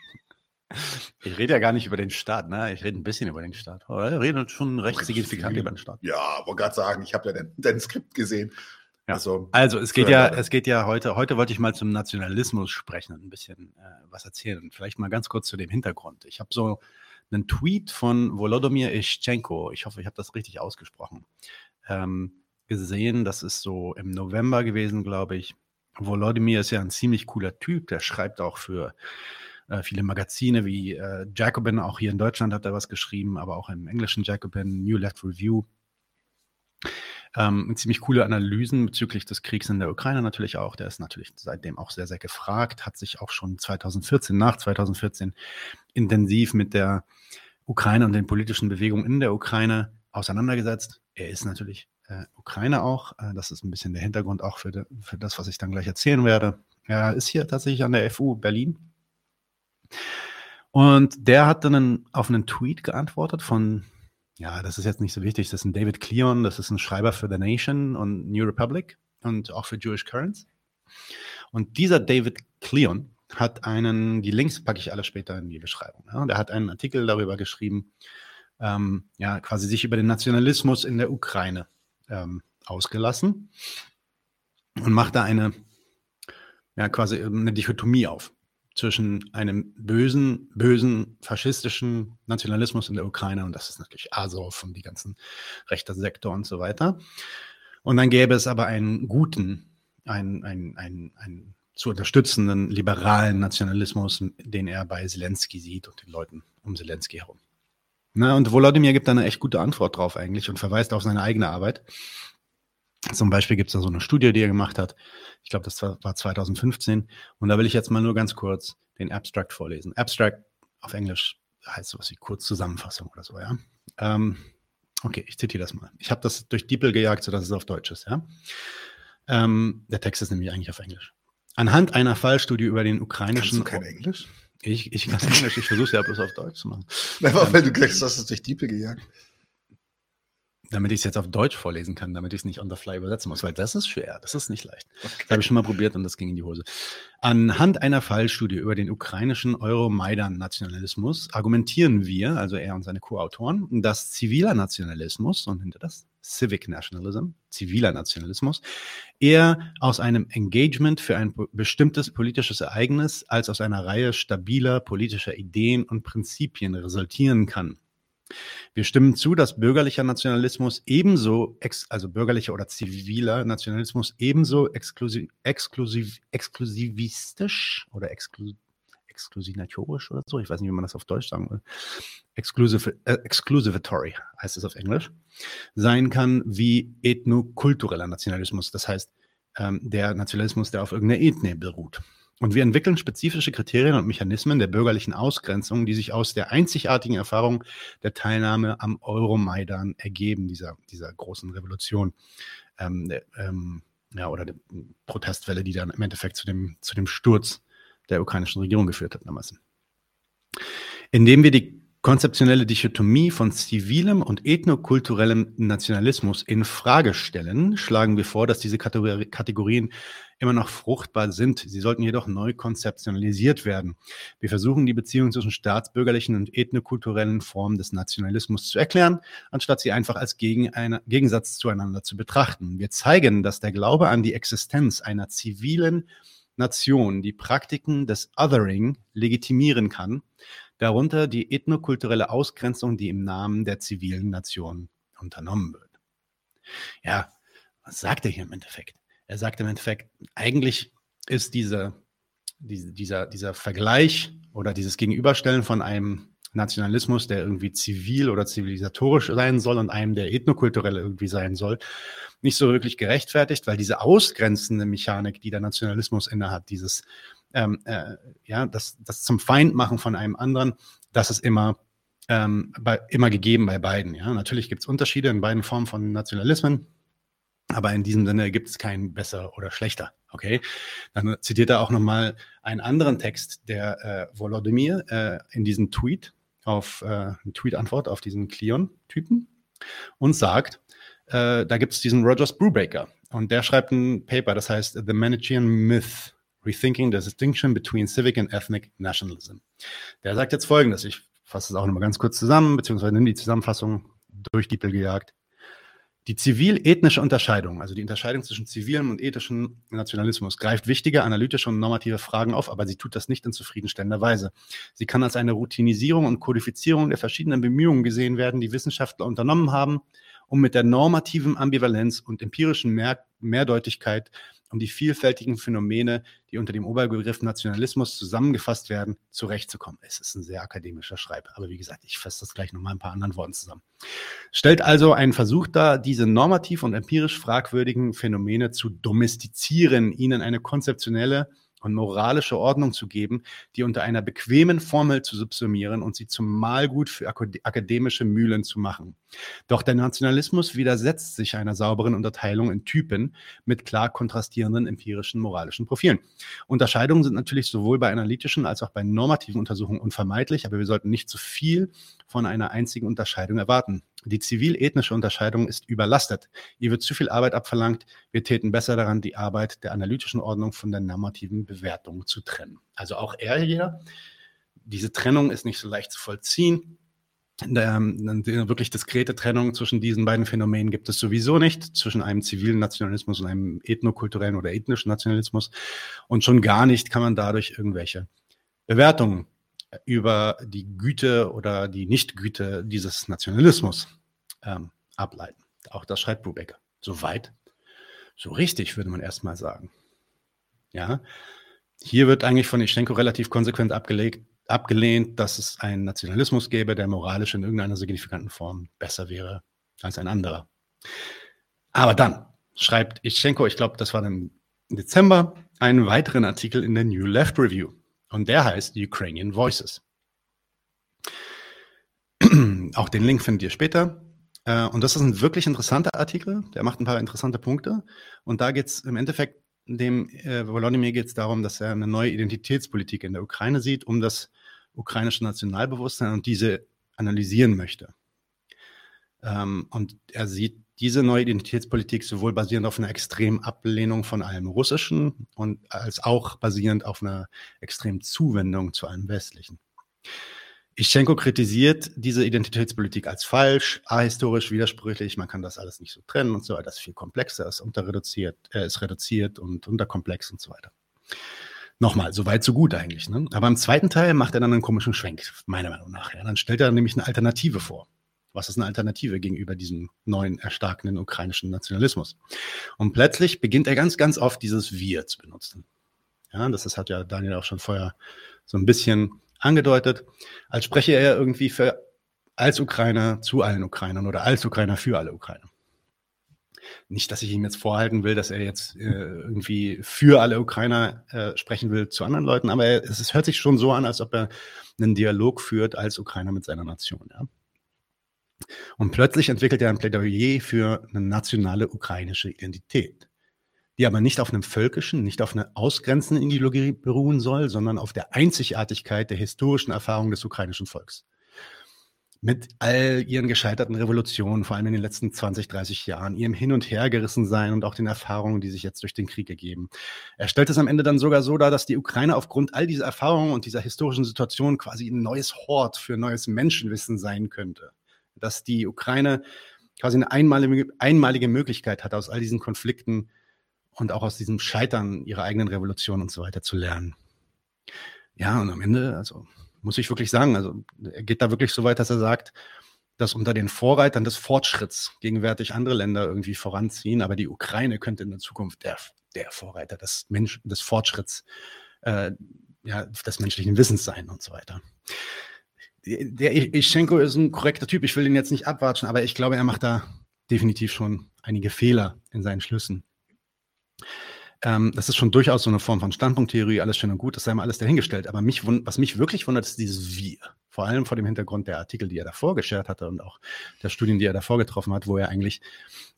Ich rede ja gar nicht über den Staat, ne? Ich rede ein bisschen über den Staat. Aber ich rede schon recht Recht signifikant viel. über den Staat. Ja, wollte gerade sagen, ich habe ja dein, dein Skript gesehen. Ja. Also, Also es geht ja, es geht ja heute, heute wollte ich mal zum Nationalismus sprechen und ein bisschen äh, was erzählen. Vielleicht mal ganz kurz zu dem Hintergrund. Ich habe so einen Tweet von Volodymyr Ischenko, ich hoffe, ich habe das richtig ausgesprochen, ähm, gesehen. Das ist so im November gewesen, glaube ich. Volodymyr ist ja ein ziemlich cooler Typ, der schreibt auch für äh, viele Magazine wie äh, Jacobin, auch hier in Deutschland hat er was geschrieben, aber auch im englischen Jacobin, New Left Review. Ähm, ziemlich coole Analysen bezüglich des Kriegs in der Ukraine natürlich auch. Der ist natürlich seitdem auch sehr, sehr gefragt, hat sich auch schon 2014, nach 2014 intensiv mit der Ukraine und den politischen Bewegungen in der Ukraine auseinandergesetzt. Er ist natürlich äh, Ukrainer auch. Äh, das ist ein bisschen der Hintergrund auch für, de, für das, was ich dann gleich erzählen werde. Er ist hier tatsächlich an der FU Berlin. Und der hat dann einen, auf einen Tweet geantwortet von ja, das ist jetzt nicht so wichtig. Das ist ein David Cleon, das ist ein Schreiber für The Nation und New Republic und auch für Jewish Currents. Und dieser David Cleon hat einen, die Links packe ich alle später in die Beschreibung. Ja, der hat einen Artikel darüber geschrieben, ähm, ja, quasi sich über den Nationalismus in der Ukraine ähm, ausgelassen und macht da eine, ja, quasi eine Dichotomie auf zwischen einem bösen, bösen faschistischen Nationalismus in der Ukraine und das ist natürlich Azov und die ganzen rechter Sektor und so weiter. Und dann gäbe es aber einen guten, einen, einen, einen, einen zu unterstützenden liberalen Nationalismus, den er bei Zelensky sieht und den Leuten um Zelensky herum. Na, und Volodymyr gibt da eine echt gute Antwort drauf eigentlich und verweist auf seine eigene Arbeit. Zum Beispiel gibt es da so eine Studie, die er gemacht hat. Ich glaube, das war 2015. Und da will ich jetzt mal nur ganz kurz den Abstract vorlesen. Abstract auf Englisch heißt sowas wie Kurzzusammenfassung oder so, ja. Ähm, okay, ich zitiere das mal. Ich habe das durch DeepL gejagt, sodass es auf Deutsch ist, ja. Ähm, der Text ist nämlich eigentlich auf Englisch. Anhand einer Fallstudie über den ukrainischen. Kannst du kein Englisch? Ich, ich kann Englisch, ich versuche es ja bloß auf Deutsch zu machen. (laughs) Einfach, weil du gleich hast es durch Diepe gejagt. Damit ich es jetzt auf Deutsch vorlesen kann, damit ich es nicht on the fly übersetzen muss, weil das ist schwer, das ist nicht leicht. Okay. Das habe ich schon mal probiert und das ging in die Hose. Anhand einer Fallstudie über den ukrainischen Euromaidan-Nationalismus argumentieren wir, also er und seine Co-Autoren, dass ziviler Nationalismus und hinter das Civic Nationalism, ziviler Nationalismus, eher aus einem Engagement für ein bestimmtes politisches Ereignis als aus einer Reihe stabiler politischer Ideen und Prinzipien resultieren kann. Wir stimmen zu, dass bürgerlicher Nationalismus ebenso, also bürgerlicher oder ziviler Nationalismus ebenso exklusiv, exklusiv, exklusivistisch oder exklusiv exklusinatorisch oder so, ich weiß nicht, wie man das auf Deutsch sagen will, Exclusive, äh, exclusivatory heißt es auf Englisch, sein kann wie ethnokultureller Nationalismus. Das heißt, ähm, der Nationalismus, der auf irgendeiner Ethnie beruht. Und wir entwickeln spezifische Kriterien und Mechanismen der bürgerlichen Ausgrenzung, die sich aus der einzigartigen Erfahrung der Teilnahme am Euromaidan ergeben, dieser, dieser großen Revolution. Ähm, der, ähm, ja, oder der Protestwelle, die dann im Endeffekt zu dem, zu dem Sturz der ukrainischen Regierung geführt hat damals. Indem wir die konzeptionelle Dichotomie von zivilem und ethnokulturellem Nationalismus in Frage stellen, schlagen wir vor, dass diese Kategorien immer noch fruchtbar sind. Sie sollten jedoch neu konzeptionalisiert werden. Wir versuchen, die Beziehung zwischen staatsbürgerlichen und ethnokulturellen Formen des Nationalismus zu erklären, anstatt sie einfach als Gegensatz zueinander zu betrachten. Wir zeigen, dass der Glaube an die Existenz einer zivilen Nation die Praktiken des Othering legitimieren kann, darunter die ethnokulturelle Ausgrenzung, die im Namen der zivilen Nation unternommen wird. Ja, was sagt er hier im Endeffekt? Er sagt im Endeffekt, eigentlich ist diese, diese, dieser, dieser Vergleich oder dieses Gegenüberstellen von einem Nationalismus, der irgendwie zivil oder zivilisatorisch sein soll und einem, der ethnokulturell irgendwie sein soll, nicht so wirklich gerechtfertigt, weil diese ausgrenzende Mechanik, die der Nationalismus innehat, dieses ähm, äh, ja, das, das zum Feind machen von einem anderen, das ist immer, ähm, bei, immer gegeben bei beiden. Ja? Natürlich gibt es Unterschiede in beiden Formen von Nationalismen, aber in diesem Sinne gibt es kein besser oder schlechter. Okay, dann zitiert er auch nochmal einen anderen Text, der äh, Volodymyr äh, in diesem Tweet auf äh, Tweet-Antwort auf diesen Cleon-Typen und sagt, äh, da gibt es diesen Rogers Brubaker und der schreibt ein Paper, das heißt The Manichean Myth Rethinking the Distinction Between Civic and Ethnic Nationalism. Der sagt jetzt folgendes, ich fasse es auch nochmal ganz kurz zusammen, beziehungsweise nehme die Zusammenfassung durch die gejagt. Die zivil-ethnische Unterscheidung, also die Unterscheidung zwischen zivilem und ethischem Nationalismus, greift wichtige analytische und normative Fragen auf, aber sie tut das nicht in zufriedenstellender Weise. Sie kann als eine Routinisierung und Kodifizierung der verschiedenen Bemühungen gesehen werden, die Wissenschaftler unternommen haben, um mit der normativen Ambivalenz und empirischen Mehr Mehrdeutigkeit um die vielfältigen Phänomene, die unter dem Oberbegriff Nationalismus zusammengefasst werden, zurechtzukommen. Es ist ein sehr akademischer Schreib, aber wie gesagt, ich fasse das gleich nochmal ein paar anderen Worten zusammen. Stellt also einen Versuch dar, diese normativ und empirisch fragwürdigen Phänomene zu domestizieren, ihnen eine konzeptionelle und moralische Ordnung zu geben, die unter einer bequemen Formel zu subsumieren und sie zum Mahlgut für akademische Mühlen zu machen. Doch der Nationalismus widersetzt sich einer sauberen Unterteilung in Typen mit klar kontrastierenden empirischen moralischen Profilen. Unterscheidungen sind natürlich sowohl bei analytischen als auch bei normativen Untersuchungen unvermeidlich, aber wir sollten nicht zu viel von einer einzigen Unterscheidung erwarten. Die zivil-ethnische Unterscheidung ist überlastet. Ihr wird zu viel Arbeit abverlangt. Wir täten besser daran, die Arbeit der analytischen Ordnung von der normativen Bewertung zu trennen. Also auch er hier. Diese Trennung ist nicht so leicht zu vollziehen. Eine wirklich diskrete Trennung zwischen diesen beiden Phänomenen gibt es sowieso nicht, zwischen einem zivilen Nationalismus und einem ethnokulturellen oder ethnischen Nationalismus. Und schon gar nicht kann man dadurch irgendwelche Bewertungen über die Güte oder die Nichtgüte dieses Nationalismus ähm, ableiten. Auch das schreibt Brubaker. So weit, so richtig, würde man erstmal sagen. Ja, hier wird eigentlich von Ischenko relativ konsequent abgelegt, abgelehnt, dass es einen Nationalismus gäbe, der moralisch in irgendeiner signifikanten Form besser wäre als ein anderer. Aber dann schreibt Ischenko, ich glaube, das war im Dezember, einen weiteren Artikel in der New Left Review. Und der heißt Ukrainian Voices. (clears throat) Auch den Link findet ihr später. Äh, und das ist ein wirklich interessanter Artikel. Der macht ein paar interessante Punkte. Und da geht es im Endeffekt, dem äh, Volodymyr geht es darum, dass er eine neue Identitätspolitik in der Ukraine sieht, um das ukrainische Nationalbewusstsein und diese analysieren möchte. Ähm, und er sieht diese neue Identitätspolitik sowohl basierend auf einer extremen Ablehnung von allem Russischen und als auch basierend auf einer extremen Zuwendung zu allem Westlichen. Ischenko kritisiert diese Identitätspolitik als falsch, ahistorisch, widersprüchlich. Man kann das alles nicht so trennen und so weiter. Das ist viel komplexer, ist unterreduziert, äh, ist reduziert und unterkomplex und so weiter. Nochmal, so weit, so gut eigentlich. Ne? Aber im zweiten Teil macht er dann einen komischen Schwenk, meiner Meinung nach. Ja. Dann stellt er nämlich eine Alternative vor. Was ist eine Alternative gegenüber diesem neuen, erstarkenden ukrainischen Nationalismus? Und plötzlich beginnt er ganz, ganz oft dieses Wir zu benutzen. Ja, das ist, hat ja Daniel auch schon vorher so ein bisschen angedeutet, als spreche er irgendwie für als Ukrainer zu allen Ukrainern oder als Ukrainer für alle Ukrainer. Nicht, dass ich ihm jetzt vorhalten will, dass er jetzt äh, irgendwie für alle Ukrainer äh, sprechen will zu anderen Leuten, aber er, es, es, hört sich schon so an, als ob er einen Dialog führt als Ukrainer mit seiner Nation. Ja? Und plötzlich entwickelt er ein Plädoyer für eine nationale ukrainische Identität, die aber nicht auf einem völkischen, nicht auf einer ausgrenzenden Ideologie beruhen soll, sondern auf der Einzigartigkeit der historischen Erfahrung des ukrainischen Volks. Mit all ihren gescheiterten Revolutionen, vor allem in den letzten 20, 30 Jahren, ihrem Hin- und Hergerissen sein und auch den Erfahrungen, die sich jetzt durch den Krieg ergeben. Er stellt es am Ende dann sogar so dar, dass die Ukraine aufgrund all dieser Erfahrungen und dieser historischen Situation quasi ein neues Hort für neues Menschenwissen sein könnte dass die Ukraine quasi eine einmalige, einmalige Möglichkeit hat, aus all diesen Konflikten und auch aus diesem Scheitern ihrer eigenen Revolution und so weiter zu lernen. Ja, und am Ende, also muss ich wirklich sagen, also er geht da wirklich so weit, dass er sagt, dass unter den Vorreitern des Fortschritts gegenwärtig andere Länder irgendwie voranziehen, aber die Ukraine könnte in der Zukunft der, der Vorreiter des, Mensch, des Fortschritts, äh, ja, des menschlichen Wissens sein und so weiter der Ischenko ist ein korrekter Typ. Ich will ihn jetzt nicht abwatschen, aber ich glaube, er macht da definitiv schon einige Fehler in seinen Schlüssen. Ähm, das ist schon durchaus so eine Form von Standpunkttheorie, alles schön und gut, das sei mal alles dahingestellt. Aber mich, was mich wirklich wundert, ist dieses Wir. Vor allem vor dem Hintergrund der Artikel, die er davor geschert hatte und auch der Studien, die er davor getroffen hat, wo er eigentlich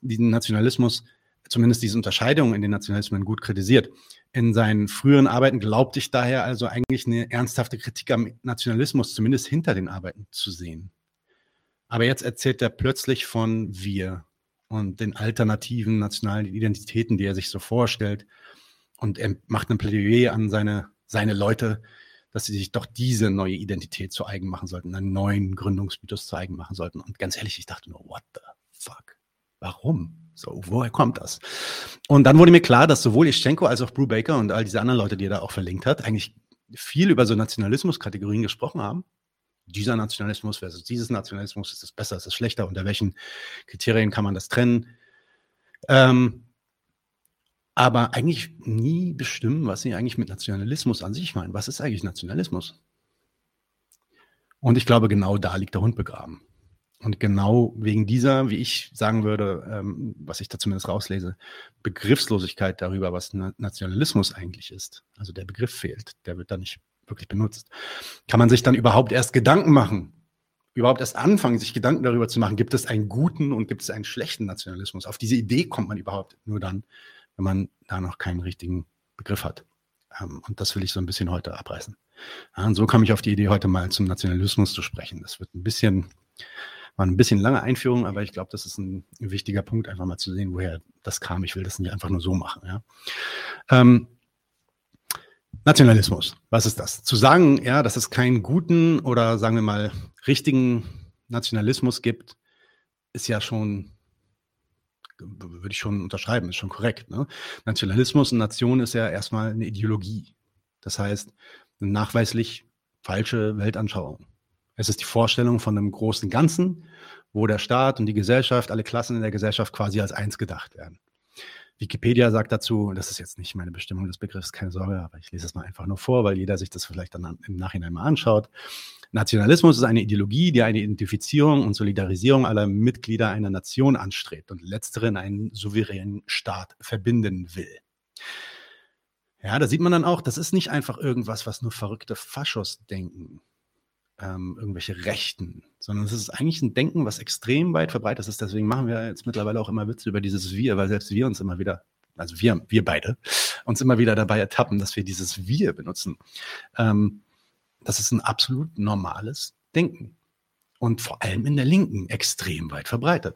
diesen Nationalismus, zumindest diese Unterscheidung in den Nationalismen gut kritisiert. In seinen früheren Arbeiten glaubte ich daher also eigentlich eine ernsthafte Kritik am Nationalismus, zumindest hinter den Arbeiten zu sehen. Aber jetzt erzählt er plötzlich von wir und den alternativen nationalen Identitäten, die er sich so vorstellt. Und er macht ein Plädoyer an seine, seine Leute, dass sie sich doch diese neue Identität zu eigen machen sollten, einen neuen Gründungsmythos zu eigen machen sollten. Und ganz ehrlich, ich dachte nur, what the fuck? Warum? So, woher kommt das? Und dann wurde mir klar, dass sowohl Ischenko als auch Brew Baker und all diese anderen Leute, die er da auch verlinkt hat, eigentlich viel über so Nationalismuskategorien gesprochen haben. Dieser Nationalismus versus dieses Nationalismus, ist es besser, ist es schlechter, unter welchen Kriterien kann man das trennen? Ähm, aber eigentlich nie bestimmen, was sie eigentlich mit Nationalismus an sich meinen. Was ist eigentlich Nationalismus? Und ich glaube, genau da liegt der Hund begraben. Und genau wegen dieser, wie ich sagen würde, ähm, was ich da zumindest rauslese, Begriffslosigkeit darüber, was Nationalismus eigentlich ist. Also der Begriff fehlt, der wird da nicht wirklich benutzt. Kann man sich dann überhaupt erst Gedanken machen, überhaupt erst anfangen, sich Gedanken darüber zu machen, gibt es einen guten und gibt es einen schlechten Nationalismus? Auf diese Idee kommt man überhaupt nur dann, wenn man da noch keinen richtigen Begriff hat. Ähm, und das will ich so ein bisschen heute abreißen. Ja, und so kam ich auf die Idee, heute mal zum Nationalismus zu sprechen. Das wird ein bisschen War ein bisschen lange Einführung, aber ich glaube, das ist ein, wichtiger Punkt, einfach mal zu sehen, woher das kam. Ich will das nicht einfach nur so machen. Ja. Ähm, Nationalismus, was ist das? Zu sagen, ja, dass es keinen guten oder sagen wir mal richtigen Nationalismus gibt, ist ja schon, würde ich schon unterschreiben, ist schon korrekt. Ne? Nationalismus und Nation ist ja erstmal eine Ideologie. Das heißt, eine nachweislich falsche Weltanschauung. Es ist die Vorstellung von einem großen Ganzen, wo der Staat und die Gesellschaft, alle Klassen in der Gesellschaft quasi als eins gedacht werden. Wikipedia sagt dazu, das ist jetzt nicht meine Bestimmung des Begriffs, keine Sorge, aber ich lese es mal einfach nur vor, weil jeder sich das vielleicht dann im Nachhinein mal anschaut. Nationalismus ist eine Ideologie, die eine Identifizierung und Solidarisierung aller Mitglieder einer Nation anstrebt und letztere in einen souveränen Staat verbinden will. Ja, da sieht man dann auch, das ist nicht einfach irgendwas, was nur verrückte Faschos denken, ähm, irgendwelche Rechten, sondern es ist eigentlich ein Denken, was extrem weit verbreitet ist. Deswegen machen wir jetzt mittlerweile auch immer Witze über dieses Wir, weil selbst wir uns immer wieder, also wir, wir beide, uns immer wieder dabei ertappen, dass wir dieses Wir benutzen. Ähm, das ist ein absolut normales Denken. Und vor allem in der Linken extrem weit verbreitet.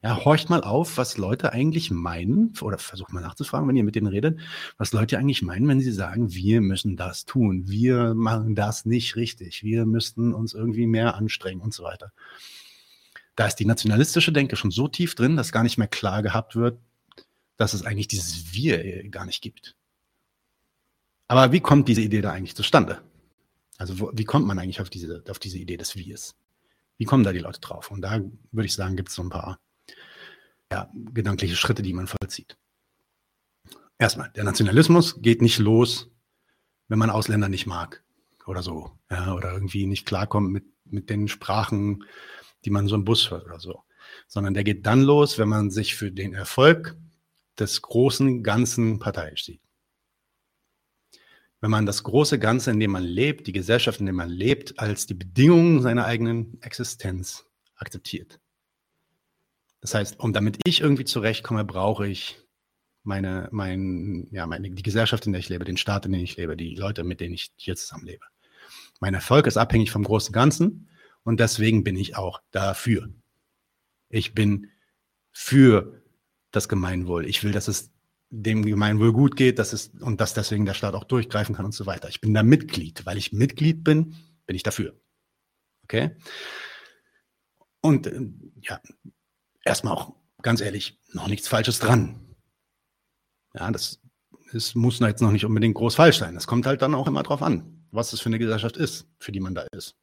Ja, horcht mal auf, was Leute eigentlich meinen, oder versucht mal nachzufragen, wenn ihr mit denen redet, was Leute eigentlich meinen, wenn sie sagen, wir müssen das tun, wir machen das nicht richtig, wir müssten uns irgendwie mehr anstrengen und so weiter. Da ist die nationalistische Denke schon so tief drin, dass gar nicht mehr klar gehabt wird, dass es eigentlich dieses Wir gar nicht gibt. Aber wie kommt diese Idee da eigentlich zustande? Also wo, wie kommt man eigentlich auf diese, auf diese Idee des Wirs? Wie kommen da die Leute drauf? Und da würde ich sagen, gibt es so ein paar ja, gedankliche Schritte, die man vollzieht. Erstmal, der Nationalismus geht nicht los, wenn man Ausländer nicht mag oder so. Ja, oder irgendwie nicht klarkommt mit, mit den Sprachen, die man so im Bus hört oder so. Sondern der geht dann los, wenn man sich für den Erfolg des großen Ganzen parteiisch sieht. Wenn man das große Ganze, in dem man lebt, die Gesellschaft, in der man lebt, als die Bedingungen seiner eigenen Existenz akzeptiert. Das heißt, um damit ich irgendwie zurechtkomme, brauche ich meine, mein, ja, meine, die Gesellschaft, in der ich lebe, den Staat, in dem ich lebe, die Leute, mit denen ich hier zusammenlebe. Mein Erfolg ist abhängig vom großen Ganzen und deswegen bin ich auch dafür. Ich bin für das Gemeinwohl. Ich will, dass es dem Gemeinwohl gut geht, dass es, und dass deswegen der Staat auch durchgreifen kann und so weiter. Ich bin da Mitglied. Weil ich Mitglied bin, bin ich dafür. Okay? Und äh, ja, erstmal auch ganz ehrlich noch nichts Falsches dran. Ja, das, das muss jetzt noch nicht unbedingt groß falsch sein. Es kommt halt dann auch immer drauf an, was das für eine Gesellschaft ist, für die man da ist.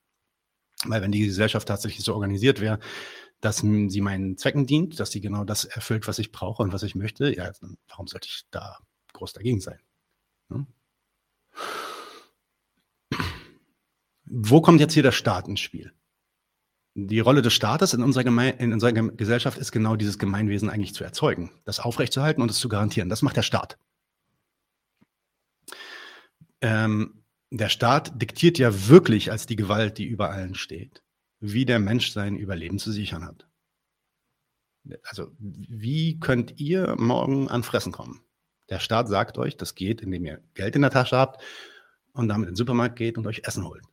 Weil wenn die Gesellschaft tatsächlich so organisiert wäre, dass sie meinen Zwecken dient, dass sie genau das erfüllt, was ich brauche und was ich möchte, ja, dann warum sollte ich da groß dagegen sein? Hm? Wo kommt jetzt hier der Staat ins Spiel? Die Rolle des Staates in unserer, Geme in unserer Gesellschaft ist genau dieses Gemeinwesen eigentlich zu erzeugen, das aufrechtzuerhalten und es zu garantieren. Das macht der Staat. Ähm, der Staat diktiert ja wirklich als die Gewalt, die über allen steht, wie der Mensch sein Überleben zu sichern hat. Also, wie könnt ihr morgen an Fressen kommen? Der Staat sagt euch, das geht, indem ihr Geld in der Tasche habt und damit in den Supermarkt geht und euch Essen holt.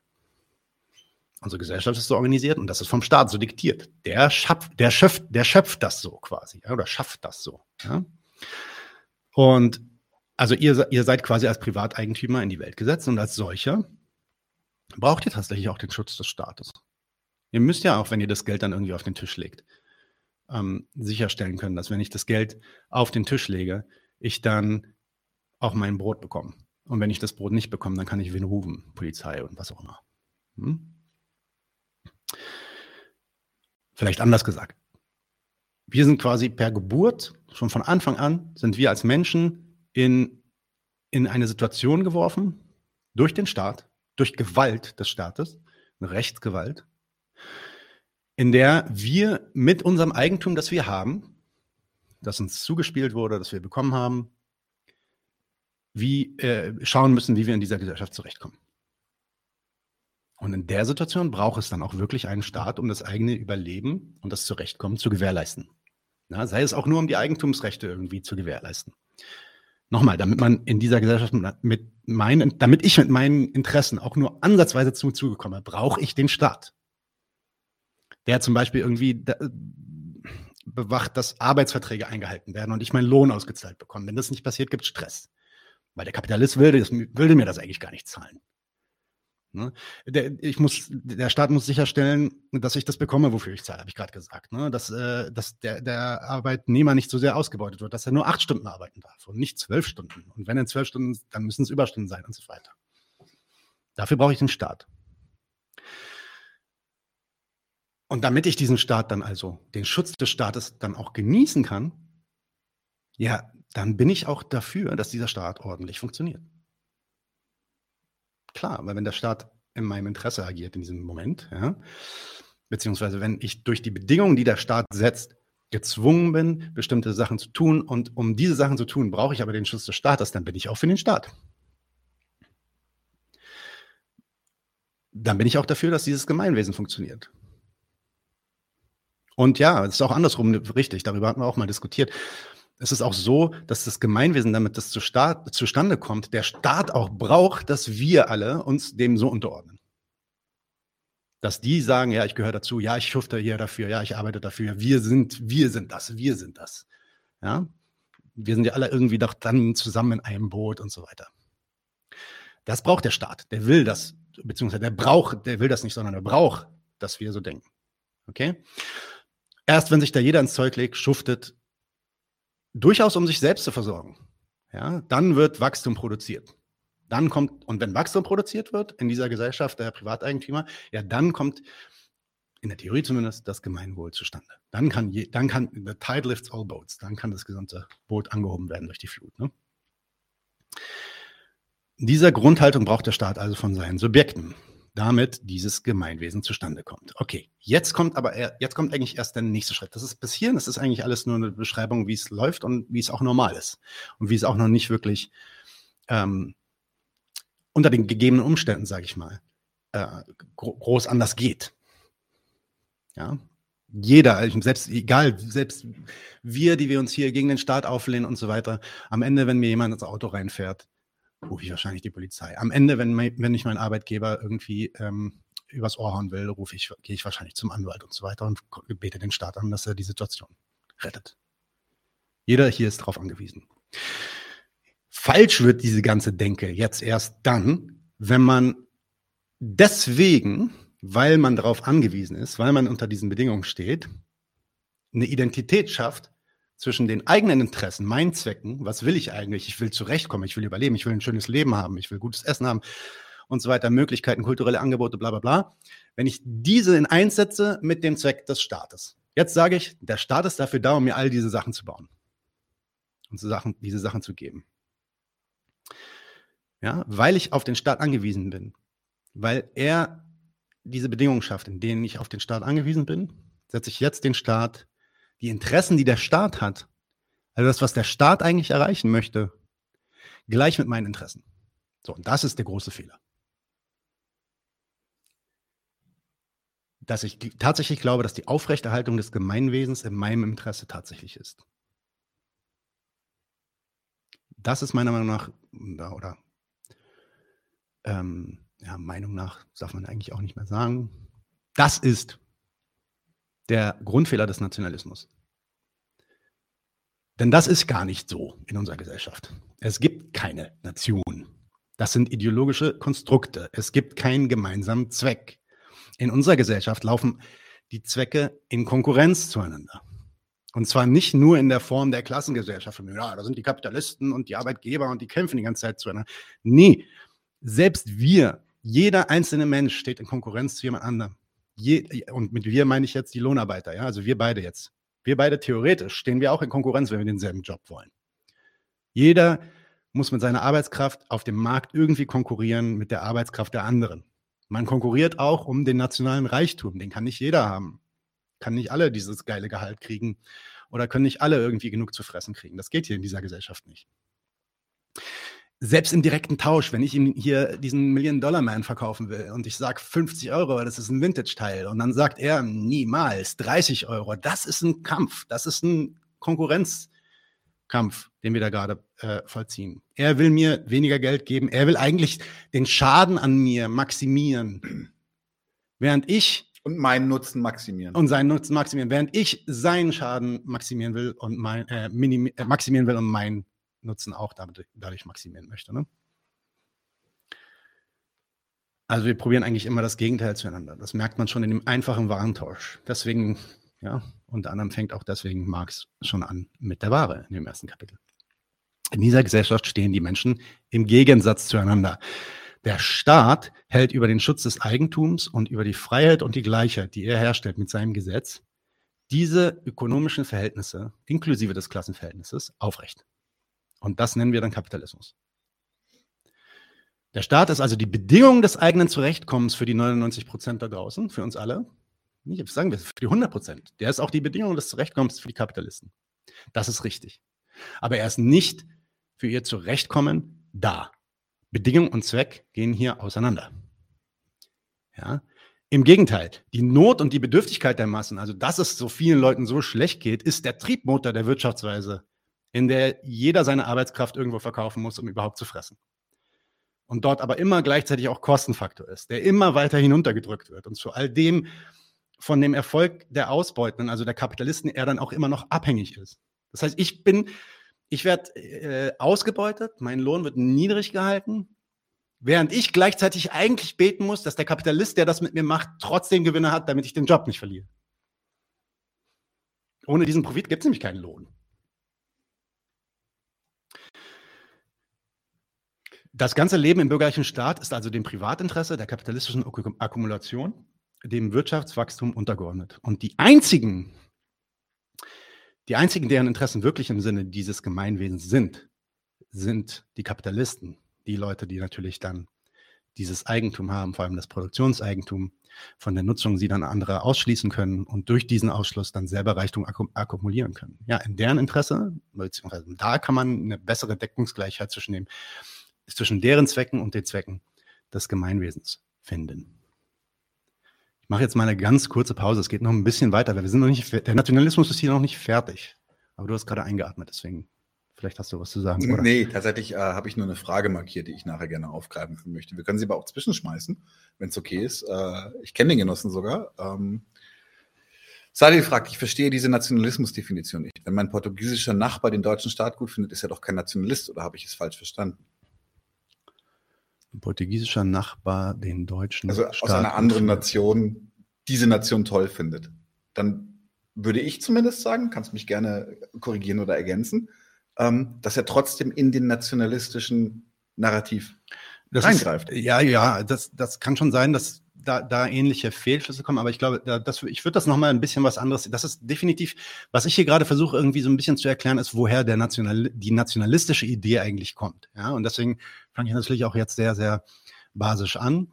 Unsere Gesellschaft ist so organisiert und das ist vom Staat so diktiert. Der schöpft, der schöpft, der schöpft das so quasi, ja, oder schafft das so. Ja. Und also ihr, ihr seid quasi als Privateigentümer in die Welt gesetzt und als solcher braucht ihr tatsächlich auch den Schutz des Staates. Ihr müsst ja auch, wenn ihr das Geld dann irgendwie auf den Tisch legt, ähm, sicherstellen können, dass wenn ich das Geld auf den Tisch lege, ich dann auch mein Brot bekomme. Und wenn ich das Brot nicht bekomme, dann kann ich wen rufen, Polizei und was auch immer. Hm? Vielleicht anders gesagt. Wir sind quasi per Geburt, schon von Anfang an, sind wir als Menschen in, in eine Situation geworfen, durch den Staat, durch Gewalt des Staates, Rechtsgewalt, in der wir mit unserem Eigentum, das wir haben, das uns zugespielt wurde, das wir bekommen haben, wie äh, schauen müssen, wie wir in dieser Gesellschaft zurechtkommen. Und in der Situation braucht es dann auch wirklich einen Staat, um das eigene Überleben und das Zurechtkommen zu gewährleisten. Ja, sei es auch nur, um die Eigentumsrechte irgendwie zu gewährleisten. Nochmal, damit man in dieser Gesellschaft mit meinen, damit ich mit meinen Interessen auch nur ansatzweise zum Zuge komme, brauche ich den Staat. der zum Beispiel irgendwie bewacht, dass Arbeitsverträge eingehalten werden und ich meinen Lohn ausgezahlt bekomme. Wenn das nicht passiert, gibt es Stress. Weil der Kapitalist das, will mir das eigentlich gar nicht zahlen. Ne? Der, ich muss, der Staat muss sicherstellen, dass ich das bekomme, wofür ich zahle, habe ich gerade gesagt. Ne? Dass, äh, dass der, der Arbeitnehmer nicht so sehr ausgebeutet wird, dass er nur acht Stunden arbeiten darf und nicht zwölf Stunden. Und wenn er zwölf Stunden, dann müssen es Überstunden sein und so weiter. Dafür brauche ich den Staat. Und damit ich diesen Staat dann also, den Schutz des Staates dann auch genießen kann, ja, dann bin ich auch dafür, dass dieser Staat ordentlich funktioniert. Klar, weil wenn der Staat in meinem Interesse agiert in diesem Moment, ja, beziehungsweise wenn ich durch die Bedingungen, die der Staat setzt, gezwungen bin, bestimmte Sachen zu tun und um diese Sachen zu tun, brauche ich aber den Schutz des Staates, dann bin ich auch für den Staat. Dann bin ich auch dafür, dass dieses Gemeinwesen funktioniert. Und ja, es ist auch andersrum richtig, darüber hatten wir auch mal diskutiert. Es ist auch so, dass das Gemeinwesen, damit das zu Staat, zustande kommt, der Staat auch braucht, dass wir alle uns dem so unterordnen. Dass die sagen, ja, ich gehöre dazu, ja, ich schufte hier dafür, ja, ich arbeite dafür, wir sind, wir sind das, wir sind das. Ja, wir sind ja alle irgendwie doch dann zusammen in einem Boot und so weiter. Das braucht der Staat. Der will das, beziehungsweise der braucht, der will das nicht, sondern er braucht, dass wir so denken. Okay? Erst wenn sich da jeder ins Zeug legt, schuftet, durchaus um sich selbst zu versorgen, ja, dann wird Wachstum produziert. Dann kommt, und wenn Wachstum produziert wird in dieser Gesellschaft der Privateigentümer, ja, dann kommt in der Theorie zumindest das Gemeinwohl zustande. Dann kann, je, dann kann the tide lifts all boats, dann kann das gesamte Boot angehoben werden durch die Flut. Ne? Dieser Grundhaltung braucht der Staat also von seinen Subjekten damit dieses Gemeinwesen zustande kommt. Okay, jetzt kommt aber jetzt kommt eigentlich erst der nächste Schritt. Das ist bis hierhin, das ist eigentlich alles nur eine Beschreibung, wie es läuft und wie es auch normal ist und wie es auch noch nicht wirklich ähm, unter den gegebenen Umständen, sage ich mal, äh, groß anders geht. Ja, jeder, selbst egal, selbst wir, die wir uns hier gegen den Staat auflehnen und so weiter, am Ende, wenn mir jemand ins Auto reinfährt, rufe ich wahrscheinlich die Polizei. Am Ende, wenn, wenn ich meinen Arbeitgeber irgendwie ähm, übers Ohr hauen will, rufe ich, gehe ich wahrscheinlich zum Anwalt und so weiter und bete den Staat an, dass er die Situation rettet. Jeder hier ist darauf angewiesen. Falsch wird diese ganze Denke jetzt erst dann, wenn man deswegen, weil man darauf angewiesen ist, weil man unter diesen Bedingungen steht, eine Identität schafft, zwischen den eigenen Interessen, meinen Zwecken, was will ich eigentlich? Ich will zurechtkommen, ich will überleben, ich will ein schönes Leben haben, ich will gutes Essen haben und so weiter, Möglichkeiten, kulturelle Angebote, bla bla bla. Wenn ich diese in eins setze mit dem Zweck des Staates. Jetzt sage ich, der Staat ist dafür da, um mir all diese Sachen zu bauen und so Sachen, diese Sachen zu geben. Ja, weil ich auf den Staat angewiesen bin, weil er diese Bedingungen schafft, in denen ich auf den Staat angewiesen bin, setze ich jetzt den Staat die Interessen, die der Staat hat, also das, was der Staat eigentlich erreichen möchte, gleich mit meinen Interessen. So, und das ist der große Fehler. Dass ich tatsächlich glaube, dass die Aufrechterhaltung des Gemeinwesens in meinem Interesse tatsächlich ist. Das ist meiner Meinung nach, oder ähm, ja, Meinung nach darf man eigentlich auch nicht mehr sagen. Das ist der Grundfehler des Nationalismus. Denn das ist gar nicht so in unserer Gesellschaft. Es gibt keine Nation. Das sind ideologische Konstrukte. Es gibt keinen gemeinsamen Zweck. In unserer Gesellschaft laufen die Zwecke in Konkurrenz zueinander. Und zwar nicht nur in der Form der Klassengesellschaft. Ja, da sind die Kapitalisten und die Arbeitgeber und die kämpfen die ganze Zeit zueinander. Nee, selbst wir, jeder einzelne Mensch steht in Konkurrenz zu jemand anderem je, und mit wir meine ich jetzt die Lohnarbeiter, ja, also wir beide jetzt. Wir beide theoretisch stehen wir auch in Konkurrenz, wenn wir denselben Job wollen. Jeder muss mit seiner Arbeitskraft auf dem Markt irgendwie konkurrieren mit der Arbeitskraft der anderen. Man konkurriert auch um den nationalen Reichtum, den kann nicht jeder haben. Kann nicht alle dieses geile Gehalt kriegen oder können nicht alle irgendwie genug zu fressen kriegen. Das geht hier in dieser Gesellschaft nicht selbst im direkten Tausch, wenn ich ihm hier diesen Million-Dollar-Man verkaufen will und ich sage 50 Euro, das ist ein Vintage-Teil und dann sagt er niemals 30 Euro, das ist ein Kampf, das ist ein Konkurrenzkampf, den wir da gerade äh, vollziehen. Er will mir weniger Geld geben, er will eigentlich den Schaden an mir maximieren, während ich Und meinen Nutzen maximieren. Und seinen Nutzen maximieren, während ich seinen Schaden maximieren will und mein, äh, äh, maximieren will und meinen Nutzen auch damit, dadurch maximieren möchte. Ne? Also wir probieren eigentlich immer das Gegenteil zueinander. Das merkt man schon in dem einfachen Warentausch. Deswegen, ja, unter anderem fängt auch deswegen Marx schon an mit der Ware in dem ersten Kapitel. In dieser Gesellschaft stehen die Menschen im Gegensatz zueinander. Der Staat hält über den Schutz des Eigentums und über die Freiheit und die Gleichheit, die er herstellt mit seinem Gesetz, diese ökonomischen Verhältnisse, inklusive des Klassenverhältnisses, aufrecht. Und das nennen wir dann Kapitalismus. Der Staat ist also die Bedingung des eigenen Zurechtkommens für die 99 Prozent da draußen, für uns alle. Nicht, sagen wir, für die 100 Prozent. Der ist auch die Bedingung des Zurechtkommens für die Kapitalisten. Das ist richtig. Aber er ist nicht für ihr Zurechtkommen da. Bedingung und Zweck gehen hier auseinander. Ja? Im Gegenteil, die Not und die Bedürftigkeit der Massen, also dass es so vielen Leuten so schlecht geht, ist der Triebmotor der Wirtschaftsweise, in der jeder seine Arbeitskraft irgendwo verkaufen muss, um überhaupt zu fressen. Und dort aber immer gleichzeitig auch Kostenfaktor ist, der immer weiter hinuntergedrückt wird und zu all dem von dem Erfolg der Ausbeutenden, also der Kapitalisten, er dann auch immer noch abhängig ist. Das heißt, ich bin ich werde äh, ausgebeutet, mein Lohn wird niedrig gehalten, während ich gleichzeitig eigentlich beten muss, dass der Kapitalist, der das mit mir macht, trotzdem Gewinne hat, damit ich den Job nicht verliere. Ohne diesen Profit gibt es nämlich keinen Lohn. Das ganze Leben im bürgerlichen Staat ist also dem Privatinteresse der kapitalistischen Akkumulation, dem Wirtschaftswachstum untergeordnet. Und die einzigen, die einzigen, deren Interessen wirklich im Sinne dieses Gemeinwesens sind, sind die Kapitalisten. Die Leute, die natürlich dann dieses Eigentum haben, vor allem das Produktionseigentum, von der Nutzung sie dann andere ausschließen können und durch diesen Ausschluss dann selber Reichtum akkumulieren können. Ja, in deren Interesse, beziehungsweise da kann man eine bessere Deckungsgleichheit zwischen, dem, zwischen deren Zwecken und den Zwecken des Gemeinwesens finden mache jetzt mal eine ganz kurze Pause. Es geht noch ein bisschen weiter, weil wir sind noch nicht, der Nationalismus ist hier noch nicht fertig. Aber du hast gerade eingeatmet, deswegen vielleicht hast du was zu sagen. Oder? Nee, tatsächlich äh, habe ich nur eine Frage markiert, die ich nachher gerne aufgreifen möchte. Wir können sie aber auch zwischenschmeißen, wenn es okay ist. Äh, ich kenne den Genossen sogar. Ähm, Salih fragt, ich verstehe diese Nationalismusdefinition nicht. Wenn mein portugiesischer Nachbar den deutschen Staat gut findet, ist er doch kein Nationalist, oder habe ich es falsch verstanden? Ein portugiesischer Nachbar den deutschen also Staat aus einer anderen Nation diese Nation toll findet, dann würde ich zumindest sagen, kannst mich gerne korrigieren oder ergänzen, ähm, dass er trotzdem in den nationalistischen Narrativ das reingreift. Ist, ja, ja, das, das kann schon sein, dass da, da ähnliche Fehlschlüsse kommen, aber ich glaube, da, das, ich würde das nochmal ein bisschen was anderes, das ist definitiv, was ich hier gerade versuche irgendwie so ein bisschen zu erklären, ist, woher der National, die nationalistische Idee eigentlich kommt. Ja, und deswegen fange ich natürlich auch jetzt sehr, sehr basisch an.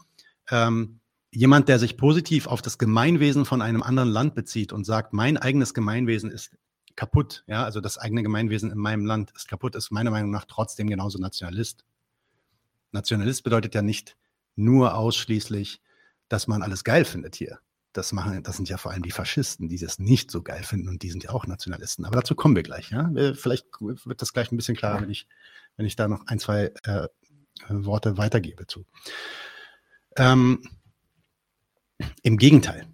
Ähm, jemand, der sich positiv auf das Gemeinwesen von einem anderen Land bezieht und sagt, mein eigenes Gemeinwesen ist kaputt, ja, also das eigene Gemeinwesen in meinem Land ist kaputt, ist meiner Meinung nach trotzdem genauso Nationalist. Nationalist bedeutet ja nicht nur ausschließlich dass man alles geil findet hier. Das machen, das sind ja vor allem die Faschisten, die das nicht so geil finden und die sind ja auch Nationalisten. Aber dazu kommen wir gleich. Ja? Vielleicht wird das gleich ein bisschen klarer, wenn ich, wenn ich da noch ein, zwei äh, Worte weitergebe zu. Ähm, Im Gegenteil,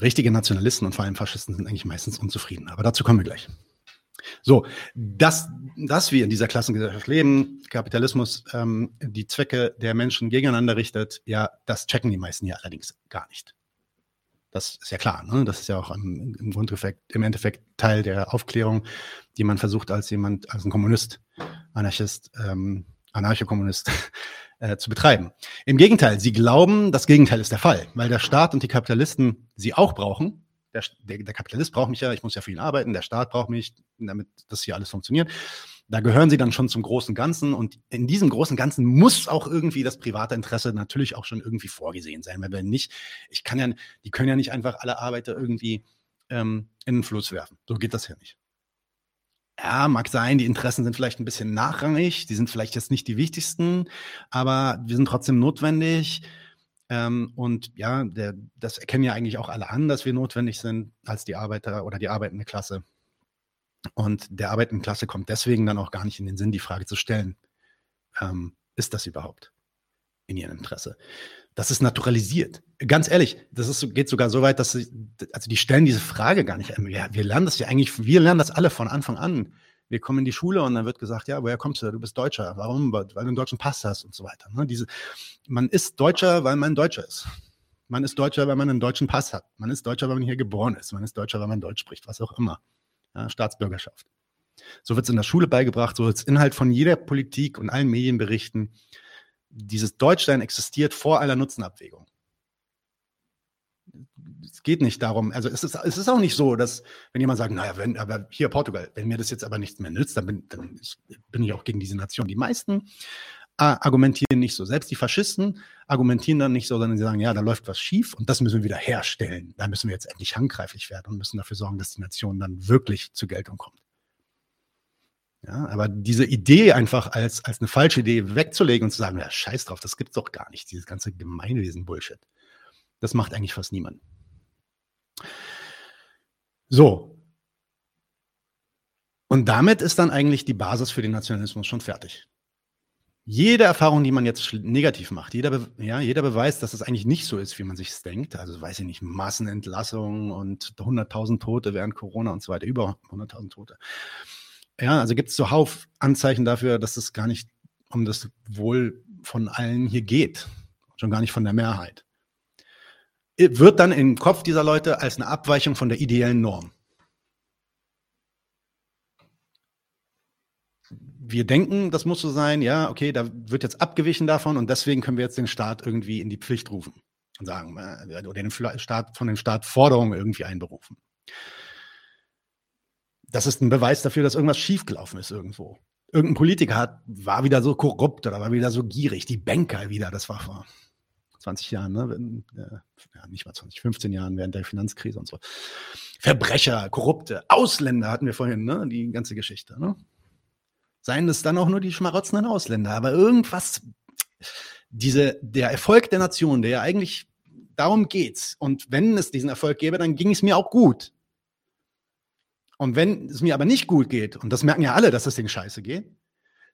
richtige Nationalisten und vor allem Faschisten sind eigentlich meistens unzufrieden. Aber dazu kommen wir gleich. So, dass, dass wir in dieser Klassengesellschaft leben, Kapitalismus ähm, die Zwecke der Menschen gegeneinander richtet, ja, das checken die meisten ja allerdings gar nicht. Das ist ja klar, ne? das ist ja auch im, im Grundeffekt, im Endeffekt Teil der Aufklärung, die man versucht als jemand, als ein Kommunist, Anarchist, ähm, Anarchokommunist (laughs) äh, zu betreiben. Im Gegenteil, sie glauben, das Gegenteil ist der Fall, weil der Staat und die Kapitalisten sie auch brauchen, der, der, der, Kapitalist braucht mich ja, ich muss ja für ihn arbeiten, der Staat braucht mich, damit das hier alles funktioniert. Da gehören sie dann schon zum großen Ganzen und in diesem großen Ganzen muss auch irgendwie das private Interesse natürlich auch schon irgendwie vorgesehen sein, weil wenn nicht, ich kann ja, die können ja nicht einfach alle Arbeiter irgendwie ähm, in den Fluss werfen. So geht das ja nicht. Ja, mag sein, die Interessen sind vielleicht ein bisschen nachrangig, die sind vielleicht jetzt nicht die wichtigsten, aber wir sind trotzdem notwendig ähm, und ja, der, das erkennen ja eigentlich auch alle an, dass wir notwendig sind als die Arbeiter oder die arbeitende Klasse. Und der arbeitenden Klasse kommt deswegen dann auch gar nicht in den Sinn, die Frage zu stellen, ähm, ist das überhaupt? in ihrem Interesse. Das ist naturalisiert. Ganz ehrlich, das ist, geht sogar so weit, dass sie, also die stellen diese Frage gar nicht. Ja, wir lernen das ja eigentlich, wir lernen das alle von Anfang an. Wir kommen in die Schule und dann wird gesagt, ja, woher kommst du? Du bist Deutscher. Warum? Weil du einen deutschen Pass hast und so weiter. Ne? Diese, man ist Deutscher, weil man Deutscher ist. Man ist Deutscher, weil man einen deutschen Pass hat. Man ist Deutscher, weil man hier geboren ist. Man ist Deutscher, weil man Deutsch spricht, was auch immer. Ja, Staatsbürgerschaft. So wird es in der Schule beigebracht, so wird es Inhalt von jeder Politik und allen Medienberichten. Dieses Deutschsein existiert vor aller Nutzenabwägung. Es geht nicht darum, also es ist, es ist auch nicht so, dass, wenn jemand sagt, naja, wenn, aber hier Portugal, wenn mir das jetzt aber nichts mehr nützt, dann bin, dann bin ich auch gegen diese Nation. Die meisten äh, argumentieren nicht so. Selbst die Faschisten argumentieren dann nicht so, sondern sie sagen, ja, da läuft was schief und das müssen wir wieder herstellen. Da müssen wir jetzt endlich handgreiflich werden und müssen dafür sorgen, dass die Nation dann wirklich zur Geltung kommt. Ja, aber diese Idee einfach als, als eine falsche Idee wegzulegen und zu sagen, ja, scheiß drauf, das gibt's doch gar nicht, dieses ganze Gemeinwesen-Bullshit. Das macht eigentlich fast niemand. So. Und damit ist dann eigentlich die Basis für den Nationalismus schon fertig. Jede Erfahrung, die man jetzt negativ macht, jeder, Be ja, jeder Beweis, dass es eigentlich nicht so ist, wie man sich denkt, also weiß ich nicht, Massenentlassungen und 100.000 Tote während Corona und so weiter, über 100.000 Tote. Ja, also gibt es zuhauf Anzeichen dafür, dass es gar nicht um das Wohl von allen hier geht, schon gar nicht von der Mehrheit. Wird dann im Kopf dieser Leute als eine Abweichung von der ideellen Norm. wir denken, das muss so sein, ja, okay, da wird jetzt abgewichen davon und deswegen können wir jetzt den Staat irgendwie in die Pflicht rufen und sagen, äh, oder den Staat von dem Staat Forderungen irgendwie einberufen. Das ist ein Beweis dafür, dass irgendwas schiefgelaufen ist irgendwo. Irgendein Politiker hat, war wieder so korrupt oder war wieder so gierig. Die Banker wieder, das war vor 20 Jahren, ne? Äh, ja, nicht mal 20, 15 Jahren während der Finanzkrise und so. Verbrecher, Korrupte, Ausländer hatten wir vorhin, ne? Die ganze Geschichte, ne? Seien es dann auch nur die schmarotzenden Ausländer, aber irgendwas, diese, der Erfolg der Nation, der ja eigentlich darum geht's. Und wenn es diesen Erfolg gäbe, dann ging es mir auch gut. Und wenn es mir aber nicht gut geht, und das merken ja alle, dass es den Scheiße geht,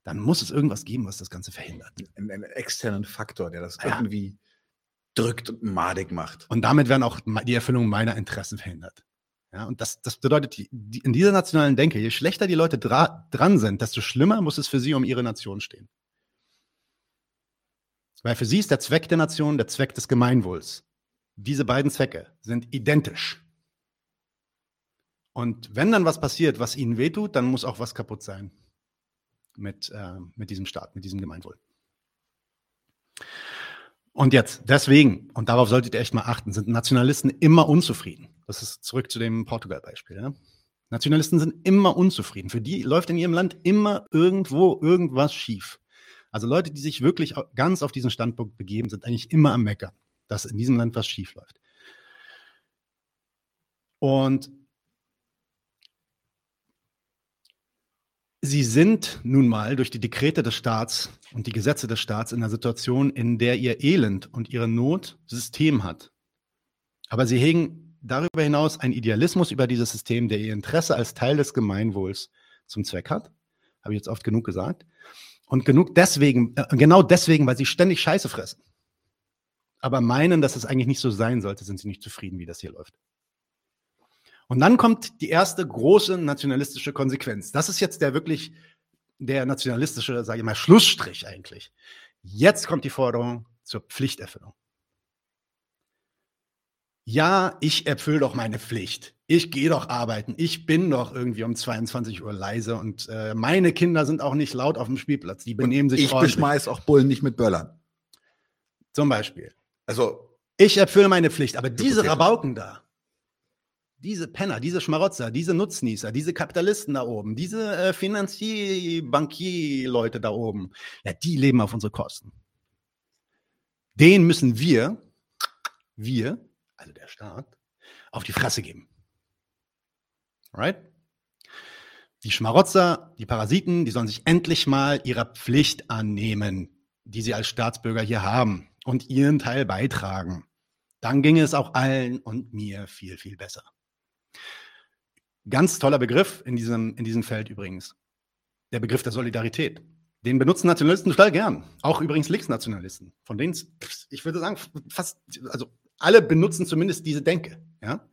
dann muss es irgendwas geben, was das Ganze verhindert. Einen, einen externen Faktor, der das Ja. irgendwie drückt und madig macht. Und damit werden auch die Erfüllung meiner Interessen verhindert. Ja, und das, das bedeutet, die, die, in dieser nationalen Denke, je schlechter die Leute dra dran sind, desto schlimmer muss es für sie um ihre Nation stehen. Weil für sie ist der Zweck der Nation der Zweck des Gemeinwohls. Diese beiden Zwecke sind identisch. Und wenn dann was passiert, was ihnen wehtut, dann muss auch was kaputt sein mit, äh, mit diesem Staat, mit diesem Gemeinwohl. Und jetzt, deswegen, und darauf solltet ihr echt mal achten, sind Nationalisten immer unzufrieden. Das ist zurück zu dem Portugal-Beispiel. Ja? Nationalisten sind immer unzufrieden. Für die läuft in ihrem Land immer irgendwo irgendwas schief. Also Leute, die sich wirklich ganz auf diesen Standpunkt begeben, sind eigentlich immer am Meckern, dass in diesem Land was schief läuft. Und Sie sind nun mal durch die Dekrete des Staats und die Gesetze des Staats in einer Situation, in der ihr Elend und ihre Not System hat. Aber sie hegen darüber hinaus einen Idealismus über dieses System, der ihr Interesse als Teil des Gemeinwohls zum Zweck hat. Habe ich jetzt oft genug gesagt. Und genug deswegen, äh, genau deswegen, weil sie ständig Scheiße fressen. Aber meinen, dass es eigentlich nicht so sein sollte, sind sie nicht zufrieden, wie das hier läuft. Und dann kommt die erste große nationalistische Konsequenz. Das ist jetzt der wirklich der nationalistische, sage ich mal, Schlussstrich eigentlich. Jetzt kommt die Forderung zur Pflichterfüllung. Ja, ich erfülle doch meine Pflicht. Ich gehe doch arbeiten. Ich bin doch irgendwie um 22 Uhr leise und äh, meine Kinder sind auch nicht laut auf dem Spielplatz. Die benehmen sich Ich ordentlich. beschmeiß auch Bullen nicht mit Böllern. Zum Beispiel. Also, Ich erfülle meine Pflicht, aber diese. Rabauken da, diese Penner, diese Schmarotzer, diese Nutznießer, diese Kapitalisten da oben, diese äh, Finanzier-, Bankier-Leute da oben, ja, die leben auf unsere Kosten. Den müssen wir, wir, also der Staat, auf die Fresse geben. Alright? Die Schmarotzer, die Parasiten, die sollen sich endlich mal ihrer Pflicht annehmen, die sie als Staatsbürger hier haben und ihren Teil beitragen. Dann ginge es auch allen und mir viel, viel besser. Ganz toller Begriff in diesem, in diesem Feld übrigens. Der Begriff der Solidarität. Den benutzen Nationalisten total gern. Auch übrigens Linksnationalisten. Von denen, ich würde sagen, fast, also alle benutzen zumindest diese Denke. Ja?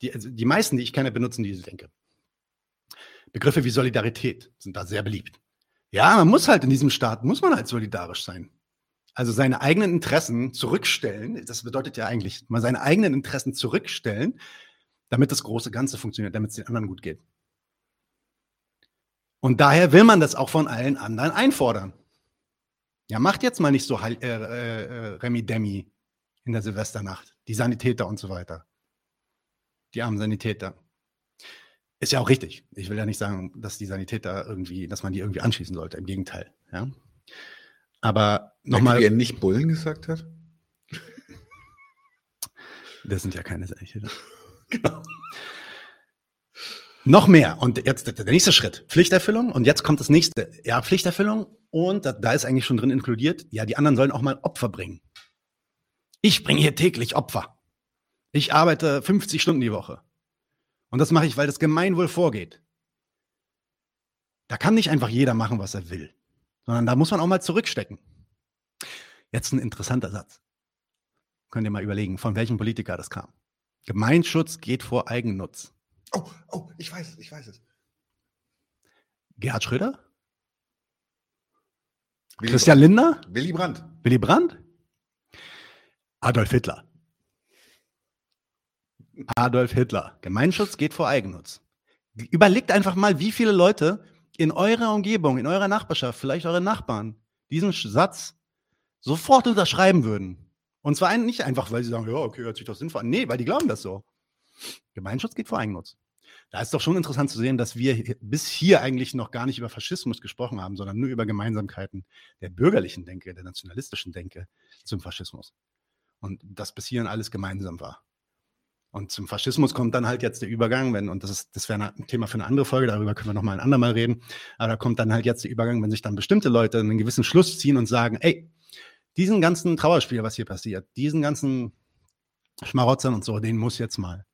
Die, also die meisten, die ich kenne, benutzen diese Denke. Begriffe wie Solidarität sind da sehr beliebt. Ja, man muss halt in diesem Staat, muss man halt solidarisch sein. Also seine eigenen Interessen zurückstellen, das bedeutet ja eigentlich mal seine eigenen Interessen zurückstellen, damit das große Ganze funktioniert, damit es den anderen gut geht. Und daher will man das auch von allen anderen einfordern. Ja, macht jetzt mal nicht so äh, äh, äh, Remi Demi in der Silvesternacht, die Sanitäter und so weiter. Die armen Sanitäter. Ist ja auch richtig. Ich will ja nicht sagen, dass die Sanitäter irgendwie, dass man die irgendwie anschließen sollte. Im Gegenteil. Ja. Aber nochmal. Wie er nicht Bullen gesagt hat? Das sind ja keine Sanitäter. Genau. Noch mehr. Und jetzt der nächste Schritt. Pflichterfüllung. Und jetzt kommt das nächste. Ja, Pflichterfüllung. Und da, da ist eigentlich schon drin inkludiert. Ja, die anderen sollen auch mal Opfer bringen. Ich bringe hier täglich Opfer. Ich arbeite 50 Stunden die Woche. Und das mache ich, weil das Gemeinwohl vorgeht. Da kann nicht einfach jeder machen, was er will, sondern da muss man auch mal zurückstecken. Jetzt ein interessanter Satz. Könnt ihr mal überlegen, von welchem Politiker das kam. Gemeinschutz geht vor Eigennutz. Oh, oh, ich weiß es, ich weiß es. Gerhard Schröder? Willy Christian Lindner? Willy Brandt. Willy Brandt? Adolf Hitler. Adolf Hitler. Gemeinschutz geht vor Eigennutz. Überlegt einfach mal, wie viele Leute in eurer Umgebung, in eurer Nachbarschaft, vielleicht eure Nachbarn, diesen Satz sofort unterschreiben würden. Und zwar nicht einfach, weil sie sagen, ja, okay, hört sich doch sinnvoll an. Nee, weil die glauben das so. Gemeinschutz geht vor Eigennutz. Da ist doch schon interessant zu sehen, dass wir bis hier eigentlich noch gar nicht über Faschismus gesprochen haben, sondern nur über Gemeinsamkeiten der bürgerlichen Denke, der nationalistischen Denke zum Faschismus und das bis hierhin alles gemeinsam war. Und zum Faschismus kommt dann halt jetzt der Übergang, wenn, und das ist, das wäre ein Thema für eine andere Folge, darüber können wir nochmal ein andermal reden, aber da kommt dann halt jetzt der Übergang, wenn sich dann bestimmte Leute einen gewissen Schluss ziehen und sagen, ey, diesen ganzen Trauerspiel, was hier passiert, diesen ganzen Schmarotzern und so, denen muss jetzt mal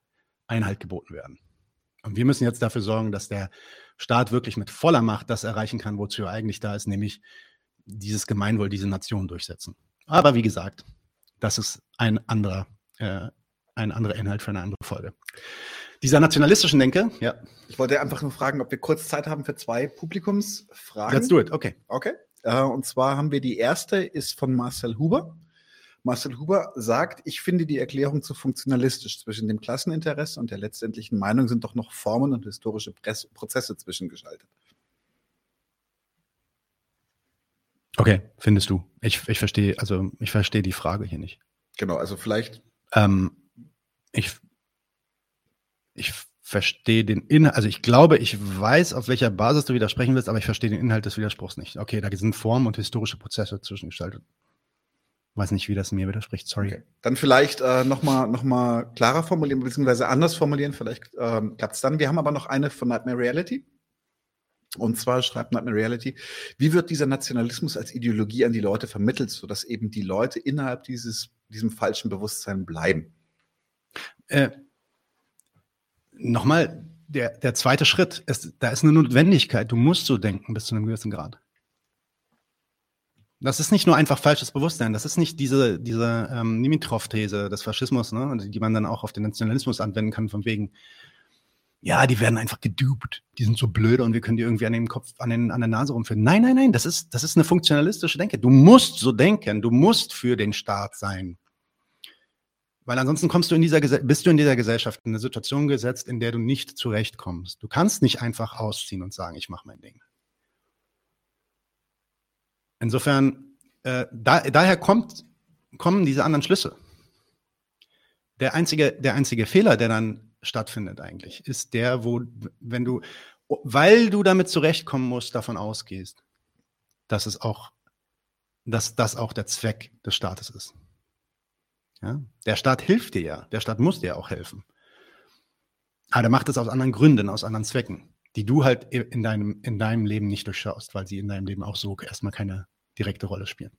Einhalt geboten werden. Und wir müssen jetzt dafür sorgen, dass der Staat wirklich mit voller Macht das erreichen kann, wozu er eigentlich da ist, nämlich dieses Gemeinwohl, diese Nation durchsetzen. Aber wie gesagt, das ist ein anderer, äh, ein anderer Inhalt für eine andere Folge. Dieser nationalistischen Denke, ja. Ich wollte einfach nur fragen, ob wir kurz Zeit haben für zwei Publikumsfragen. Let's do it, okay. Okay. Äh, und zwar haben wir die erste, ist von Marcel Huber. Marcel Huber sagt, ich finde die Erklärung zu funktionalistisch. Zwischen dem Klasseninteresse und der letztendlichen Meinung sind doch noch Formen und historische Prozesse zwischengeschaltet. Okay, findest du. Ich, ich verstehe, also ich verstehe die Frage hier nicht. Genau, also vielleicht. Ähm, ich, ich verstehe den Inhalt, also ich glaube, ich weiß, auf welcher Basis du widersprechen willst, aber ich verstehe den Inhalt des Widerspruchs nicht. Okay, da sind Formen und historische Prozesse zwischengestaltet. Weiß nicht, wie das mir widerspricht, sorry. Okay. Dann vielleicht äh, nochmal noch mal klarer formulieren, beziehungsweise anders formulieren, vielleicht ähm, klappt es dann. Wir haben aber noch eine von Nightmare Reality. Und zwar schreibt Nightmare Reality, wie wird dieser Nationalismus als Ideologie an die Leute vermittelt, sodass eben die Leute innerhalb dieses, diesem falschen Bewusstsein bleiben? Äh, Nochmal, der, der zweite Schritt, ist, da ist eine Notwendigkeit. Du musst so denken bis zu einem gewissen Grad. Das ist nicht nur einfach falsches Bewusstsein. Das ist nicht diese, diese ähm, Nimitrov-These des Faschismus, ne, die man dann auch auf den Nationalismus anwenden kann, von wegen, ja, die werden einfach gedupt. Die sind so blöde und wir können die irgendwie an den Kopf, an, den, an der Nase rumführen. Nein, nein, nein, das ist, das ist eine funktionalistische Denke. Du musst so denken. Du musst für den Staat sein. Weil ansonsten kommst du in dieser, bist du in dieser Gesellschaft in eine Situation gesetzt, in der du nicht zurechtkommst. Du kannst nicht einfach ausziehen und sagen, ich mache mein Ding. Insofern, äh, da, daher kommt, kommen diese anderen Schlüsse. Der einzige, der einzige Fehler, der dann stattfindet eigentlich, ist der, wo, wenn du, weil du damit zurechtkommen musst, davon ausgehst, dass es auch, dass das auch der Zweck des Staates ist. Ja? Der Staat hilft dir ja, der Staat muss dir auch helfen. Aber der macht es aus anderen Gründen, aus anderen Zwecken, die du halt in deinem, in deinem Leben nicht durchschaust, weil sie in deinem Leben auch so erstmal keine direkte Rolle spielen.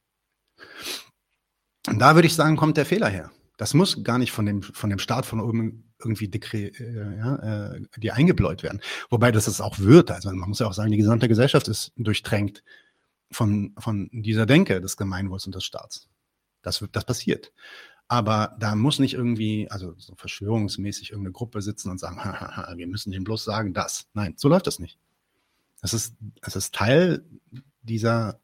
Und da würde ich sagen, kommt der Fehler her. Das muss gar nicht von dem, von dem Staat von oben irgendwie dekre, äh, ja, äh, die eingebläut werden. Wobei das es auch wird. Also man muss ja auch sagen, die gesamte Gesellschaft ist durchtränkt von, von dieser Denke des Gemeinwohls und des Staats. Das, das passiert. Aber da muss nicht irgendwie, also so verschwörungsmäßig irgendeine Gruppe sitzen und sagen, (laughs) wir müssen dem bloß sagen, das. Nein, so läuft das nicht. Das ist, das ist Teil dieser,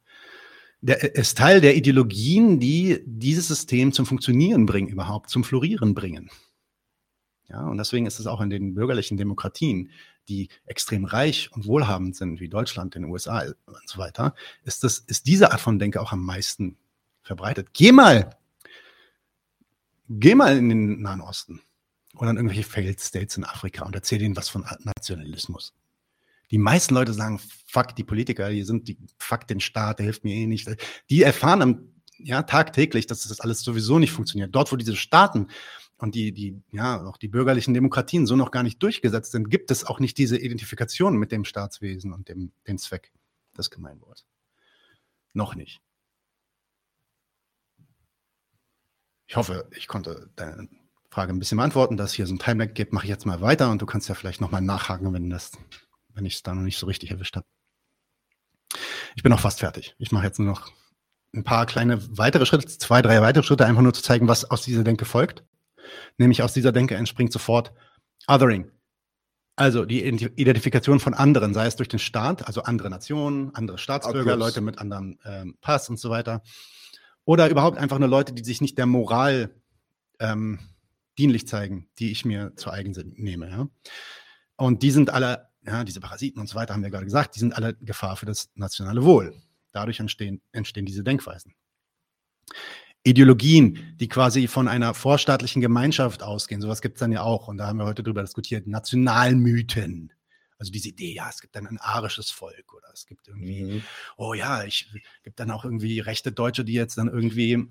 der ist Teil der Ideologien, die dieses System zum Funktionieren bringen, überhaupt zum Florieren bringen. Ja, und deswegen ist es auch in den bürgerlichen Demokratien, die extrem reich und wohlhabend sind, wie Deutschland, den USA und so weiter, ist das, ist diese Art von Denke auch am meisten verbreitet. Geh mal, geh mal in den Nahen Osten oder in irgendwelche Failed States in Afrika und erzähl ihnen was von Nationalismus. Die meisten Leute sagen, fuck die Politiker, die sind die, fuck den Staat, der hilft mir eh nicht. Die erfahren am, ja, tagtäglich, dass das alles sowieso nicht funktioniert. Dort, wo diese Staaten und die, die, ja, auch die bürgerlichen Demokratien so noch gar nicht durchgesetzt sind, gibt es auch nicht diese Identifikation mit dem Staatswesen und dem, dem Zweck des Gemeinwohls. Noch nicht. Ich hoffe, ich konnte deine Frage ein bisschen beantworten, dass es hier so ein Timeline gibt. Mache ich jetzt mal weiter und du kannst ja vielleicht nochmal nachhaken, wenn das wenn ich es da noch nicht so richtig erwischt habe. Ich bin auch fast fertig. Ich mache jetzt nur noch ein paar kleine weitere Schritte, zwei, drei weitere Schritte, einfach nur zu zeigen, was aus dieser Denke folgt. Nämlich aus dieser Denke entspringt sofort Othering. Also die Identifikation von anderen, sei es durch den Staat, also andere Nationen, andere Staatsbürger. Leute mit anderem ähm, Pass und so weiter. Oder überhaupt einfach nur Leute, die sich nicht der Moral ähm, dienlich zeigen, die ich mir zu eigen nehme. Ja? Und die sind alle ja, diese Parasiten und so weiter haben wir gerade gesagt, die sind alle Gefahr für das nationale Wohl. Dadurch entstehen, entstehen diese Denkweisen. Ideologien, die quasi von einer vorstaatlichen Gemeinschaft ausgehen, sowas gibt es dann ja auch, und da haben wir heute drüber diskutiert, Nationalmythen. Also diese Idee, ja, es gibt dann ein arisches Volk oder es gibt irgendwie, mhm. oh ja, ich gibt dann auch irgendwie rechte Deutsche, die jetzt dann irgendwie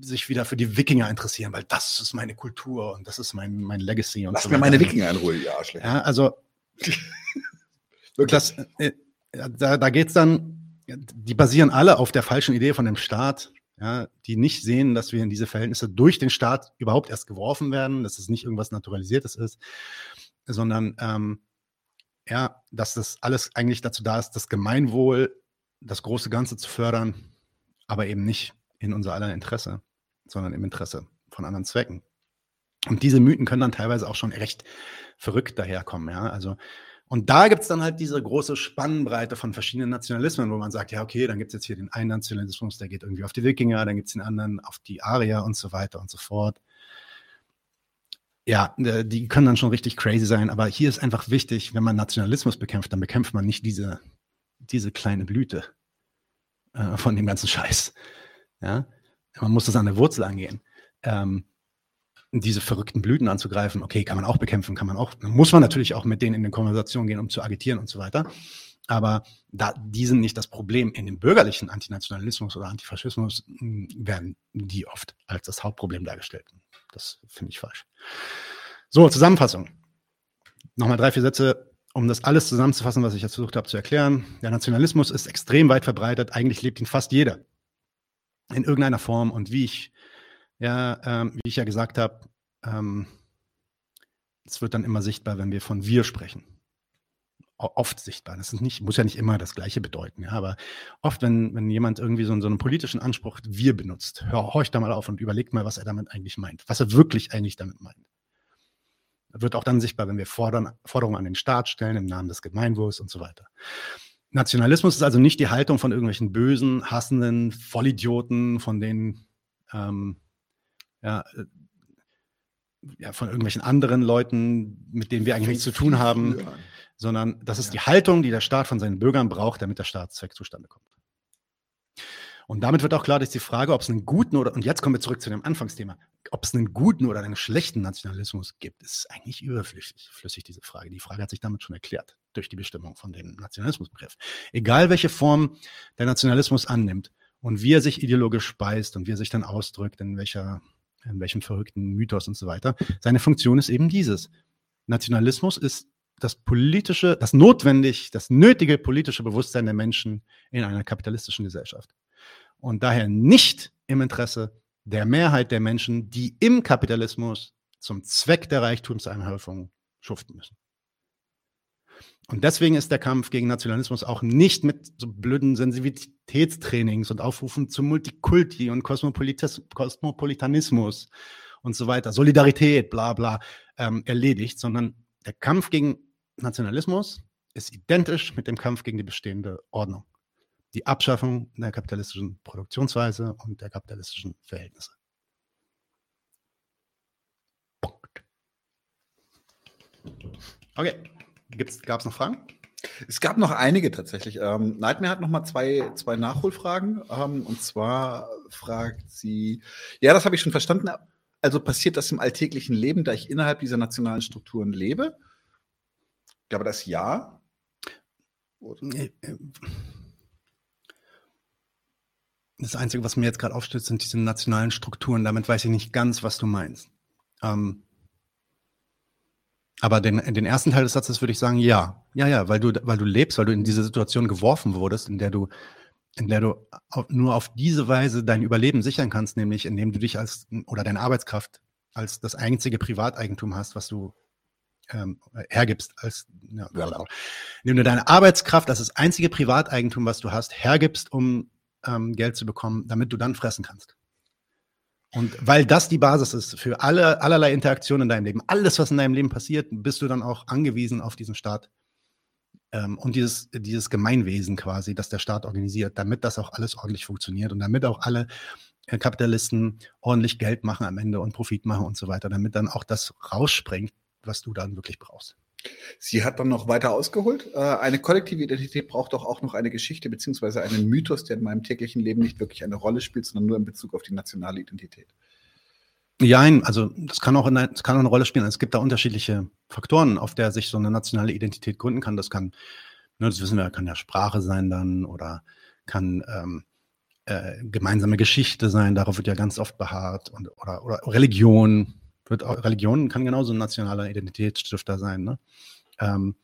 sich wieder für die Wikinger interessieren, weil das ist meine Kultur und das ist mein, mein Legacy. Und Lass so mir meine Wikinger in Ruhe, ja, schlecht. Ja, also (laughs) das, äh, da da geht es dann, die basieren alle auf der falschen Idee von dem Staat, ja, die nicht sehen, dass wir in diese Verhältnisse durch den Staat überhaupt erst geworfen werden, dass es nicht irgendwas Naturalisiertes ist, sondern ähm, ja, dass das alles eigentlich dazu da ist, das Gemeinwohl, das große Ganze zu fördern, aber eben nicht in unser aller Interesse, sondern im Interesse von anderen Zwecken. Und diese Mythen können dann teilweise auch schon recht verrückt daherkommen. Ja? Also, und da gibt es dann halt diese große Spannbreite von verschiedenen Nationalismen, wo man sagt, ja, okay, dann gibt es jetzt hier den einen Nationalismus, der geht irgendwie auf die Wikinger, dann gibt es den anderen auf die Arier und so weiter und so fort. Ja, äh, die können dann schon richtig crazy sein, aber hier ist einfach wichtig, wenn man Nationalismus bekämpft, dann bekämpft man nicht diese, diese kleine Blüte äh, von dem ganzen (laughs) Scheiß. Ja? Man muss das an der Wurzel angehen. Ähm, diese verrückten Blüten anzugreifen, okay, kann man auch bekämpfen, kann man auch, muss man natürlich auch mit denen in eine Konversation gehen, um zu agitieren und so weiter. Aber da, die sind nicht das Problem. In dem bürgerlichen Antinationalismus oder Antifaschismus werden die oft als das Hauptproblem dargestellt. Das finde ich falsch. So, Zusammenfassung. Nochmal drei, vier Sätze, um das alles zusammenzufassen, was ich jetzt versucht habe zu erklären. Der Nationalismus ist extrem weit verbreitet. Eigentlich lebt ihn fast jeder. In irgendeiner Form. Und wie ich ja, ähm, wie ich ja gesagt habe, ähm, es wird dann immer sichtbar, wenn wir von wir sprechen. Oft sichtbar. Das ist nicht, muss ja nicht immer das Gleiche bedeuten, ja, aber oft, wenn, wenn jemand irgendwie so, so einen politischen Anspruch wir benutzt, hör, horch da mal auf und überlegt mal, was er damit eigentlich meint, was er wirklich eigentlich damit meint. Wird auch dann sichtbar, wenn wir fordern, Forderungen an den Staat stellen im Namen des Gemeinwohls und so weiter. Nationalismus ist also nicht die Haltung von irgendwelchen bösen, hassenden Vollidioten, von denen ähm, ja, äh, ja, von irgendwelchen anderen Leuten, mit denen wir eigentlich nichts zu tun haben, sondern das ist die Haltung, die der Staat von seinen Bürgern braucht, damit der Staatszweck zustande kommt. Und damit wird auch klar, dass die Frage, ob es einen guten oder, und jetzt kommen wir zurück zu dem Anfangsthema, ob es einen guten oder einen schlechten Nationalismus gibt, ist eigentlich überflüssig, flüssig, diese Frage. Die Frage hat sich damit schon erklärt, durch die Bestimmung von dem Nationalismusbegriff. Egal welche Form der Nationalismus annimmt und wie er sich ideologisch speist und wie er sich dann ausdrückt, in welcher in welchem verrückten Mythos und so weiter. Seine Funktion ist eben dieses. Nationalismus ist das politische, das notwendig, das nötige politische Bewusstsein der Menschen in einer kapitalistischen Gesellschaft. Und daher nicht im Interesse der Mehrheit der Menschen, die im Kapitalismus zum Zweck der Reichtumsanhäufung schuften müssen. Und deswegen ist der Kampf gegen Nationalismus auch nicht mit so blöden Sensitivitätstrainings und Aufrufen zum Multikulti und Kosmopolitis Kosmopolitanismus und so weiter, Solidarität, bla bla, ähm, erledigt, sondern der Kampf gegen Nationalismus ist identisch mit dem Kampf gegen die bestehende Ordnung. Die Abschaffung der kapitalistischen Produktionsweise und der kapitalistischen Verhältnisse. Punkt. Okay. Gab es noch Fragen? Es gab noch einige tatsächlich. Ähm, Nightmare hat noch mal zwei, zwei Nachholfragen. Ähm, und zwar fragt sie, ja, das habe ich schon verstanden. Also passiert das im alltäglichen Leben, da ich innerhalb dieser nationalen Strukturen lebe? Ich glaube, das ja. Äh, das Einzige, was mir jetzt gerade aufsteht, sind diese nationalen Strukturen. Damit weiß ich nicht ganz, was du meinst. Ähm, aber den, den ersten Teil des Satzes würde ich sagen, ja. Ja, ja, weil du, weil du lebst, weil du in diese Situation geworfen wurdest, in der du, in der du nur auf diese Weise dein Überleben sichern kannst, nämlich indem du dich als oder deine Arbeitskraft als das einzige Privateigentum hast, was du ähm, hergibst, als ja, indem du deine Arbeitskraft als das einzige Privateigentum, was du hast, hergibst, um ähm, Geld zu bekommen, damit du dann fressen kannst. Und weil das die Basis ist für alle, allerlei Interaktionen in deinem Leben, alles, was in deinem Leben passiert, bist du dann auch angewiesen auf diesen Staat ähm, und dieses, dieses Gemeinwesen quasi, das der Staat organisiert, damit das auch alles ordentlich funktioniert und damit auch alle äh, Kapitalisten ordentlich Geld machen am Ende und Profit machen und so weiter, damit dann auch das rausspringt, was du dann wirklich brauchst. Sie hat dann noch weiter ausgeholt. Äh, eine kollektive Identität braucht doch auch noch eine Geschichte beziehungsweise einen Mythos, der in meinem täglichen Leben nicht wirklich eine Rolle spielt, sondern nur in Bezug auf die nationale Identität. Ja, also das kann auch eine, das kann auch eine Rolle spielen. Es gibt da unterschiedliche Faktoren, auf der sich so eine nationale Identität gründen kann. Das kann, ne, das wissen wir, kann ja Sprache sein dann oder kann ähm, äh, gemeinsame Geschichte sein. Darauf wird ja ganz oft beharrt und, oder, oder Religion wird auch, Religion kann genauso ein nationaler Identitätsstifter sein. Ne? Ähm,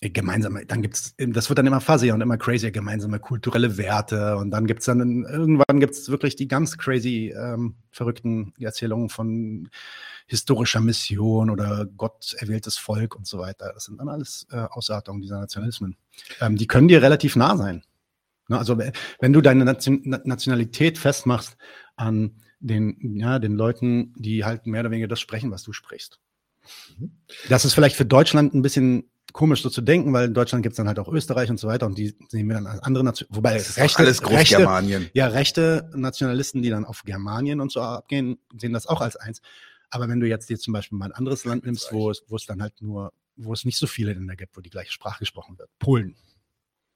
gemeinsame, dann gibt's, das wird dann immer fuzzier und immer crazier, gemeinsame kulturelle Werte und dann gibt's dann, irgendwann gibt's wirklich die ganz crazy, ähm, verrückten Erzählungen von historischer Mission oder Gott erwähltes Volk und so weiter. Das sind dann alles äh, Ausartungen dieser Nationalismen. Ähm, die können dir relativ nah sein. Ne? Also wenn du deine Nation Nationalität festmachst an den, ja, den Leuten, die halt mehr oder weniger das sprechen, was du sprichst. Mhm. Das ist vielleicht für Deutschland ein bisschen komisch so zu denken, weil in Deutschland gibt es dann halt auch Österreich und so weiter und die sehen wir dann als andere Nationen, wobei das ist rechte, alles Großgermanien. Rechte, ja, rechte Nationalisten, die dann auf Germanien und so abgehen, sehen das auch als eins. Aber wenn du jetzt dir zum Beispiel mal ein anderes Land nimmst, wo es, wo es dann halt nur, wo es nicht so viele Länder gibt, wo die gleiche Sprache gesprochen wird, Polen.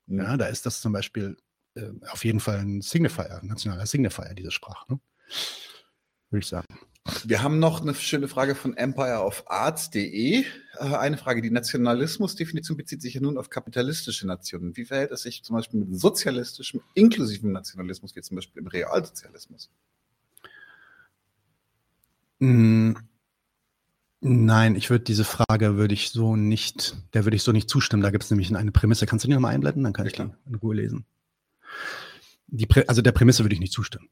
Mhm. Ja, da ist das zum Beispiel äh, auf jeden Fall ein Signifier, ein nationaler Signifier, diese Sprache. Ne? Würde ich sagen. Wir haben noch eine schöne Frage von empireofarts.de. Äh, eine Frage, die Nationalismusdefinition bezieht sich ja nun auf kapitalistische Nationen. Wie verhält es sich zum Beispiel mit sozialistischem, inklusivem Nationalismus, wie zum Beispiel im Realsozialismus? Hm, nein, ich würde diese Frage würde ich so nicht, der würde ich so nicht zustimmen. Da gibt es nämlich eine Prämisse. Kannst du die nochmal einblenden? Dann kann ja, ich die in Ruhe lesen. Die also der Prämisse würde ich nicht zustimmen.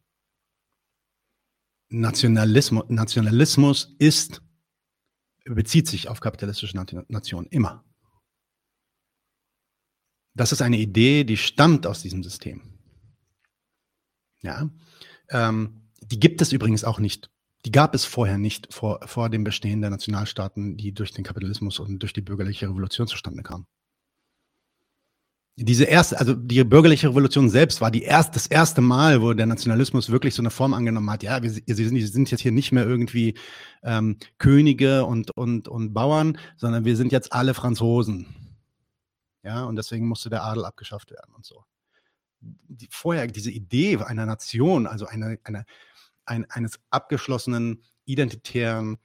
Nationalismus, Nationalismus ist, bezieht sich auf kapitalistische Nationen, immer. Das ist eine Idee, die stammt aus diesem System. Ja, ähm, die gibt es übrigens auch nicht. Die gab es vorher nicht, vor, vor dem Bestehen der Nationalstaaten, die durch den Kapitalismus und durch die bürgerliche Revolution zustande kamen diese erste, also die bürgerliche Revolution selbst war die erst, das erste Mal, wo der Nationalismus wirklich so eine Form angenommen hat. Ja, wir, sie, sind, wir sind jetzt hier nicht mehr irgendwie ähm, Könige und, und, und Bauern, sondern wir sind jetzt alle Franzosen. Ja, und deswegen musste der Adel abgeschafft werden und so. Die, vorher diese Idee einer Nation, also eine, eine, ein, eines abgeschlossenen, identitären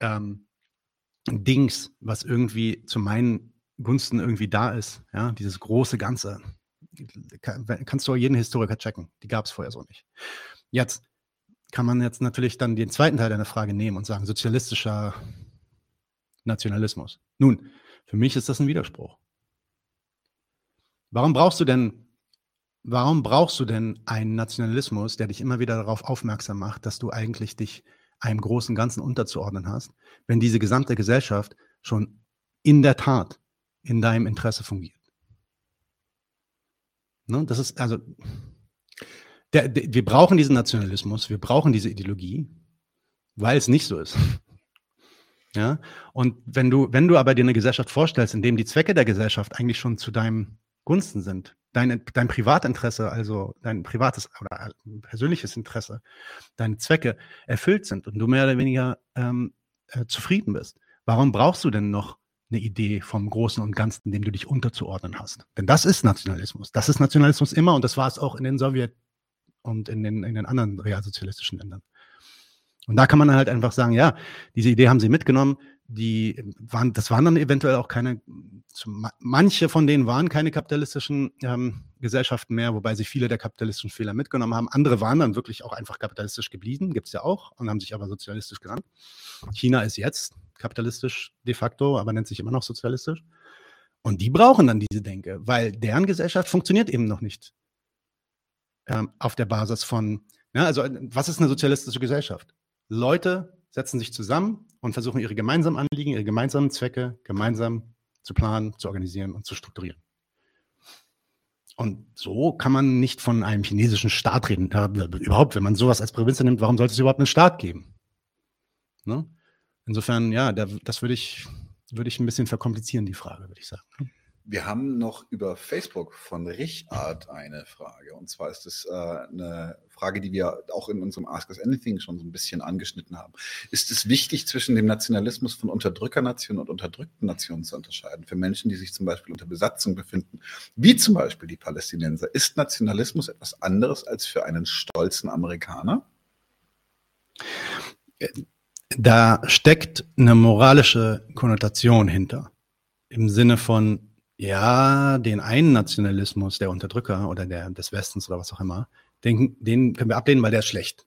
ähm, Dings, was irgendwie zu meinen Gunsten irgendwie da ist, ja, dieses große Ganze, kannst du jeden Historiker checken. Die gab es vorher so nicht. Jetzt kann man jetzt natürlich dann den zweiten Teil deiner Frage nehmen und sagen, sozialistischer Nationalismus. Nun, für mich ist das ein Widerspruch. Warum brauchst du denn, warum brauchst du denn einen Nationalismus, der dich immer wieder darauf aufmerksam macht, dass du eigentlich dich einem großen Ganzen unterzuordnen hast, wenn diese gesamte Gesellschaft schon in der Tat in deinem Interesse fungiert. Ne? Das ist also, der, der, wir brauchen diesen Nationalismus, wir brauchen diese Ideologie, weil es nicht so ist. (laughs) Ja, und wenn du, wenn du aber dir eine Gesellschaft vorstellst, in dem die Zwecke der Gesellschaft eigentlich schon zu deinem Gunsten sind, dein, dein Privatinteresse, also dein privates oder persönliches Interesse, deine Zwecke erfüllt sind und du mehr oder weniger ähm, äh, zufrieden bist, warum brauchst du denn noch eine Idee vom Großen und Ganzen, dem du dich unterzuordnen hast? Denn das ist Nationalismus. Das ist Nationalismus immer und das war es auch in den Sowjet und in den, in den anderen realsozialistischen Ländern. Und da kann man halt einfach sagen, ja, diese Idee haben sie mitgenommen. Die waren, das waren dann eventuell auch keine, manche von denen waren keine kapitalistischen ähm, Gesellschaften mehr, wobei sie viele der kapitalistischen Fehler mitgenommen haben. Andere waren dann wirklich auch einfach kapitalistisch geblieben, gibt es ja auch, und haben sich aber sozialistisch genannt. China ist jetzt kapitalistisch de facto, aber nennt sich immer noch sozialistisch. Und die brauchen dann diese Denke, weil deren Gesellschaft funktioniert eben noch nicht ähm, auf der Basis von, ja, also was ist eine sozialistische Gesellschaft? Leute setzen sich zusammen und versuchen ihre gemeinsamen Anliegen, ihre gemeinsamen Zwecke gemeinsam zu planen, zu organisieren und zu strukturieren. Und so kann man nicht von einem chinesischen Staat reden. überhaupt, wenn man sowas als Provinz nimmt, warum sollte es überhaupt einen Staat geben? Ne? Insofern, ja, das würde ich, würde ich ein bisschen verkomplizieren, die Frage, würde ich sagen. Ne? Wir haben noch über Facebook von Richard eine Frage. Und zwar ist es äh, eine Frage, die wir auch in unserem Ask Us Anything schon so ein bisschen angeschnitten haben. Ist es wichtig, zwischen dem Nationalismus von Unterdrückernationen und unterdrückten Nationen zu unterscheiden? Für Menschen, die sich zum Beispiel unter Besatzung befinden, wie zum Beispiel die Palästinenser. Ist Nationalismus etwas anderes als für einen stolzen Amerikaner? Da steckt eine moralische Konnotation hinter. Im Sinne von, ja, den einen Nationalismus der Unterdrücker oder der, des Westens oder was auch immer, den, den können wir ablehnen, weil der ist schlecht.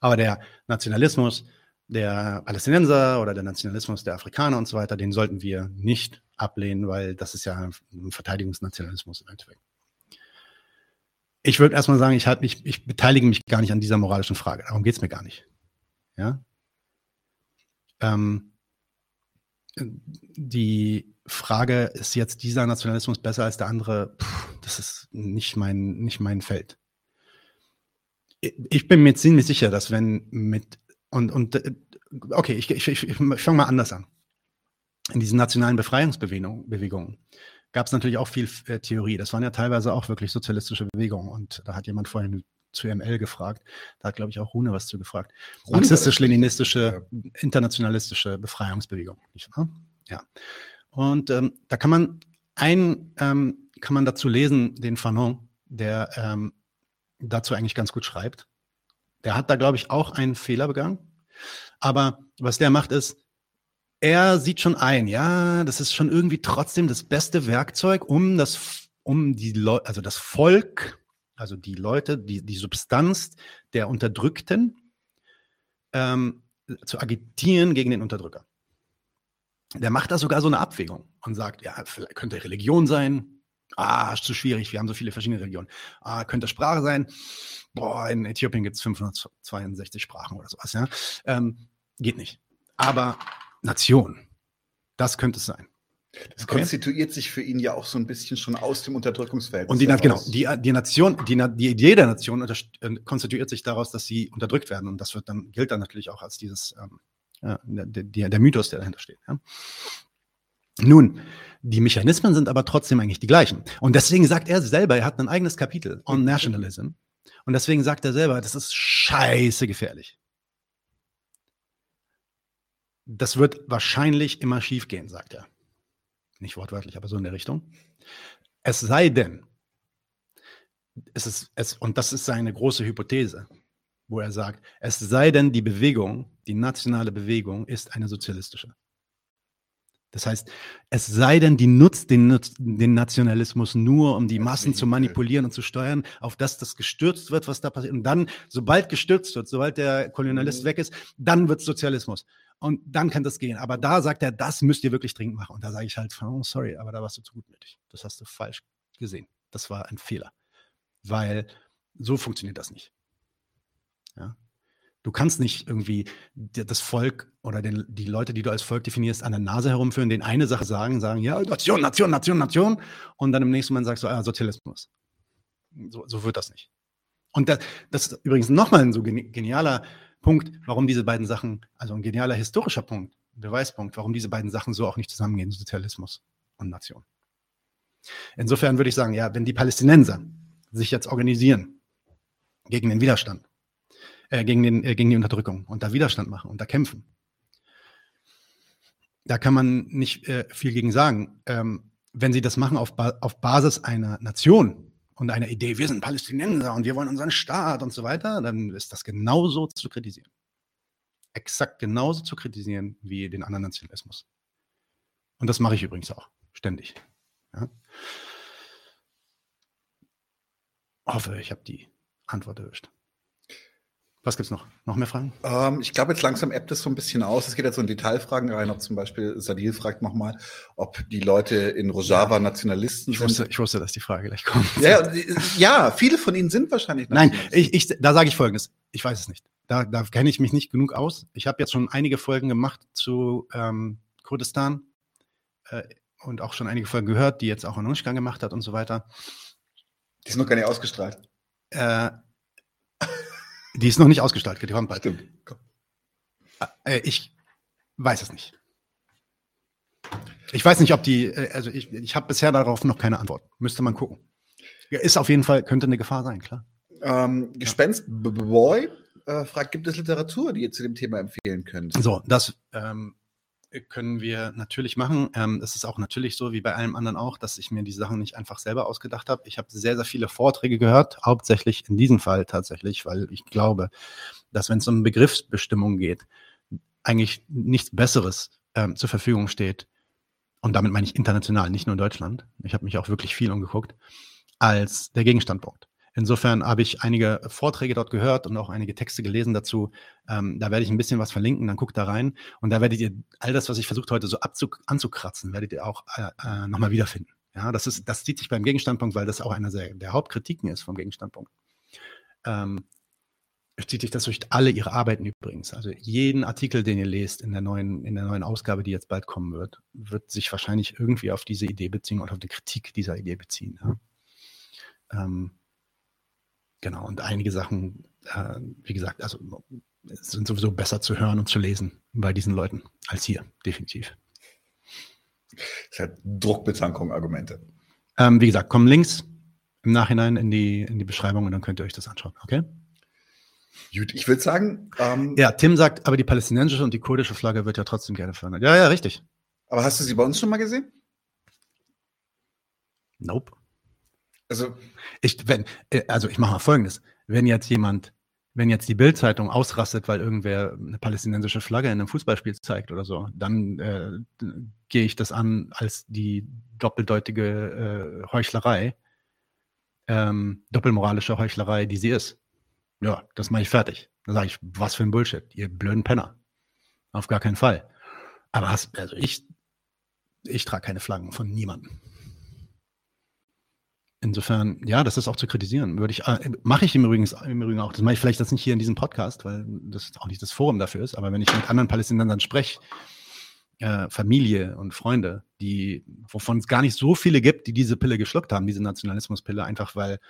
Aber der Nationalismus der Palästinenser oder der Nationalismus der Afrikaner und so weiter, den sollten wir nicht ablehnen, weil das ist ja ein Verteidigungsnationalismus im Endeffekt. Ich würde erstmal sagen, ich, halt mich, ich beteilige mich gar nicht an dieser moralischen Frage. Darum geht es mir gar nicht. Ja? Ähm, die Frage, ist jetzt dieser Nationalismus besser als der andere? Puh, das ist nicht mein, nicht mein Feld. Ich bin mir ziemlich sicher, dass wenn mit, und, und äh, okay, ich, ich, ich, ich fange mal anders an. In diesen nationalen Befreiungsbewegungen gab es natürlich auch viel äh, Theorie. Das waren ja teilweise auch wirklich sozialistische Bewegungen. Und da hat jemand vorhin zu ML gefragt. Da hat, glaube ich, auch Rune was zu gefragt. Marxistisch-leninistische, internationalistische Befreiungsbewegung. Ja. Und ähm, da kann man ein, ähm, kann man dazu lesen, den Fanon, der ähm, dazu eigentlich ganz gut schreibt. Der hat da, glaube ich, auch einen Fehler begangen. Aber was der macht, ist, er sieht schon ein, ja, das ist schon irgendwie trotzdem das beste Werkzeug, um das, um die Leute, also das Volk, also die Leute, die, die Substanz der Unterdrückten ähm, zu agitieren gegen den Unterdrücker der macht da sogar so eine Abwägung und sagt, ja, vielleicht könnte Religion sein. Ah, ist zu schwierig, wir haben so viele verschiedene Religionen. Ah, könnte Sprache sein. Boah, in Äthiopien gibt es 562 Sprachen oder sowas, ja. Ähm, geht nicht. Aber Nation, das könnte es sein. Das okay. konstituiert sich für ihn ja auch so ein bisschen schon aus dem Unterdrückungsfeld. Und die, genau, die, die Nation, die, die Idee der Nation äh, konstituiert sich daraus, dass sie unterdrückt werden. Und das wird dann, gilt dann natürlich auch als dieses ähm, ja, der, der, Mythos, der dahinter steht. Ja. Nun, die Mechanismen sind aber trotzdem eigentlich die gleichen. Und deswegen sagt er selber, er hat ein eigenes Kapitel on Nationalism. Und deswegen sagt er selber, das ist scheiße gefährlich. Das wird wahrscheinlich immer schief gehen, sagt er. Nicht wortwörtlich, aber so in der Richtung. Es sei denn, es ist, es, und das ist seine große Hypothese, wo er sagt, es sei denn, die Bewegung, die nationale Bewegung ist eine sozialistische. Das heißt, es sei denn, die nutzt den, den Nationalismus nur, um die Massen zu manipulieren und zu steuern, auf das das gestürzt wird, was da passiert. Und dann, sobald gestürzt wird, sobald der Kolonialist mhm. weg ist, dann wird Sozialismus. Und dann kann das gehen. Aber da sagt er, das müsst ihr wirklich dringend machen. Und da sage ich halt, oh, sorry, aber da warst du zu gutmütig. Das hast du falsch gesehen. Das war ein Fehler. Weil so funktioniert das nicht. Ja? Du kannst nicht irgendwie das Volk oder den, die Leute, die du als Volk definierst, an der Nase herumführen, denen eine Sache sagen, sagen, ja, Nation, Nation, Nation, Nation, und dann im nächsten Moment sagst du, ah, Sozialismus. So, so wird das nicht. Und das, das ist übrigens nochmal ein so geni- genialer Punkt, warum diese beiden Sachen, also ein genialer historischer Punkt, Beweispunkt, warum diese beiden Sachen so auch nicht zusammengehen, Sozialismus und Nation. Insofern würde ich sagen, ja, wenn die Palästinenser sich jetzt organisieren gegen den Widerstand, äh, gegen, den, äh, gegen die Unterdrückung und da Widerstand machen und da kämpfen, da kann man nicht äh, viel gegen sagen. Ähm, wenn sie das machen auf, ba auf Basis einer Nation und einer Idee, wir sind Palästinenser und wir wollen unseren Staat und so weiter, dann ist das genauso zu kritisieren. Exakt genauso zu kritisieren wie den anderen Nationalismus. Und das mache ich übrigens auch ständig. Ja. Hoffe, ich habe die Antwort erwischt. Was gibt's noch? Noch mehr Fragen? Ähm, ich glaube, jetzt langsam ebbt es so ein bisschen aus. Es geht jetzt so in Detailfragen rein, ob zum Beispiel Sadil fragt nochmal, ob die Leute in Rojava Nationalisten Ich wusste, sind. ich wusste, dass die Frage gleich kommt. Ja, ja, viele von ihnen sind wahrscheinlich Nein, ich, ich, da sage ich Folgendes. Ich weiß es nicht. Da, da kenne ich mich nicht genug aus. Ich habe jetzt schon einige Folgen gemacht zu ähm, Kurdistan äh, und auch schon einige Folgen gehört, die jetzt auch Anushka gemacht hat und so weiter. Die sind noch gar nicht ausgestrahlt. Äh, die ist noch nicht ausgestaltet, die kommt bald. Stimmt. Komm. Äh, ich weiß es nicht. Ich weiß nicht, ob die, äh, also ich, ich habe bisher darauf noch keine Antwort. Müsste man gucken. Ist auf jeden Fall, könnte eine Gefahr sein, klar. Ähm, Gespenst Boy äh, fragt, gibt es Literatur, die ihr zu dem Thema empfehlen könnt? So, das ähm, können wir natürlich machen. Ähm, es ist auch natürlich so, wie bei allem anderen auch, dass ich mir die Sachen nicht einfach selber ausgedacht habe. Ich habe sehr, sehr viele Vorträge gehört, hauptsächlich in diesem Fall tatsächlich, weil ich glaube, dass wenn es um Begriffsbestimmung geht, eigentlich nichts Besseres ähm, zur Verfügung steht. Und damit meine ich international, nicht nur in Deutschland. Ich habe mich auch wirklich viel umgeguckt, als der Gegenstandpunkt. Insofern habe ich einige Vorträge dort gehört und auch einige Texte gelesen dazu. Ähm, da werde ich ein bisschen was verlinken, dann guckt da rein. Und da werdet ihr all das, was ich versucht heute so anzukratzen, werdet ihr auch äh, äh, nochmal wiederfinden. Ja, das, ist, das zieht sich beim Gegenstandpunkt, weil das auch einer der, der Hauptkritiken ist vom Gegenstandpunkt. Ähm, zieht sich das durch alle ihre Arbeiten übrigens. Also jeden Artikel, den ihr lest in der neuen, in der neuen Ausgabe, die jetzt bald kommen wird, wird sich wahrscheinlich irgendwie auf diese Idee beziehen oder auf die Kritik dieser Idee beziehen. Ja. Ähm, genau, und einige Sachen, äh, wie gesagt, also sind sowieso besser zu hören und zu lesen bei diesen Leuten als hier, definitiv. Das ist halt Druckbetankung, Argumente. Ähm, wie gesagt, kommen Links im Nachhinein in die, in die Beschreibung und dann könnt ihr euch das anschauen, okay? Gut, ich würde sagen, ähm, Ja, Tim sagt, aber die palästinensische und die kurdische Flagge wird ja trotzdem gerne verwendet. Ja, ja, richtig. aber hast du sie bei uns schon mal gesehen? Nope. Also, Ich, wenn, äh, also ich mache mal folgendes. Wenn jetzt jemand, wenn jetzt die Bildzeitung ausrastet, weil irgendwer eine palästinensische Flagge in einem Fußballspiel zeigt oder so, dann äh, gehe ich das an als die doppeldeutige äh, Heuchlerei, ähm, doppelmoralische Heuchlerei, die sie ist. Ja, das mache ich fertig. Dann sage ich, was für ein Bullshit, ihr blöden Penner. Auf gar keinen Fall. Aber hast, also ich, ich trage keine Flaggen von niemandem. Insofern, ja, das ist auch zu kritisieren. Würde ich, äh, mache ich im Übrigen, im Übrigen auch. Das mache ich vielleicht jetzt nicht hier in diesem Podcast, weil das auch nicht das Forum dafür ist. Aber wenn ich mit anderen Palästinensern spreche, äh, Familie und Freunde, die, wovon es gar nicht so viele gibt, die diese Pille geschluckt haben, diese Nationalismuspille, einfach weil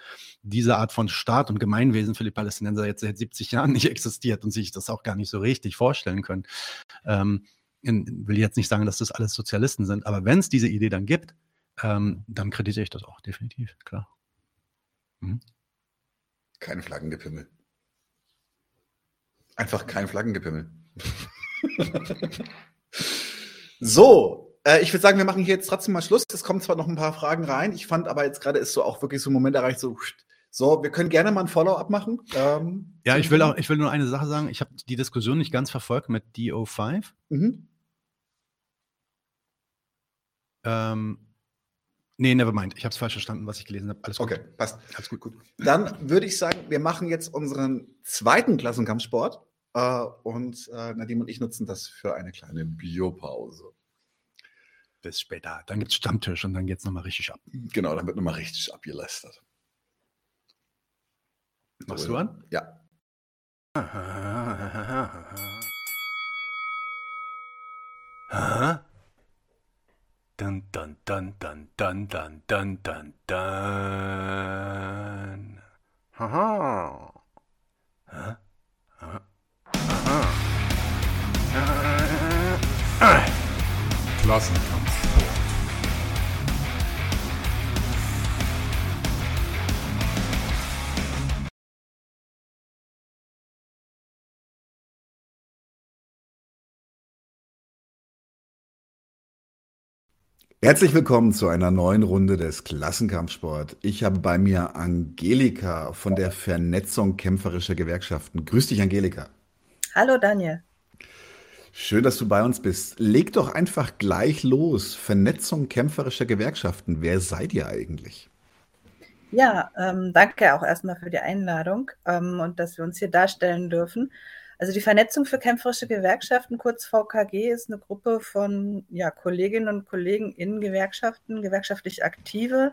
diese Art von Staat und Gemeinwesen für die Palästinenser jetzt seit 70 Jahren nicht existiert und sich das auch gar nicht so richtig vorstellen können. Ähm, in, will jetzt nicht sagen, dass das alles Sozialisten sind, aber wenn es diese Idee dann gibt, ähm, dann kritisiere ich das auch, definitiv, klar. kein Flaggengepimmel. Einfach kein Flaggengepimmel. (laughs) so, äh, ich würde sagen, wir machen hier jetzt trotzdem mal Schluss. Es kommen zwar noch ein paar Fragen rein. Ich fand aber jetzt gerade ist so auch wirklich so ein Moment erreicht, so, so, wir können gerne mal ein Follow-up machen. Ähm, Ja, ich will auch, ich will nur eine Sache sagen. Ich habe die Diskussion nicht ganz verfolgt mit DO5. Mhm. Ähm, nee, never mind. Ich habe es falsch verstanden, was ich gelesen habe. Alles gut. Okay, passt. Alles gut, gut. Dann würde ich sagen, wir machen jetzt unseren zweiten Klassenkampfsport. Äh, und äh, Nadim und ich nutzen das für eine kleine Biopause. Bis später. Dann gibt's Stammtisch und dann geht's nochmal richtig ab. Genau, dann wird nochmal richtig abgelästert. Machst du an? Ja. Hä? Dun, dun, dun, dun, dun, dun, dun, dun, dun. Haha. Hä? Aha. Klassenkampf. Herzlich willkommen zu einer neuen Runde des Klassenkampfsport. Ich habe bei mir Angelika von der Vernetzung kämpferischer Gewerkschaften. Grüß dich, Angelika. Hallo, Daniel. Schön, dass du bei uns bist. Leg doch einfach gleich los. Vernetzung kämpferischer Gewerkschaften. Wer seid ihr eigentlich? Ja, ähm, danke auch erstmal für die Einladung ähm, und dass wir uns hier darstellen dürfen. Also die Vernetzung für kämpferische Gewerkschaften, kurz VKG, ist eine Gruppe von ja, Kolleginnen und Kollegen in Gewerkschaften, gewerkschaftlich Aktive,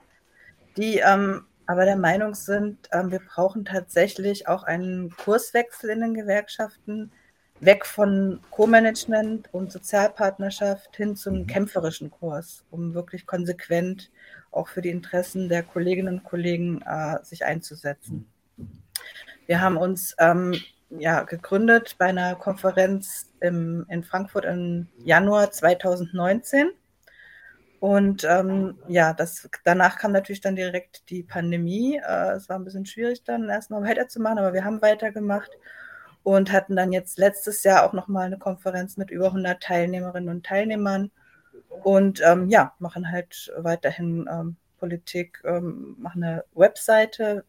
die ähm, aber der Meinung sind, ähm, wir brauchen tatsächlich auch einen Kurswechsel in den Gewerkschaften, weg von Co-Management und Sozialpartnerschaft hin zum kämpferischen Kurs, um wirklich konsequent auch für die Interessen der Kolleginnen und Kollegen äh, sich einzusetzen. Wir haben uns ähm, ja, gegründet bei einer Konferenz im, in Frankfurt im Januar 2019. Und ähm, ja, das, danach kam natürlich dann direkt die Pandemie. Äh, es war ein bisschen schwierig dann erstmal weiterzumachen, aber wir haben weitergemacht und hatten dann jetzt letztes Jahr auch nochmal eine Konferenz mit über 100 Teilnehmerinnen und Teilnehmern und ähm, ja, machen halt weiterhin ähm, Politik, ähm, machen eine Webseite,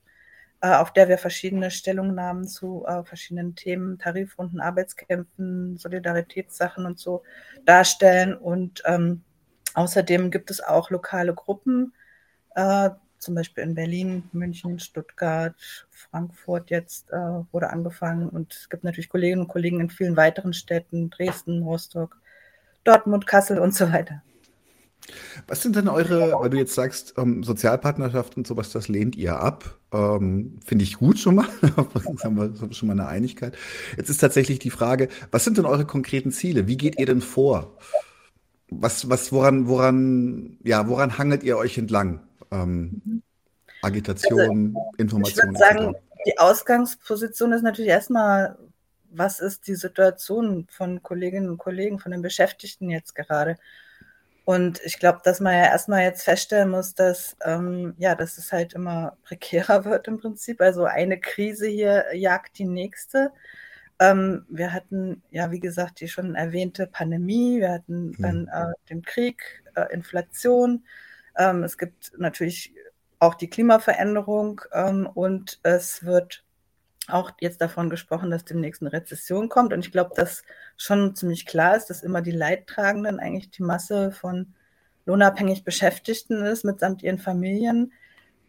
auf der wir verschiedene Stellungnahmen zu äh, verschiedenen Themen, Tarifrunden, Arbeitskämpfen, Solidaritätssachen und so darstellen und ähm, außerdem gibt es auch lokale Gruppen, äh, zum Beispiel in Berlin, München, Stuttgart, Frankfurt jetzt äh, wurde angefangen und es gibt natürlich Kolleginnen und Kollegen in vielen weiteren Städten, Dresden, Rostock, Dortmund, Kassel und so weiter. Was sind denn eure, weil du jetzt sagst, ähm, Sozialpartnerschaft und sowas, das lehnt ihr ab? Ähm, Finde ich gut schon mal. (laughs) haben wir schon mal eine Einigkeit. Jetzt ist tatsächlich die Frage, was sind denn eure konkreten Ziele? Wie geht ihr denn vor? Was, was, woran, woran, ja, woran hangelt ihr euch entlang? ähm, mhm. Agitation, also, Information. Ich würde sagen, die Ausgangsposition ist natürlich erstmal, was ist die Situation von Kolleginnen und Kollegen, von den Beschäftigten jetzt gerade? Und ich glaube, dass man ja erstmal jetzt feststellen muss, dass, ähm, ja, dass es halt immer prekärer (laughs) wird im Prinzip. Also eine Krise hier jagt die nächste. Ähm, wir hatten ja, wie gesagt, die schon erwähnte Pandemie, wir hatten dann äh, den Krieg, äh, Inflation, ähm, es gibt natürlich auch die Klimaveränderung ähm, und es wird auch jetzt davon gesprochen, dass demnächst eine Rezession kommt. Und ich glaube, dass schon ziemlich klar ist, dass immer die Leidtragenden eigentlich die Masse von lohnabhängig Beschäftigten ist, mitsamt ihren Familien.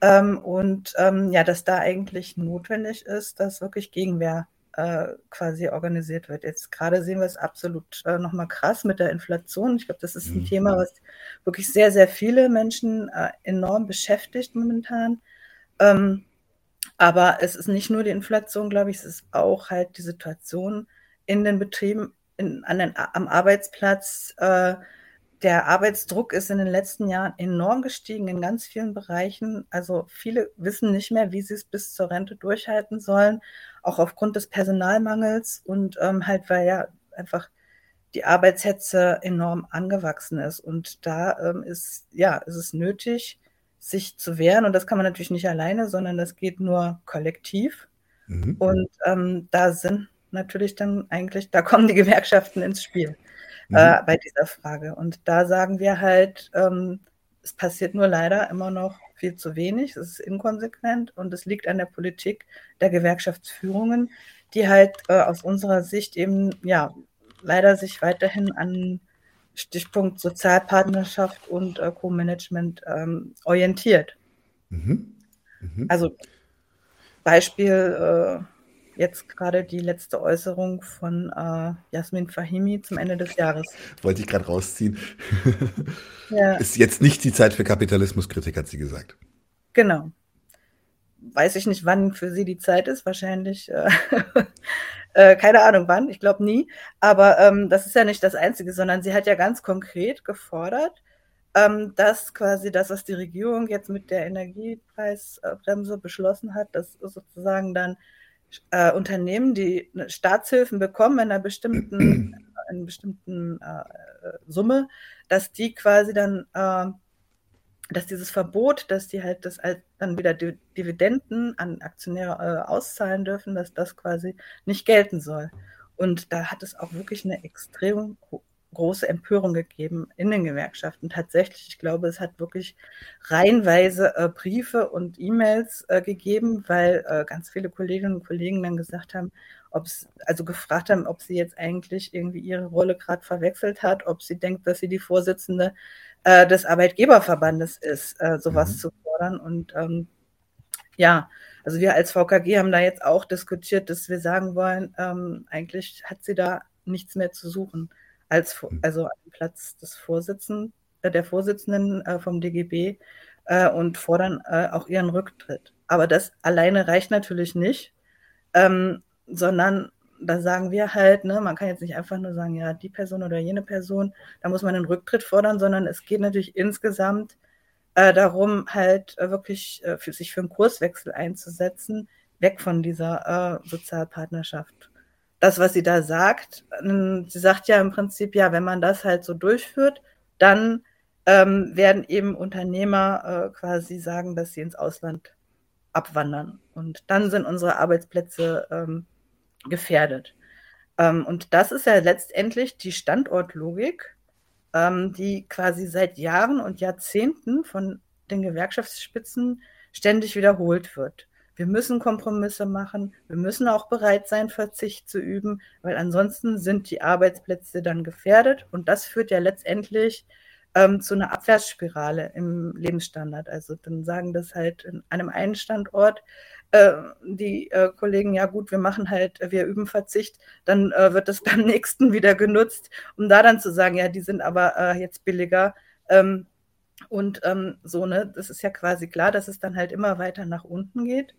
Ähm, und ähm, ja, dass da eigentlich notwendig ist, dass wirklich Gegenwehr äh, quasi organisiert wird. Jetzt gerade sehen wir es absolut äh, nochmal krass mit der Inflation. Ich glaube, das ist ein mhm. Thema, was wirklich sehr, sehr viele Menschen äh, enorm beschäftigt momentan. Ähm, aber es ist nicht nur die Inflation, glaube ich, es ist auch halt die Situation in den Betrieben, in, an den, am Arbeitsplatz. Äh, der Arbeitsdruck ist in den letzten Jahren enorm gestiegen in ganz vielen Bereichen. Also viele wissen nicht mehr, wie sie es bis zur Rente durchhalten sollen, auch aufgrund des Personalmangels und ähm, halt, weil ja einfach die Arbeitshetze enorm angewachsen ist. Und da ähm, ist, ja, ist es nötig, sich zu wehren. Und das kann man natürlich nicht alleine, sondern das geht nur kollektiv. Mhm. Und ähm, da sind natürlich dann eigentlich, da kommen die Gewerkschaften ins Spiel mhm. äh, bei dieser Frage. Und da sagen wir halt, ähm, es passiert nur leider immer noch viel zu wenig, es ist inkonsequent und es liegt an der Politik der Gewerkschaftsführungen, die halt äh, aus unserer Sicht eben, ja, leider sich weiterhin an Stichpunkt Sozialpartnerschaft und äh, Co-Management ähm, orientiert. Mhm. Mhm. Also Beispiel äh, jetzt gerade die letzte Äußerung von äh, Jasmin Fahimi zum Ende des Jahres. Wollte ich gerade rausziehen. (laughs) ja. Ist jetzt nicht die Zeit für Kapitalismuskritik, hat sie gesagt. Genau. weiß ich nicht, wann für sie die Zeit ist. Wahrscheinlich, (laughs) äh, äh, keine Ahnung wann, ich glaube nie. Aber ähm, das ist ja nicht das Einzige, sondern sie hat ja ganz konkret gefordert, ähm, dass quasi das, was die Regierung jetzt mit der Energiepreisbremse beschlossen hat, dass sozusagen dann äh, Unternehmen, die Staatshilfen bekommen in einer bestimmten, (clears throat) in einer bestimmten äh, Summe, dass die quasi dann äh, dass dieses Verbot, dass die halt das dann wieder Dividenden an Aktionäre äh, auszahlen dürfen, dass das quasi nicht gelten soll. Und da hat es auch wirklich eine extrem große Empörung gegeben in den Gewerkschaften. Tatsächlich, ich glaube, es hat wirklich reihenweise äh, Briefe und E-Mails äh, gegeben, weil äh, ganz viele Kolleginnen und Kollegen dann gesagt haben, ob es, also gefragt haben, ob sie jetzt eigentlich irgendwie ihre Rolle gerade verwechselt hat, ob sie denkt, dass sie die Vorsitzende äh, des Arbeitgeberverbandes ist, äh, sowas mhm. zu fordern. Und ähm, ja, also wir als VKG haben da jetzt auch diskutiert, dass wir sagen wollen, ähm, eigentlich hat sie da nichts mehr zu suchen als mhm. also am Platz des Vorsitzenden, äh, der Vorsitzenden äh, vom DGB äh, und fordern äh, auch ihren Rücktritt. Aber das alleine reicht natürlich nicht, ähm, sondern da sagen wir halt, ne, man kann jetzt nicht einfach nur sagen, ja, die Person oder jene Person, da muss man einen Rücktritt fordern, sondern es geht natürlich insgesamt äh, darum, halt äh, wirklich äh, für sich für einen Kurswechsel einzusetzen, weg von dieser äh, Sozialpartnerschaft. Das, was sie da sagt, ähm, sie sagt ja im Prinzip, ja, wenn man das halt so durchführt, dann ähm, werden eben Unternehmer äh, quasi sagen, dass sie ins Ausland abwandern. Und dann sind unsere Arbeitsplätze ähm, gefährdet. Ähm, und das ist ja letztendlich die Standortlogik, ähm, die quasi seit Jahren und Jahrzehnten von den Gewerkschaftsspitzen ständig wiederholt wird. Wir müssen Kompromisse machen, wir müssen auch bereit sein, Verzicht zu üben, weil ansonsten sind die Arbeitsplätze dann gefährdet und das führt ja letztendlich ähm, zu einer Abwärtsspirale im Lebensstandard. Also dann sagen das halt in einem einen Standort äh, die äh, Kollegen, ja gut, wir machen halt, wir üben Verzicht, dann äh, wird das (laughs) beim nächsten wieder genutzt, um da dann zu sagen, ja, die sind aber äh, jetzt billiger. Ähm, und ähm, so, ne, das ist ja quasi klar, dass es dann halt immer weiter nach unten geht.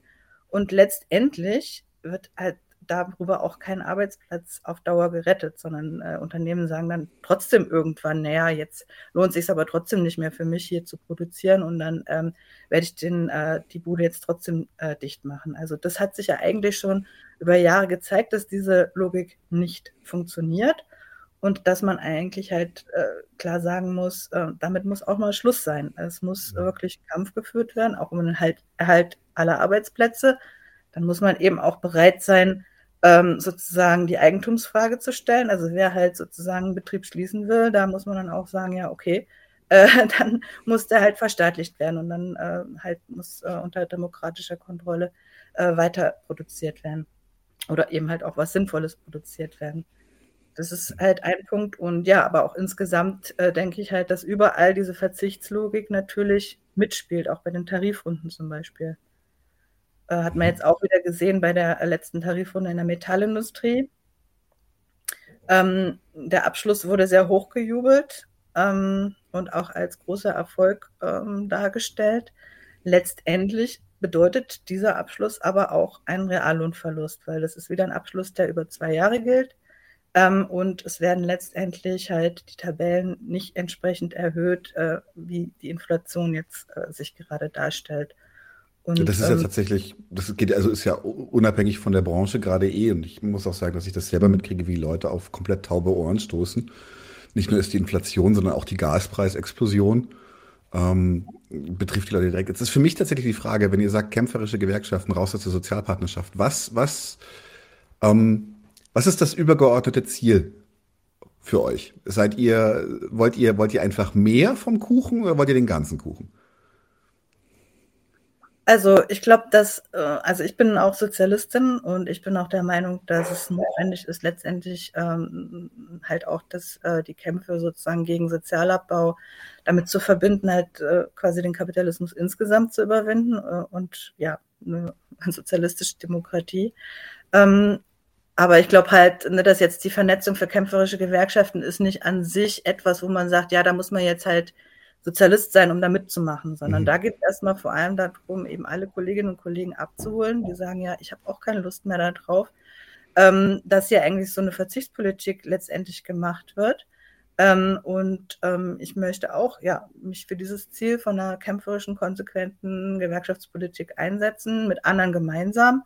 Und letztendlich wird halt darüber auch kein Arbeitsplatz auf Dauer gerettet, sondern äh, Unternehmen sagen dann trotzdem irgendwann, naja, jetzt lohnt es sich aber trotzdem nicht mehr für mich hier zu produzieren und dann ähm, werde ich den, äh, die Bude jetzt trotzdem äh, dicht machen. Also das hat sich ja eigentlich schon über Jahre gezeigt, dass diese Logik nicht funktioniert und dass man eigentlich halt äh, klar sagen muss, äh, damit muss auch mal Schluss sein. Es muss wirklich Kampf geführt werden, auch um den halt, Erhalt aller Arbeitsplätze. Dann muss man eben auch bereit sein, ähm, sozusagen die Eigentumsfrage zu stellen. Also wer halt sozusagen einen Betrieb schließen will, da muss man dann auch sagen, ja, okay, äh, (laughs) dann muss der halt verstaatlicht werden und dann äh, halt muss äh, unter demokratischer Kontrolle äh, weiter produziert werden. Oder eben halt auch was Sinnvolles produziert werden. Das ist halt ein Punkt. Und ja, aber auch insgesamt äh, denke ich halt, dass überall diese Verzichtslogik natürlich mitspielt, auch bei den Tarifrunden zum Beispiel. Äh, hat man jetzt auch wieder gesehen bei der letzten Tarifrunde in der Metallindustrie. Ähm, der Abschluss wurde sehr hoch gejubelt ähm, und auch als großer Erfolg ähm, dargestellt. Letztendlich bedeutet dieser Abschluss aber auch einen Reallohnverlust, weil das ist wieder ein Abschluss, der über zwei Jahre gilt. Ähm, und es werden letztendlich halt die Tabellen nicht entsprechend erhöht, äh, wie die Inflation jetzt äh, sich gerade darstellt. Und, das ist ja ähm, tatsächlich, das geht also ist ja unabhängig von der Branche gerade eh. Und ich muss auch sagen, dass ich das selber mitkriege, wie Leute auf komplett taube Ohren stoßen. Nicht nur ist die Inflation, sondern auch die Gaspreisexplosion ähm, betrifft die Leute direkt. Jetzt ist für mich tatsächlich die Frage, wenn ihr sagt, kämpferische Gewerkschaften raus aus der Sozialpartnerschaft, was, was, ähm, was ist das übergeordnete Ziel für euch? Seid ihr, wollt ihr, wollt ihr einfach mehr vom Kuchen oder wollt ihr den ganzen Kuchen? Also ich glaube, dass, äh, also ich bin auch Sozialistin und ich bin auch der Meinung, dass es notwendig ist, letztendlich ähm, halt auch das, äh, die Kämpfe sozusagen gegen Sozialabbau damit zu verbinden, halt äh, quasi den Kapitalismus insgesamt zu überwinden äh, und ja, eine (laughs) sozialistische Demokratie. Ähm, aber ich glaube halt, ne, dass jetzt die Vernetzung für kämpferische Gewerkschaften ist nicht an sich etwas, wo man sagt, ja, da muss man jetzt halt Sozialist sein, um da mitzumachen, sondern Mhm. da geht es erstmal vor allem darum, eben alle Kolleginnen und Kollegen abzuholen, die sagen, ja, ich habe auch keine Lust mehr darauf, ähm, dass hier eigentlich so eine Verzichtspolitik letztendlich gemacht wird. Ähm, und ähm, ich möchte auch ja, mich für dieses Ziel von einer kämpferischen, konsequenten Gewerkschaftspolitik einsetzen, mit anderen gemeinsam.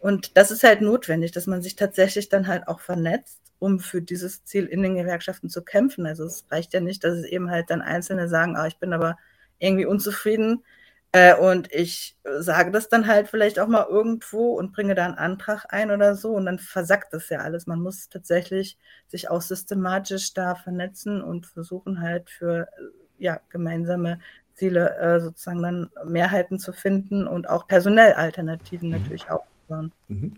Und das ist halt notwendig, dass man sich tatsächlich dann halt auch vernetzt, um für dieses Ziel in den Gewerkschaften zu kämpfen. Also es reicht ja nicht, dass es eben halt dann Einzelne sagen, ah, ich bin aber irgendwie unzufrieden. Äh, und ich sage das dann halt vielleicht auch mal irgendwo und bringe da einen Antrag ein oder so und dann versackt das ja alles. Man muss tatsächlich sich auch systematisch da vernetzen und versuchen halt für äh, ja, gemeinsame Ziele äh, sozusagen dann Mehrheiten zu finden und auch personell Alternativen natürlich aufzubauen. Mhm.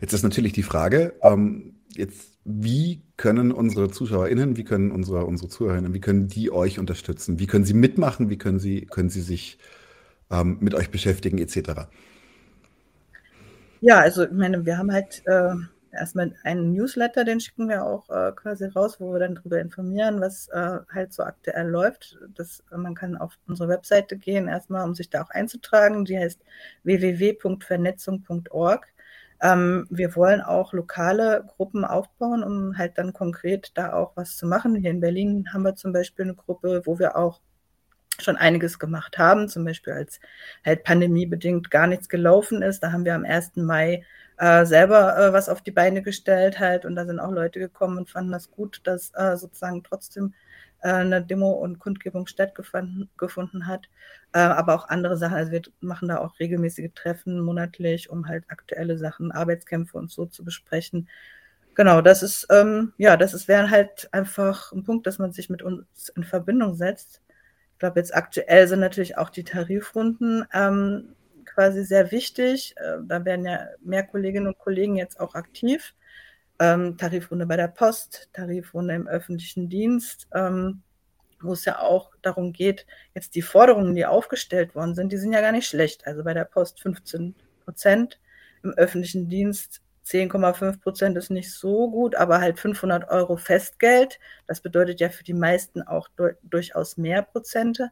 Jetzt ist natürlich die Frage, ähm, jetzt, wie können unsere ZuschauerInnen, wie können unsere, unsere ZuhörerInnen, wie können die euch unterstützen? Wie können sie mitmachen? Wie können sie, können sie sich ähm, mit euch beschäftigen, etc.? Ja, also ich meine, wir haben halt äh, erstmal einen Newsletter, den schicken wir auch äh, quasi raus, wo wir dann darüber informieren, was äh, halt so aktuell läuft. Das, man kann auf unsere Webseite gehen, erstmal, um sich da auch einzutragen. Die heißt www.vernetzung.org. Ähm, wir wollen auch lokale Gruppen aufbauen, um halt dann konkret da auch was zu machen. Hier in Berlin haben wir zum Beispiel eine Gruppe, wo wir auch schon einiges gemacht haben, zum Beispiel als halt pandemiebedingt gar nichts gelaufen ist. Da haben wir am 1. Mai äh, selber äh, was auf die Beine gestellt halt und da sind auch Leute gekommen und fanden das gut, dass äh, sozusagen trotzdem äh, eine Demo und Kundgebung stattgefunden gefunden hat. Äh, aber auch andere Sachen, also wir machen da auch regelmäßige Treffen monatlich, um halt aktuelle Sachen, Arbeitskämpfe und so zu besprechen. Genau, das ist, ähm, ja, das ist, wäre halt einfach ein Punkt, dass man sich mit uns in Verbindung setzt. Ich glaube, jetzt aktuell sind natürlich auch die Tarifrunden ähm, quasi sehr wichtig. Äh, da werden ja mehr Kolleginnen und Kollegen jetzt auch aktiv. Ähm, Tarifrunde bei der Post, Tarifrunde im öffentlichen Dienst, ähm, wo es ja auch darum geht, jetzt die Forderungen, die aufgestellt worden sind, die sind ja gar nicht schlecht. Also bei der Post 15 Prozent, im öffentlichen Dienst 10,5 Prozent ist nicht so gut, aber halt 500 Euro Festgeld. Das bedeutet ja für die meisten auch du durchaus mehr Prozente.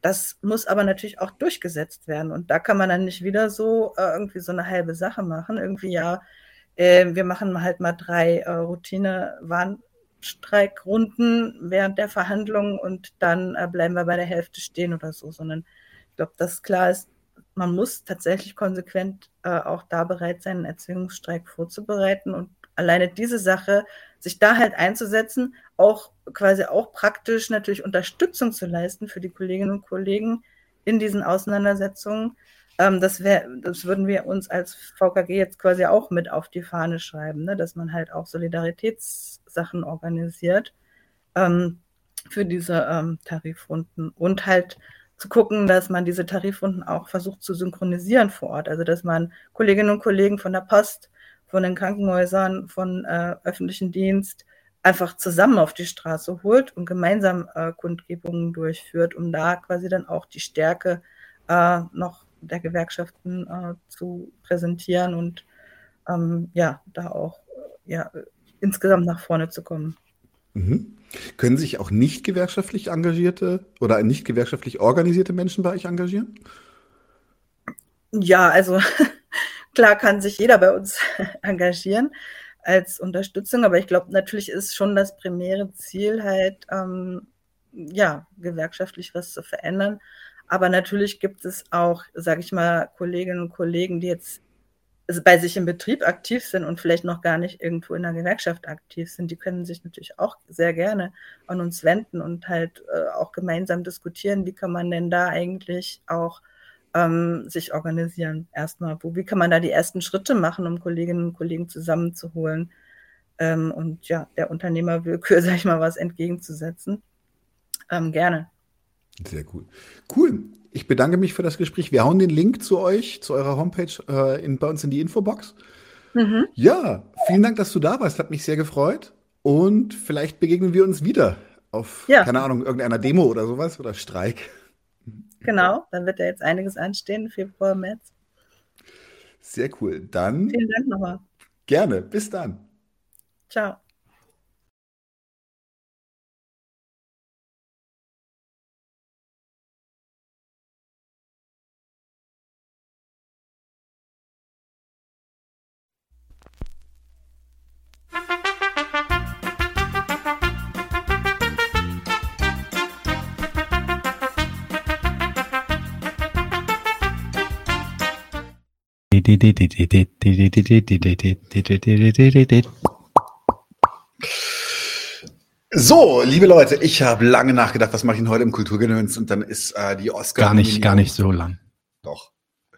Das muss aber natürlich auch durchgesetzt werden. Und da kann man dann nicht wieder so äh, irgendwie so eine halbe Sache machen. Irgendwie, ja, äh, wir machen halt mal drei äh, Routine-Warnstreikrunden während der Verhandlungen und dann äh, bleiben wir bei der Hälfte stehen oder so. Sondern ich glaube, dass klar ist, man muss tatsächlich konsequent äh, auch da bereit sein, einen Erzwingungsstreik vorzubereiten und alleine diese Sache, sich da halt einzusetzen, auch quasi auch praktisch natürlich Unterstützung zu leisten für die Kolleginnen und Kollegen in diesen Auseinandersetzungen. Ähm, das, wär, das würden wir uns als VKG jetzt quasi auch mit auf die Fahne schreiben, ne? dass man halt auch Solidaritätssachen organisiert ähm, für diese ähm, Tarifrunden und halt zu gucken, dass man diese Tarifrunden auch versucht zu synchronisieren vor Ort. Also dass man Kolleginnen und Kollegen von der Post, von den Krankenhäusern, von äh, öffentlichen Dienst einfach zusammen auf die Straße holt und gemeinsam äh, Kundgebungen durchführt, um da quasi dann auch die Stärke äh, noch der Gewerkschaften äh, zu präsentieren und ähm, ja, da auch ja, insgesamt nach vorne zu kommen. Mhm. Können sich auch nicht gewerkschaftlich engagierte oder nicht gewerkschaftlich organisierte Menschen bei euch engagieren? Ja, also (laughs) klar kann sich jeder bei uns (laughs) engagieren als Unterstützung, aber ich glaube, natürlich ist schon das primäre Ziel halt, ähm, ja, gewerkschaftlich was zu verändern. Aber natürlich gibt es auch, sage ich mal, Kolleginnen und Kollegen, die jetzt bei sich im Betrieb aktiv sind und vielleicht noch gar nicht irgendwo in der Gewerkschaft aktiv sind, die können sich natürlich auch sehr gerne an uns wenden und halt äh, auch gemeinsam diskutieren, wie kann man denn da eigentlich auch ähm, sich organisieren erstmal. Wo, wie kann man da die ersten Schritte machen, um Kolleginnen und Kollegen zusammenzuholen ähm, und ja, der Unternehmerwillkür, (laughs) sag ich mal, was entgegenzusetzen. Ähm, gerne. Sehr cool. Cool. Ich bedanke mich für das Gespräch. Wir hauen den Link zu euch, zu eurer Homepage äh, in, bei uns in die Infobox. Mhm. Ja, vielen Dank, dass du da warst. Hat mich sehr gefreut. Und vielleicht begegnen wir uns wieder auf, ja. keine Ahnung, irgendeiner Demo oder sowas oder Streik. Genau, dann wird ja jetzt einiges anstehen, Februar, März. Sehr cool. Dann. Vielen Dank nochmal. Gerne. Bis dann. Ciao. So, liebe Leute, ich habe lange nachgedacht, was mache ich denn heute im Kulturgenöns und dann ist äh, die Oscar. Gar nicht, gar nicht so lang. Doch.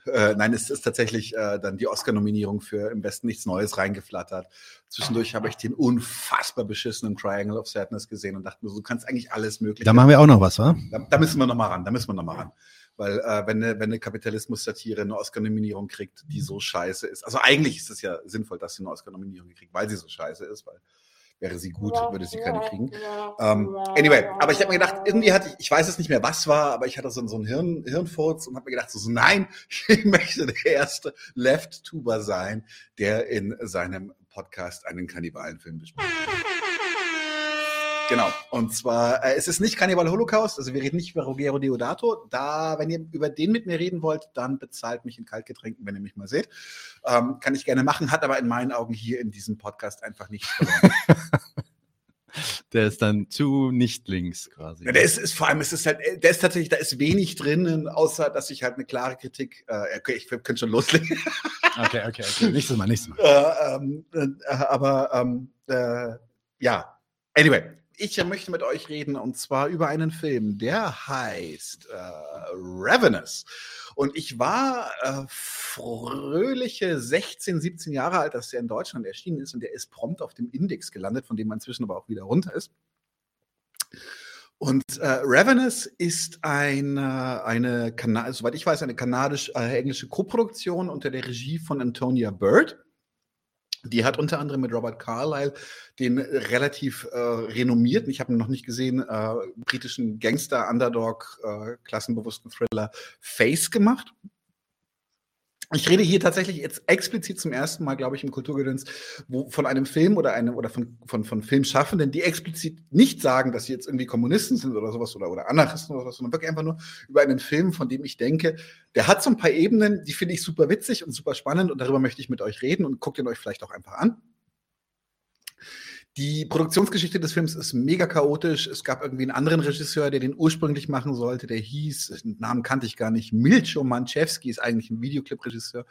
Äh, nein, es ist tatsächlich äh, dann die Oscar-Nominierung für im Besten nichts Neues reingeflattert. Zwischendurch habe ich den unfassbar beschissenen Triangle of Sadness gesehen und dachte mir, so, du kannst eigentlich alles mögliche. Da machen wir auch noch was, wa? Da, da müssen wir noch mal ran, da müssen wir noch mal ran. Weil äh, wenn eine, wenn eine Kapitalismus-Satire eine Oscar-Nominierung kriegt, die so scheiße ist. Also eigentlich ist es ja sinnvoll, dass sie eine Oscar-Nominierung kriegt, weil sie so scheiße ist, weil wäre sie gut, würde sie keine kriegen. Ähm, anyway, aber ich habe mir gedacht, irgendwie hatte ich, ich weiß es nicht mehr, was war, aber ich hatte so, so einen Hirn, Hirnfurz und habe mir gedacht, so, so, nein, (laughs) ich möchte der erste Left-Tuber sein, der in seinem Podcast einen Kannibalenfilm bespricht. Genau. Und zwar, äh, es ist nicht Kannibal Holocaust, also wir reden nicht über Ruggero Deodato. Da, wenn ihr über den mit mir reden wollt, dann bezahlt mich in Kaltgetränken, wenn ihr mich mal seht. Ähm, kann ich gerne machen, hat aber in meinen Augen hier in diesem Podcast einfach verloren. (laughs) Der ist dann zu nicht links quasi. Ja, der ist, ist vor allem, es ist halt, der ist tatsächlich, da ist wenig drin, außer dass ich halt eine klare Kritik, äh, okay, ich könnte schon loslegen. (laughs) Okay, okay, okay. Nächstes Mal, nächstes Mal. Äh, ähm, äh, aber ähm, äh, ja, anyway, ich möchte mit euch reden und zwar über einen Film, der heißt äh, Ravenous. Und ich war äh, fröhliche 16, 17 Jahre alt, als der in Deutschland erschienen ist und der ist prompt auf dem Index gelandet, von dem man inzwischen aber auch wieder runter ist. Und äh, Ravenous ist eine, eine Kana soweit ich weiß, eine kanadisch-englische Koproduktion unter der Regie von Antonia Bird. Die hat unter anderem mit Robert Carlyle den relativ äh, renommierten, ich habe ihn noch nicht gesehen, äh, britischen Gangster, Underdog, äh, Thriller Face gemacht. Ich rede hier tatsächlich jetzt explizit zum ersten Mal, glaube ich, im Kulturgedöns, wo von einem Film oder einem oder von, von, von Filmschaffenden, die explizit nicht sagen, dass sie jetzt irgendwie Kommunisten sind oder sowas oder, oder Anarchisten oder sowas, sondern wirklich einfach nur über einen Film, von dem ich denke, der hat so ein paar Ebenen, die finde ich super witzig und super spannend und darüber möchte ich mit euch reden und guckt ihn euch vielleicht auch einfach an. Die Produktionsgeschichte des Films ist mega chaotisch. Es gab irgendwie einen anderen Regisseur, der den ursprünglich machen sollte. Der hieß, den Namen kannte ich gar nicht, Milcho Manchewski ist eigentlich ein Videoclip-Regisseur.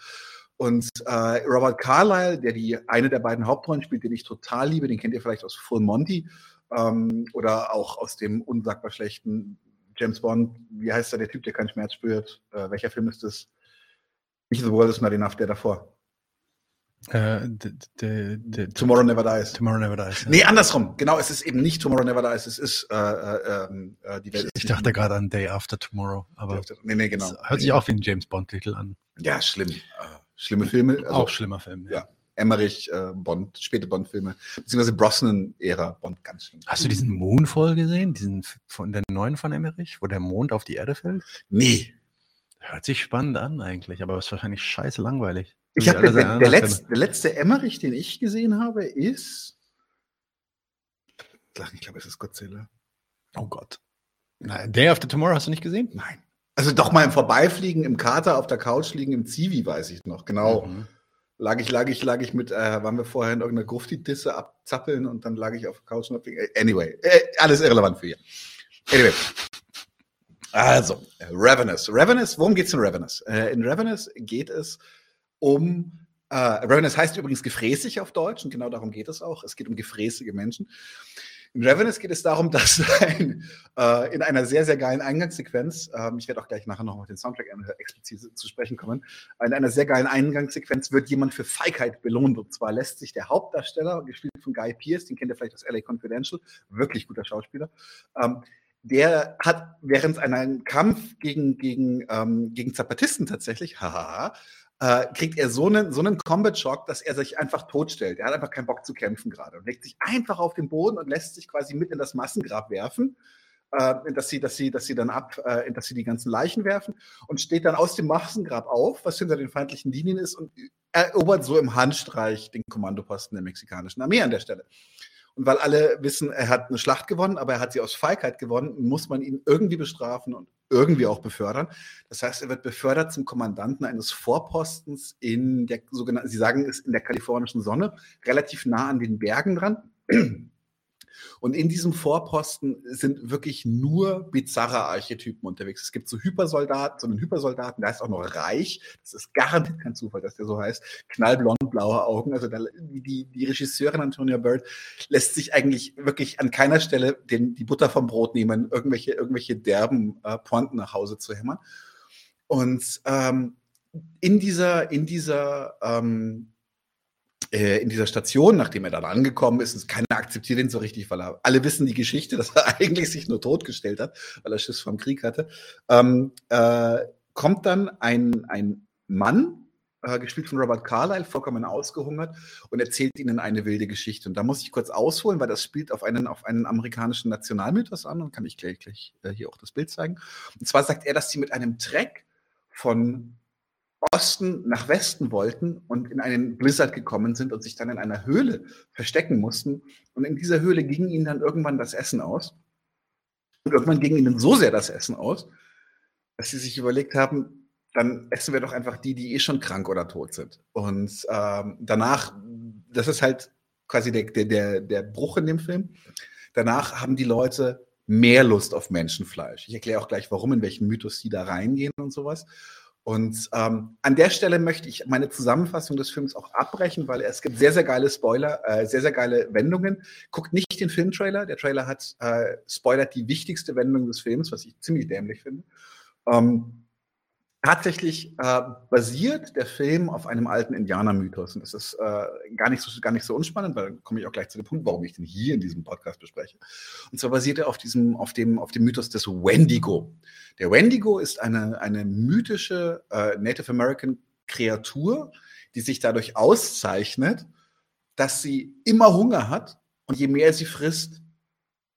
Und äh, Robert Carlyle, der die eine der beiden Hauptrollen spielt, den ich total liebe, den kennt ihr vielleicht aus Full Monty ähm, oder auch aus dem unsagbar schlechten James Bond. Wie heißt er, der Typ, der keinen Schmerz spürt? Äh, welcher Film ist das? Nicht The World is Not Enough, der davor. Äh, Tomorrow Never Dies. Tomorrow Never Dies. ja. Nee, andersrum. Genau, es ist eben nicht Tomorrow Never Dies, es ist äh, äh, ähm, äh, die Welt. Ich nicht- dachte gerade an Day After Tomorrow, aber Nee, nee, genau. hört sich auch wie ein James Bond-Titel an. Ja, schlimm. Äh, schlimme Filme. Also, auch schlimmer Film. Ja. Emmerich, äh, Bond, späte Bond-Filme, beziehungsweise Brosnan-Ära Bond, ganz schlimm. Hast du diesen Moonfall gesehen? Diesen von der neuen von Emmerich, wo der Mond auf die Erde fällt? Nee. Hört sich spannend an eigentlich, aber ist wahrscheinlich scheiße langweilig. Ich hab, der, der, anderen letzte, der letzte Emmerich, den ich gesehen habe, ist. Ich glaube, es ist Godzilla. Oh Gott. Nein, Day After Tomorrow hast du nicht gesehen? Nein. Also doch mal im Vorbeifliegen, im Kater auf der Couch liegen, im Zivi, weiß ich noch. Genau. Mhm. Lag ich, lag ich, lag ich mit, äh, waren wir vorher in irgendeiner Grufti-Disse abzappeln und dann lag ich auf der Couch und hab, äh, anyway, äh, alles irrelevant für hier. Anyway. Also, äh, Ravenous. Ravenous, worum geht's in Ravenous? Äh, in Ravenous geht es um, äh, Ravenous heißt übrigens gefräßig auf Deutsch und genau darum geht es auch. Es geht um gefräßige Menschen. In Ravenous geht es darum, (laughs) dass ein, äh, in einer sehr, sehr geilen Eingangssequenz, ähm, ich werde auch gleich nachher noch auf den Soundtrack äh, explizit zu sprechen kommen, in einer sehr geilen Eingangssequenz wird jemand für Feigheit belohnt. Und zwar lässt sich der Hauptdarsteller, gespielt von Guy Pearce, den kennt ihr vielleicht aus LA Confidential, wirklich guter Schauspieler, ähm, der hat während einer Kampf gegen, gegen, ähm, gegen Zapatisten tatsächlich, haha, äh, kriegt er so einen, so einen Combat-Shock, dass er sich einfach totstellt. Er hat einfach keinen Bock zu kämpfen gerade und legt sich einfach auf den Boden und lässt sich quasi mit in das Massengrab werfen, äh, dass, sie, dass, sie, dass sie dann ab, äh, dass sie die ganzen Leichen werfen und steht dann aus dem Massengrab auf, was hinter den feindlichen Linien ist und erobert so im Handstreich den Kommandoposten der mexikanischen Armee an der Stelle. Und weil alle wissen, er hat eine Schlacht gewonnen, aber er hat sie aus Feigheit gewonnen, muss man ihn irgendwie bestrafen und irgendwie auch befördern. Das heißt, er wird befördert zum Kommandanten eines Vorpostens in der sogenannten, Sie sagen es in der kalifornischen Sonne, relativ nah an den Bergen dran. Und in diesem Vorposten sind wirklich nur bizarre Archetypen unterwegs. Es gibt so Hypersoldaten, so einen Hypersoldaten, der heißt auch noch Reich. Das ist garantiert kein Zufall, dass der so heißt. Knallblond, blaue Augen. Also da, die, die Regisseurin Antonia Bird lässt sich eigentlich wirklich an keiner Stelle den, die Butter vom Brot nehmen, irgendwelche, irgendwelche derben äh, Pointen nach Hause zu hämmern. Und ähm, in dieser, in dieser ähm, äh, in dieser Station, nachdem er dann angekommen ist, und keiner akzeptiert ihn so richtig, weil er, alle wissen die Geschichte, (laughs) dass er eigentlich sich nur totgestellt hat, weil er Schiss vom Krieg hatte, ähm, äh, kommt dann ein, ein Mann, äh, gespielt von Robert Carlyle, vollkommen ausgehungert und erzählt ihnen eine wilde Geschichte. Und da muss ich kurz ausholen, weil das spielt auf einen, auf einen amerikanischen Nationalmythos an und kann ich gleich, gleich äh, hier auch das Bild zeigen. Und zwar sagt er, dass sie mit einem Treck von Osten nach Westen wollten und in einen Blizzard gekommen sind und sich dann in einer Höhle verstecken mussten. Und in dieser Höhle ging ihnen dann irgendwann das Essen aus. Und irgendwann ging ihnen so sehr das Essen aus, dass sie sich überlegt haben, dann essen wir doch einfach die, die eh schon krank oder tot sind. Und ähm, danach, das ist halt quasi der, der, der Bruch in dem Film. Danach haben die Leute mehr Lust auf Menschenfleisch. Ich erkläre auch gleich, warum, in welchen Mythos die da reingehen und sowas. Und ähm, an der Stelle möchte ich meine Zusammenfassung des Films auch abbrechen, weil es gibt sehr, sehr geile Spoiler, äh, sehr, sehr geile Wendungen. Guckt nicht den Filmtrailer. Der Trailer hat äh, spoilert die wichtigste Wendung des Films, was ich ziemlich dämlich finde. Ähm, Tatsächlich äh, basiert der Film auf einem alten Indianermythos. Und das ist äh, gar, nicht so, gar nicht so unspannend, weil dann komme ich auch gleich zu dem Punkt, warum ich den hier in diesem Podcast bespreche. Und zwar basiert er auf, diesem, auf, dem, auf dem Mythos des Wendigo. Der Wendigo ist eine, eine mythische äh, Native American Kreatur, die sich dadurch auszeichnet, dass sie immer Hunger hat und je mehr sie frisst,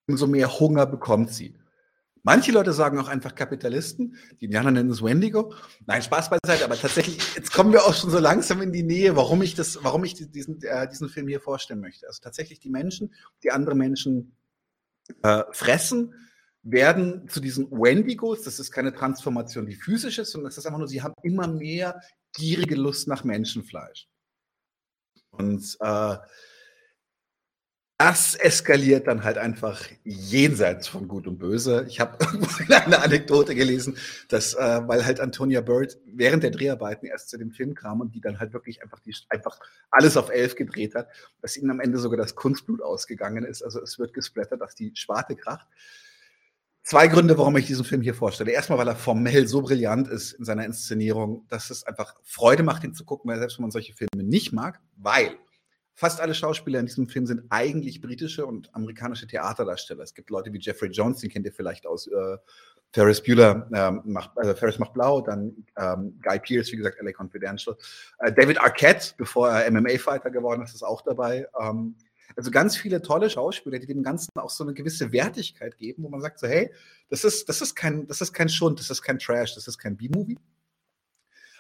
umso mehr Hunger bekommt sie. Manche Leute sagen auch einfach Kapitalisten. Die Indianer nennen es Wendigo. Nein, Spaß beiseite, aber tatsächlich, jetzt kommen wir auch schon so langsam in die Nähe, warum ich das, warum ich diesen, äh, diesen Film hier vorstellen möchte. Also tatsächlich die Menschen, die andere Menschen äh, fressen, werden zu diesen Wendigos. Das ist keine Transformation, die physisch ist, sondern das ist einfach nur, sie haben immer mehr gierige Lust nach Menschenfleisch. Und äh, das eskaliert dann halt einfach jenseits von Gut und Böse. Ich habe (laughs) eine Anekdote gelesen, dass, äh, weil halt Antonia Bird während der Dreharbeiten erst zu dem Film kam und die dann halt wirklich einfach, die, einfach alles auf elf gedreht hat, dass ihnen am Ende sogar das Kunstblut ausgegangen ist. Also es wird gesplattert, dass die Schwarte kracht. Zwei Gründe, warum ich diesen Film hier vorstelle. Erstmal, weil er formell so brillant ist in seiner Inszenierung, dass es einfach Freude macht, ihn zu gucken, weil selbst wenn man solche Filme nicht mag, weil Fast alle Schauspieler in diesem Film sind eigentlich britische und amerikanische Theaterdarsteller. Es gibt Leute wie Jeffrey Jones, den kennt ihr vielleicht aus äh, Ferris Bueller, ähm, macht, also Ferris macht blau, dann ähm, Guy Pearce, wie gesagt, LA Confidential. Äh, David Arquette, bevor er MMA-Fighter geworden ist, ist auch dabei. Ähm, also ganz viele tolle Schauspieler, die dem Ganzen auch so eine gewisse Wertigkeit geben, wo man sagt so, hey, das ist, das ist kein, das ist kein Schund, das ist kein Trash, das ist kein B-Movie.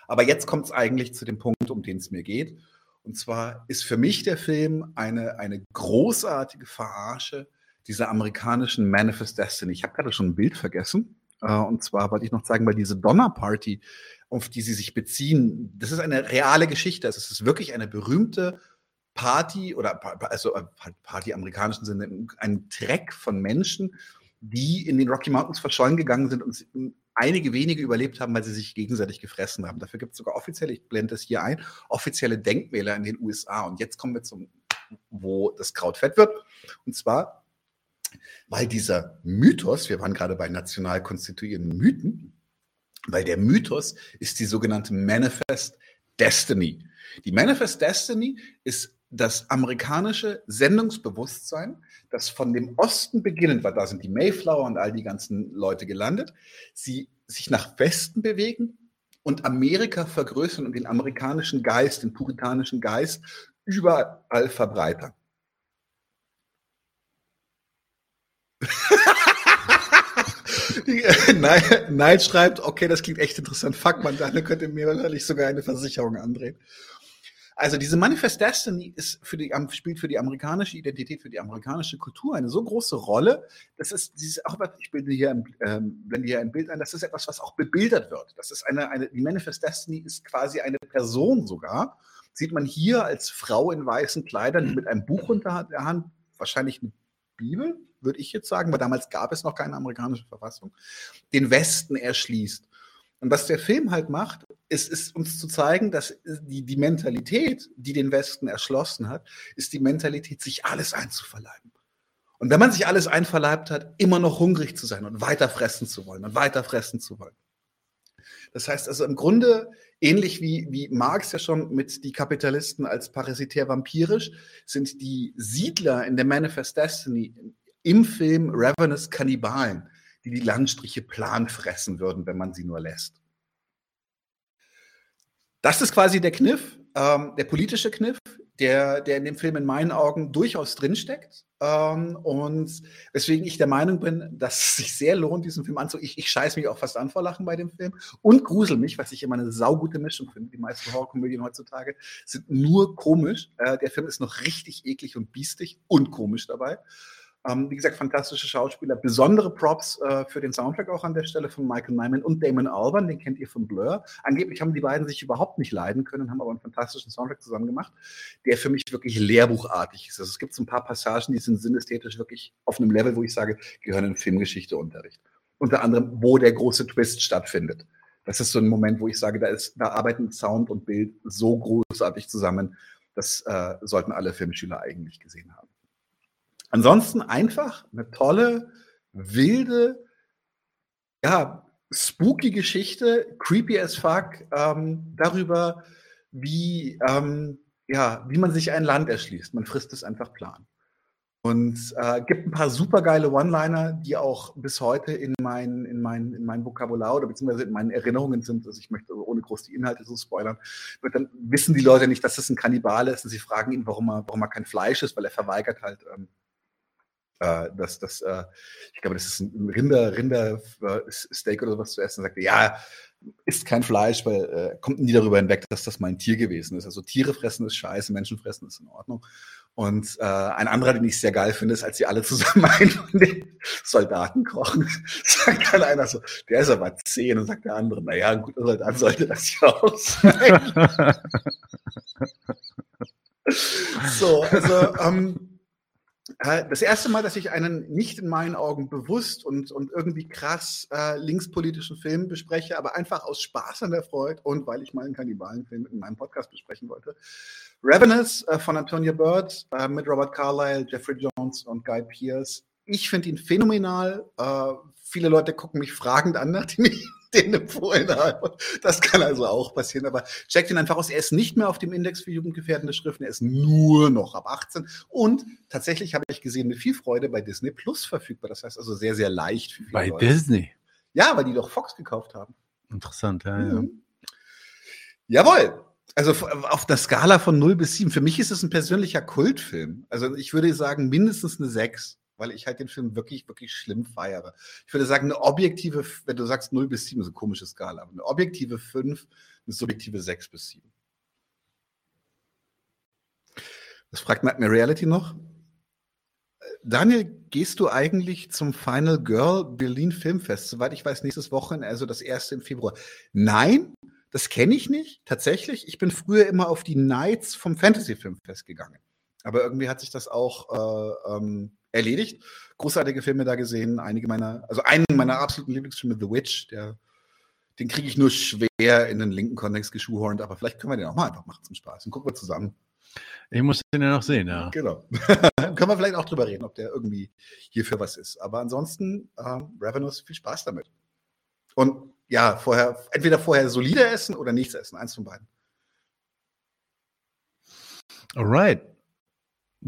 Aber jetzt kommt es eigentlich zu dem Punkt, um den es mir geht. Und zwar ist für mich der Film eine, eine großartige Verarsche dieser amerikanischen Manifest Destiny. Ich habe gerade schon ein Bild vergessen. Äh, und zwar wollte ich noch sagen, weil diese Donner-Party, auf die sie sich beziehen, das ist eine reale Geschichte. Also es ist wirklich eine berühmte Party oder also äh, Party im amerikanischen Sinne, ein Treck von Menschen, die in den Rocky Mountains verschollen gegangen sind und einige wenige überlebt haben, weil sie sich gegenseitig gefressen haben. Dafür gibt es sogar offiziell, ich blende das hier ein, offizielle Denkmäler in den USA. Und jetzt kommen wir zum, wo das Kraut fett wird. Und zwar, weil dieser Mythos, wir waren gerade bei national konstituierenden Mythen, weil der Mythos ist die sogenannte Manifest Destiny. Die Manifest Destiny ist das amerikanische Sendungsbewusstsein, das von dem Osten beginnend, weil da sind die Mayflower und all die ganzen Leute gelandet, sie sich nach Westen bewegen und Amerika vergrößern und den amerikanischen Geist, den puritanischen Geist überall verbreitern. (laughs) Nein, schreibt, okay, das klingt echt interessant. Fuck man, dann könnte mir wahrscheinlich sogar eine Versicherung andrehen. Also diese Manifest Destiny ist für die, spielt für die amerikanische Identität, für die amerikanische Kultur eine so große Rolle. Das ist dieses, auch ich bilde hier, ein, ähm, blende hier ein Bild ein, das ist etwas, was auch bebildert wird. Das ist eine, eine, die Manifest Destiny ist quasi eine Person sogar. Sieht man hier als Frau in weißen Kleidern mit einem Buch unter der Hand, wahrscheinlich mit Bibel, würde ich jetzt sagen, weil damals gab es noch keine amerikanische Verfassung, den Westen erschließt. Und was der Film halt macht, ist, ist uns zu zeigen, dass die, die Mentalität, die den Westen erschlossen hat, ist die Mentalität, sich alles einzuverleiben. Und wenn man sich alles einverleibt hat, immer noch hungrig zu sein und weiter fressen zu wollen und weiter fressen zu wollen. Das heißt also im Grunde, ähnlich wie, wie Marx ja schon mit die Kapitalisten als parasitär vampirisch, sind die Siedler in der Manifest Destiny im Film Ravenous Kannibalen die die Landstriche plan fressen würden, wenn man sie nur lässt. Das ist quasi der Kniff, ähm, der politische Kniff, der, der in dem Film in meinen Augen durchaus drinsteckt. Ähm, und weswegen ich der Meinung bin, dass es sich sehr lohnt, diesen Film anzusehen. Ich, ich scheiß mich auch fast an vor Lachen bei dem Film und grusel mich, was ich immer eine saugute Mischung finde. Die meisten Horrorkomödien heutzutage sind nur komisch. Äh, der Film ist noch richtig eklig und biestig und komisch dabei. Ähm, wie gesagt, fantastische Schauspieler. Besondere Props äh, für den Soundtrack auch an der Stelle von Michael Nyman und Damon Albarn, den kennt ihr von Blur. Angeblich haben die beiden sich überhaupt nicht leiden können, haben aber einen fantastischen Soundtrack zusammen gemacht, der für mich wirklich lehrbuchartig ist. Also es gibt so ein paar Passagen, die sind sinnästhetisch wirklich auf einem Level, wo ich sage, gehören in Filmgeschichteunterricht. Unter anderem, wo der große Twist stattfindet. Das ist so ein Moment, wo ich sage, da, ist, da arbeiten Sound und Bild so großartig zusammen. Das äh, sollten alle Filmschüler eigentlich gesehen haben. Ansonsten einfach eine tolle, wilde, ja, spooky Geschichte, creepy as fuck, ähm, darüber, wie, ähm, ja, wie man sich ein Land erschließt. Man frisst es einfach plan. Und äh, gibt ein paar supergeile One-Liner, die auch bis heute in mein, in, mein, in mein Vokabular oder beziehungsweise in meinen Erinnerungen sind. Also ich möchte ohne groß die Inhalte so spoilern. Dann wissen die Leute nicht, dass das ein Kannibale ist und sie fragen ihn, warum er, warum er kein Fleisch ist, weil er verweigert halt ähm, äh, das, das, äh, ich glaube, das ist ein Rinder, Rindersteak oder sowas zu essen. Sagte, ja, isst kein Fleisch, weil äh, kommt nie darüber hinweg, dass das mal ein Tier gewesen ist. Also Tiere fressen ist scheiße, Menschen fressen ist in Ordnung. Und äh, ein anderer, den ich sehr geil finde, ist, als sie alle zusammen (laughs) einen von den Soldaten kochen, (laughs) sagt dann einer so, der ist aber zehn und sagt der andere, naja, ein guter Soldat sollte das ja auch sein. (laughs) so, also ähm, äh, das erste Mal, dass ich einen nicht in meinen Augen bewusst und, und irgendwie krass äh, linkspolitischen Film bespreche, aber einfach aus Spaß an der Freude und weil ich mal einen Kannibalenfilm in meinem Podcast besprechen wollte. Ravenous äh, von Antonia Bird äh, mit Robert Carlyle, Jeffrey Jones und Guy Pearce. Ich finde ihn phänomenal. Äh, viele Leute gucken mich fragend an, (laughs) nachdem ich den empfohlen habe. Das kann also auch passieren. Aber checkt ihn einfach aus. Er ist nicht mehr auf dem Index für jugendgefährdende Schriften. Er ist nur noch ab 18. Und tatsächlich habe ich gesehen, mit viel Freude bei Disney Plus verfügbar. Das heißt also sehr, sehr leicht für viele Bei Leute. Disney? Ja, weil die doch Fox gekauft haben. Interessant, ja, mhm. ja. Jawohl. Also auf der Skala von 0 bis 7. Für mich ist es ein persönlicher Kultfilm. Also ich würde sagen, mindestens eine 6 weil ich halt den Film wirklich, wirklich schlimm feiere. Ich würde sagen, eine objektive, wenn du sagst 0 bis 7, ist eine komische Skala, eine objektive 5, eine subjektive 6 bis 7. Das fragt Nightmare Reality noch. Daniel, gehst du eigentlich zum Final Girl Berlin Filmfest? Soweit ich weiß, nächstes Wochenende, also das erste im Februar. Nein, das kenne ich nicht, tatsächlich. Ich bin früher immer auf die Nights vom Fantasy Filmfest gegangen. Aber irgendwie hat sich das auch äh, ähm, erledigt. Großartige Filme da gesehen, einige meiner, also einen meiner absoluten Lieblingsfilme, The Witch, der, den kriege ich nur schwer in den linken Kontext geschuhhornt, aber vielleicht können wir den auch mal einfach machen zum Spaß. Den gucken wir zusammen. Ich muss den ja noch sehen, ja. Genau. (laughs) können wir vielleicht auch drüber reden, ob der irgendwie hierfür was ist. Aber ansonsten, ähm, Ravenous, viel Spaß damit. Und ja, vorher, entweder vorher solide essen oder nichts essen, eins von beiden. Alright.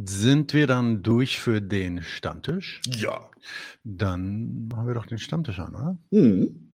Sind wir dann durch für den Stammtisch? Ja. Dann machen wir doch den Stammtisch an, oder? Mhm.